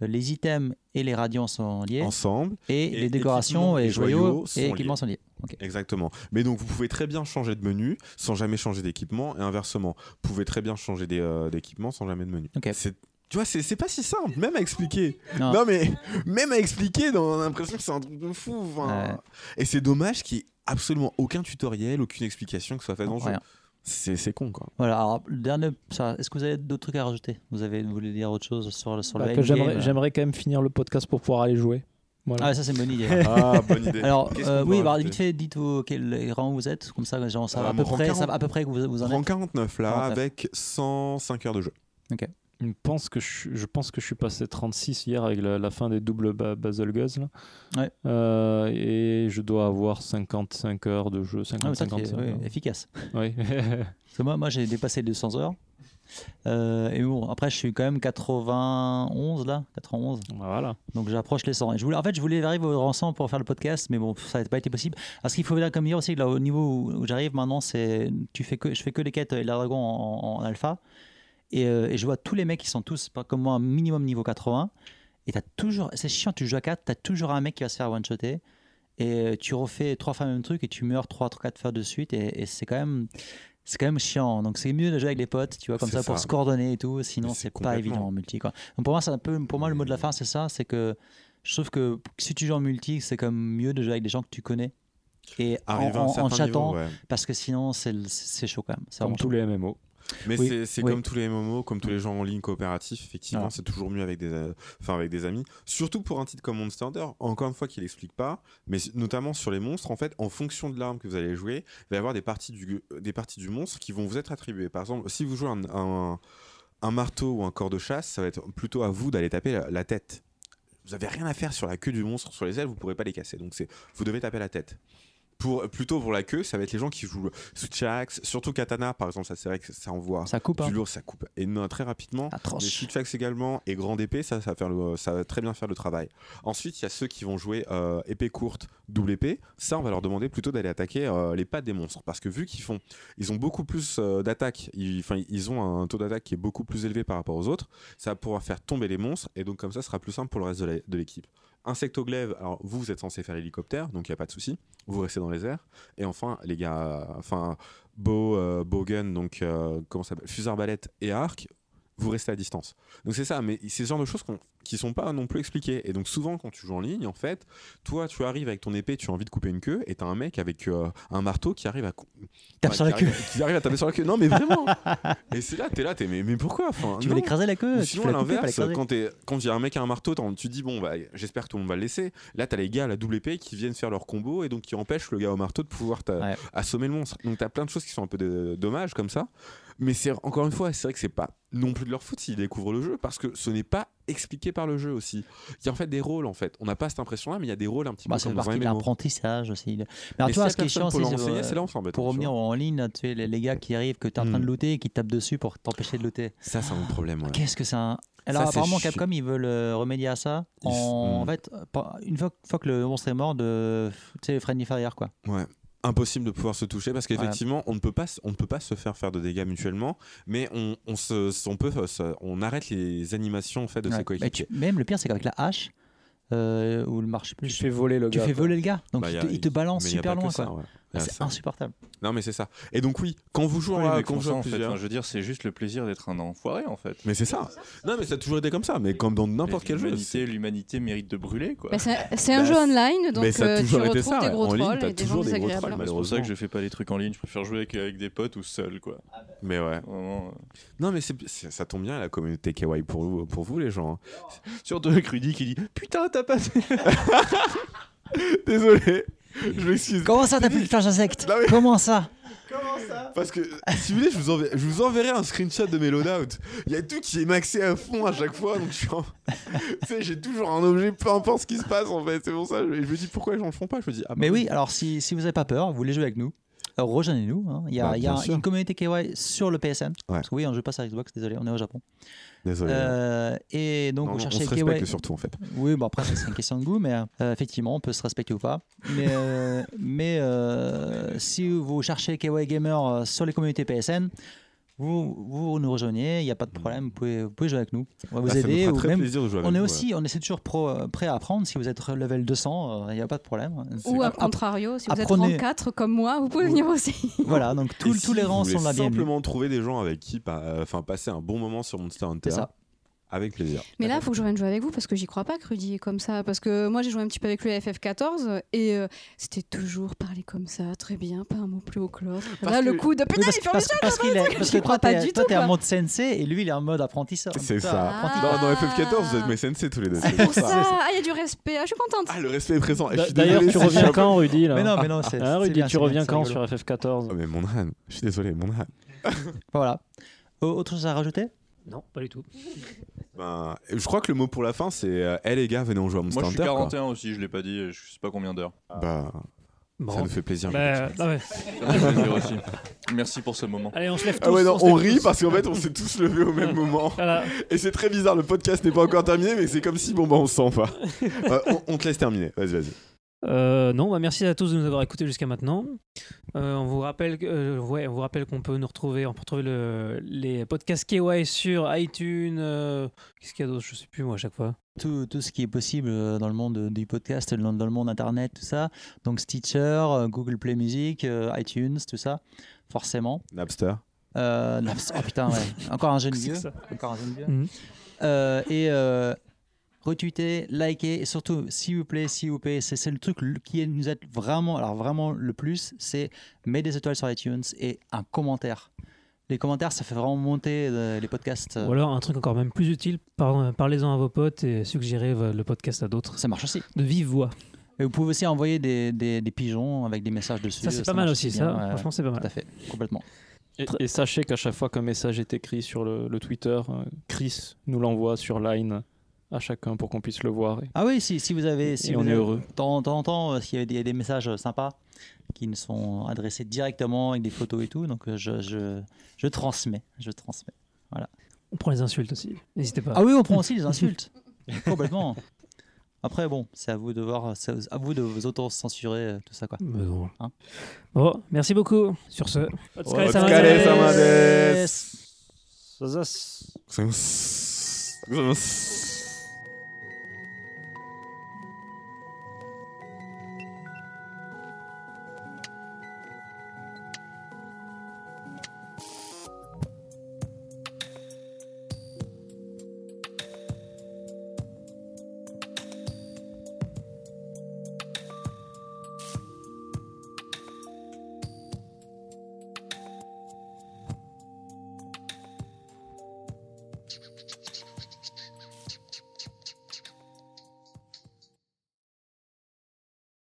les items et les radiants sont liés, Ensemble, et, et les décorations et et les joyaux, joyaux sont et équipements sont liés. Exactement. Mais donc, vous pouvez très bien changer de menu sans jamais changer d'équipement. Et inversement, vous pouvez très bien changer euh, d'équipement sans jamais de menu. C'est- Tu vois, c'est pas si simple, même à expliquer. Non. Non, mais même à expliquer, on a l'impression que c'est un truc de fou. enfin. Ouais. Et c'est dommage qu'il n'y ait absolument aucun tutoriel, aucune explication que soit faite dans le jeu. C'est c'est con, quoi. Voilà, alors, le dernier, ça, est-ce que vous avez d'autres trucs à rajouter? Vous avez vous voulez dire autre chose sur, le- sur Bah, le endgame, j'aimerais, euh j'aimerais quand même finir le podcast pour pouvoir aller jouer. Voilà. Ah, ça c'est une bonne idée. Ah, bonne idée. Alors, euh, oui, bah, vite fait, dites-vous quel rang vous êtes, comme ça, genre, ça Euh, à peu rang près, ça 40. va à peu près que vous, vous en Rang êtes. 49 là, 49. avec 105 heures de jeu. Je pense que je, je pense que je suis passé 36 hier avec la, la fin des doubles ba- Basil Guzz. Là. Ouais. Euh, et je dois avoir 55 heures de jeu. Ah, mais ça, 50, c'est 55 oui, heures. efficace. Oui. Parce que moi, moi j'ai dépassé les 200 heures. Euh, et bon, après, je suis quand même 91 là, 91. voilà. Donc j'approche les 100. Et je voulais, en fait, je voulais arriver 100 pour faire le podcast, mais bon, ça n'a pas été possible. Parce qu'il faut bien comme dire aussi là, au niveau où, j'arrive maintenant, c'est tu fais que je fais que les quêtes et la dragon en, en alpha. Et, euh, et je vois tous les mecs qui sont tous, pas comme moi, un minimum niveau 80. Et t'as toujours, c'est chiant, tu joues à 4, t'as toujours un mec qui va se faire one-shotter. Et euh, tu refais trois fois le même truc et tu meurs 3 4 fois de suite. Et, et c'est quand même. C'est quand même chiant, donc c'est mieux de jouer avec les potes, tu vois, comme ça, pour se coordonner et tout. Sinon, c'est pas évident en multi, quoi. Donc pour moi, c'est un peu, pour moi, le mot de la fin, c'est ça, c'est que je trouve que si tu joues en multi, c'est comme mieux de jouer avec des gens que tu connais et en, en- chatant, niveau, ouais. parce que sinon, c'est chaud quand même. Comme tous les MMO. Mais Oui, c'est oui. comme tous les MMO, comme tous les gens en ligne coopératifs, effectivement, Voilà. c'est toujours mieux avec des, euh, enfin, avec des amis. Surtout pour un titre comme Monster Hunter, encore une fois, qu'il explique pas, mais notamment sur les monstres, en fait, en fonction de l'arme que vous allez jouer, il va y avoir des parties du, des parties du monstre qui vont vous être attribuées. Par exemple, si vous jouez un, un, un marteau ou un corps de chasse, ça va être plutôt à vous d'aller taper la, la tête. Vous avez rien à faire sur la queue du monstre, sur les ailes, vous pourrez pas les casser. Donc c'est, vous devez taper la tête. Pour, plutôt pour la queue, ça va être les gens qui jouent Switchaxe, surtout Katana, par exemple, ça c'est vrai que ça envoie Ça coupe, hein. du lourd, ça coupe. Et non, très rapidement, les. Switchaxe également et grande épée, ça, ça va, faire le- ça va très bien faire le travail. Ensuite, il y a ceux qui vont jouer euh, épée courte, double épée. Ça, on va leur demander plutôt d'aller attaquer euh, les pattes des monstres. Parce que vu qu'ils font, ils ont beaucoup plus euh, d'attaque, ils, enfin, ils ont un taux d'attaque qui est beaucoup plus élevé par rapport aux autres, ça va pouvoir faire tomber les monstres et donc comme ça, ce sera plus simple pour le reste de l'équipe. Insectoglaive, alors vous, vous êtes censé faire l'hélicoptère, donc il n'y a pas de souci. Vous restez dans les airs. Et enfin, les gars, enfin, bow, euh, bow gun, donc euh, comment ça s'appelle, fusil arbalète et arc, vous restez à distance. Donc c'est ça, mais c'est ce genre de choses qu'on- qui sont pas non plus expliquées. Et donc souvent quand tu joues en ligne, en fait, toi tu arrives avec ton épée, tu as envie de couper une queue, et t'as un mec avec euh, un marteau qui arrive à cou- Tape Ouais, sur la queue. qui arrive à taper sur la queue. Non mais vraiment. et c'est là, t'es là, t'es mais, mais pourquoi enfin, Tu veux l'écraser la queue sinon, à l'inverse, quand t'es- quand il y a un mec à un marteau, tu dis, bon, bah, j'espère que tout le monde va le laisser. Là, t'as les gars à la double épée qui viennent faire leur combo et donc qui empêchent le gars au marteau de pouvoir Ouais. assommer le monstre. Donc, t'as plein de choses qui sont un peu de- dommages comme ça. Mais c'est encore une fois, c'est vrai que c'est pas non plus de leur faute s'ils découvrent le jeu parce que ce n'est pas expliqué par le jeu aussi. Il y a en fait des rôles en fait. On n'a pas cette impression-là, mais il y a des rôles un petit Bah, peu c'est partie de l'apprentissage aussi. Mais alors, a ce qui est chiant c'est s'embête. pour revenir en ligne, tu sais, les, les gars qui arrivent, que tu es en train de Hmm. looter et qui te tapent dessus pour t'empêcher de looter. Ça, c'est un problème. ouais. Qu'est-ce que c'est un... Alors Ça, apparemment Capcom ils veulent euh, remédier à ça en, Hmm. en fait euh, une fois, fois que le monstre est mort de tu sais Friendly Fire quoi. Ouais. Impossible de pouvoir se toucher parce qu'effectivement on ne peut pas on ne peut pas se faire faire de dégâts mutuellement mais on, on se on peut on arrête les animations en fait de Ouais. ses coéquipiers. tu- même le pire c'est qu'avec la hache euh, ou le marche Tu fais voler le tu gars. fais quoi. voler le gars donc Bah, il, te, a- il te balance super loin ça, ouais. Ah, c'est insupportable. Non mais c'est ça. Et donc oui, quand vous jouez mecs quand vous jouez à en fait Je veux dire, c'est juste le plaisir d'être un enfoiré en fait. Mais c'est ça. Non mais ça a toujours été comme ça. Mais comme dans n'importe quel jeu. c'est- L'humanité, mérite de brûler quoi. Bah, c'est un Bah, jeu online, donc mais ça a euh, tu toujours été retrouves ça, des gros En ligne, t'as et des gens toujours des gros désagréables. trolls, C'est pour ça que je fais pas les trucs en ligne, je préfère jouer avec, avec des potes ou seul quoi. Mais ouais. Vraiment, euh. Non mais ça tombe bien la communauté kawaii pour vous pour vous les gens. hein. Surtout avec Rudy qui dit Putain, t'as pas. Désolé. Je m'excuse. Comment ça t'as plus de flash insecte Non, mais- Comment ça Comment Parce que si vous voulez, je vous, enverrai, je vous enverrai un screenshot de mes loadouts. Il y a tout qui est maxé à fond à chaque fois, donc je suis en- tu sais, j'ai toujours un objet, peu importe ce qui se passe en fait. C'est pour ça, je, je me dis pourquoi les gens le font pas. Je me dis, ah bah Mais oui, alors si, si vous n'avez pas peur, vous voulez jouer avec nous, euh, rejoignez-nous. hein. Il y a, Bah, il y a bien sûr. une communauté KY sur le PSN. Ouais. Parce que oui, on ne joue pas sur Xbox, désolé, on est au Japon. Désolé. Euh, et donc Non, vous non, on cherchez se respecte surtout en fait. Oui, bon après c'est une question de goût, mais euh, effectivement on peut se respecter ou pas. Mais, euh, mais si vous cherchez KY Gamer sur les communautés PSN, vous, vous nous rejoignez, il n'y a pas de problème, vous pouvez, vous pouvez jouer avec nous. On va vous Ah, ça nous aider. fera ou très même, plaisir de jouer avec on est vous, aussi, on essaie toujours pro- euh, prêt à apprendre. Si vous êtes level 200, euh, il n'y a pas de problème. Ou à contrario, si vous êtes apprenez- rang 4 comme moi, vous pouvez venir aussi. Voilà, donc tous- si les vous rangs sont la bienvenue. simplement trouver des gens avec qui pa- euh, enfin, passer un bon moment sur Monster Hunter. C'est ça. Avec plaisir. Mais là, il faut que je revienne jouer avec vous parce que j'y crois pas que Rudy est comme ça. Parce que moi, j'ai joué un petit peu avec lui à FF14 et euh, c'était toujours parler comme ça, très bien, pas un mot plus haut que l'autre. Là, le coup de Oui, putain, parce, il fait parce- parce qu'il est, parce que crois toi, pas t'es du toi, tout, t'es en mode sensei et lui, il est en mode apprentisseur. C'est Putain, ça. apprenti. Ah. Dans, dans FF14, vous êtes mes sensei tous les deux. c'est Pour ça. ça, ah, il y a du respect. Ah, je suis contente. Ah, le respect est présent. D'ailleurs, tu reviens quand, Rudy Mais non, mais non, c'est. C'est Rudy, tu reviens quand sur FF14 peu- Oh, mais mon âne. Je suis désolé, mon âne. Voilà. Autre chose à rajouter? Non, pas du tout. Ben, je crois que le mot pour la fin, c'est euh, Eh les gars, venez on joue à Monster Moi, je suis Hunter. quoi. 41 aussi, je l'ai pas dit, je sais pas combien d'heures. Bah, Bon. ça nous fait plaisir. Bah, non, ouais. Ça me fait plaisir aussi. Merci pour ce moment. Allez, on se lève tous. Ah ouais, non, se on rit tous. parce qu'en fait, on s'est tous levés au même moment. Voilà. Et c'est très bizarre, le podcast n'est pas encore terminé, mais c'est comme si, bon, bah, on se sent pas. Euh, on, on te laisse terminer. Vas-y, vas-y. Euh, non, bah merci à tous de nous avoir écoutés jusqu'à maintenant. Euh, on vous rappelle, euh, ouais, on vous rappelle qu'on peut nous retrouver, on peut retrouver le- les podcasts KY sur iTunes. euh, Qu'est-ce qu'il y a d'autre? Je sais plus moi à chaque fois. tout, tout ce qui est possible dans le monde du podcast, dans, dans le monde internet, tout ça. Donc Stitcher, Google Play Music, euh, iTunes, tout ça, forcément. Napster. Euh, Naps- oh putain, ouais. Encore un jeune vieux. Encore un jeune vieux. Et euh, retweeter, liker et surtout, s'il vous plaît, s'il vous plaît, c'est le truc qui nous aide vraiment, alors vraiment le plus, c'est mettre des étoiles sur iTunes et un commentaire. Les commentaires, ça fait vraiment monter euh, les podcasts. Ou alors un truc encore même plus utile, par- parlez-en à vos potes et suggérez euh, le podcast à d'autres Ça marche aussi. de vive voix. Et vous pouvez aussi envoyer des, des, des pigeons avec des messages dessus. Ça c'est pas mal aussi, bien, ça. ouais, Franchement, c'est pas Tout mal. à fait, complètement. Et, et sachez qu'à chaque fois qu'un message est écrit sur le, le Twitter, euh, Chris nous l'envoie sur Line à chacun pour qu'on puisse le voir. Et, Ah oui, si, si vous avez. Si et vous on est heureux. De temps en temps, s'il y a des, des messages sympas qui nous sont adressés directement avec des photos et tout, donc je, je, je transmets. Je transmets. On prend les insultes aussi. N'hésitez pas. Ah oui, on prend aussi les insultes. Complètement. Après, bon, c'est à vous de voir, c'est à vous de vous auto-censurer euh, tout ça, quoi. Mais bon. Hein Bon, merci beaucoup. Sur ce, Otsukare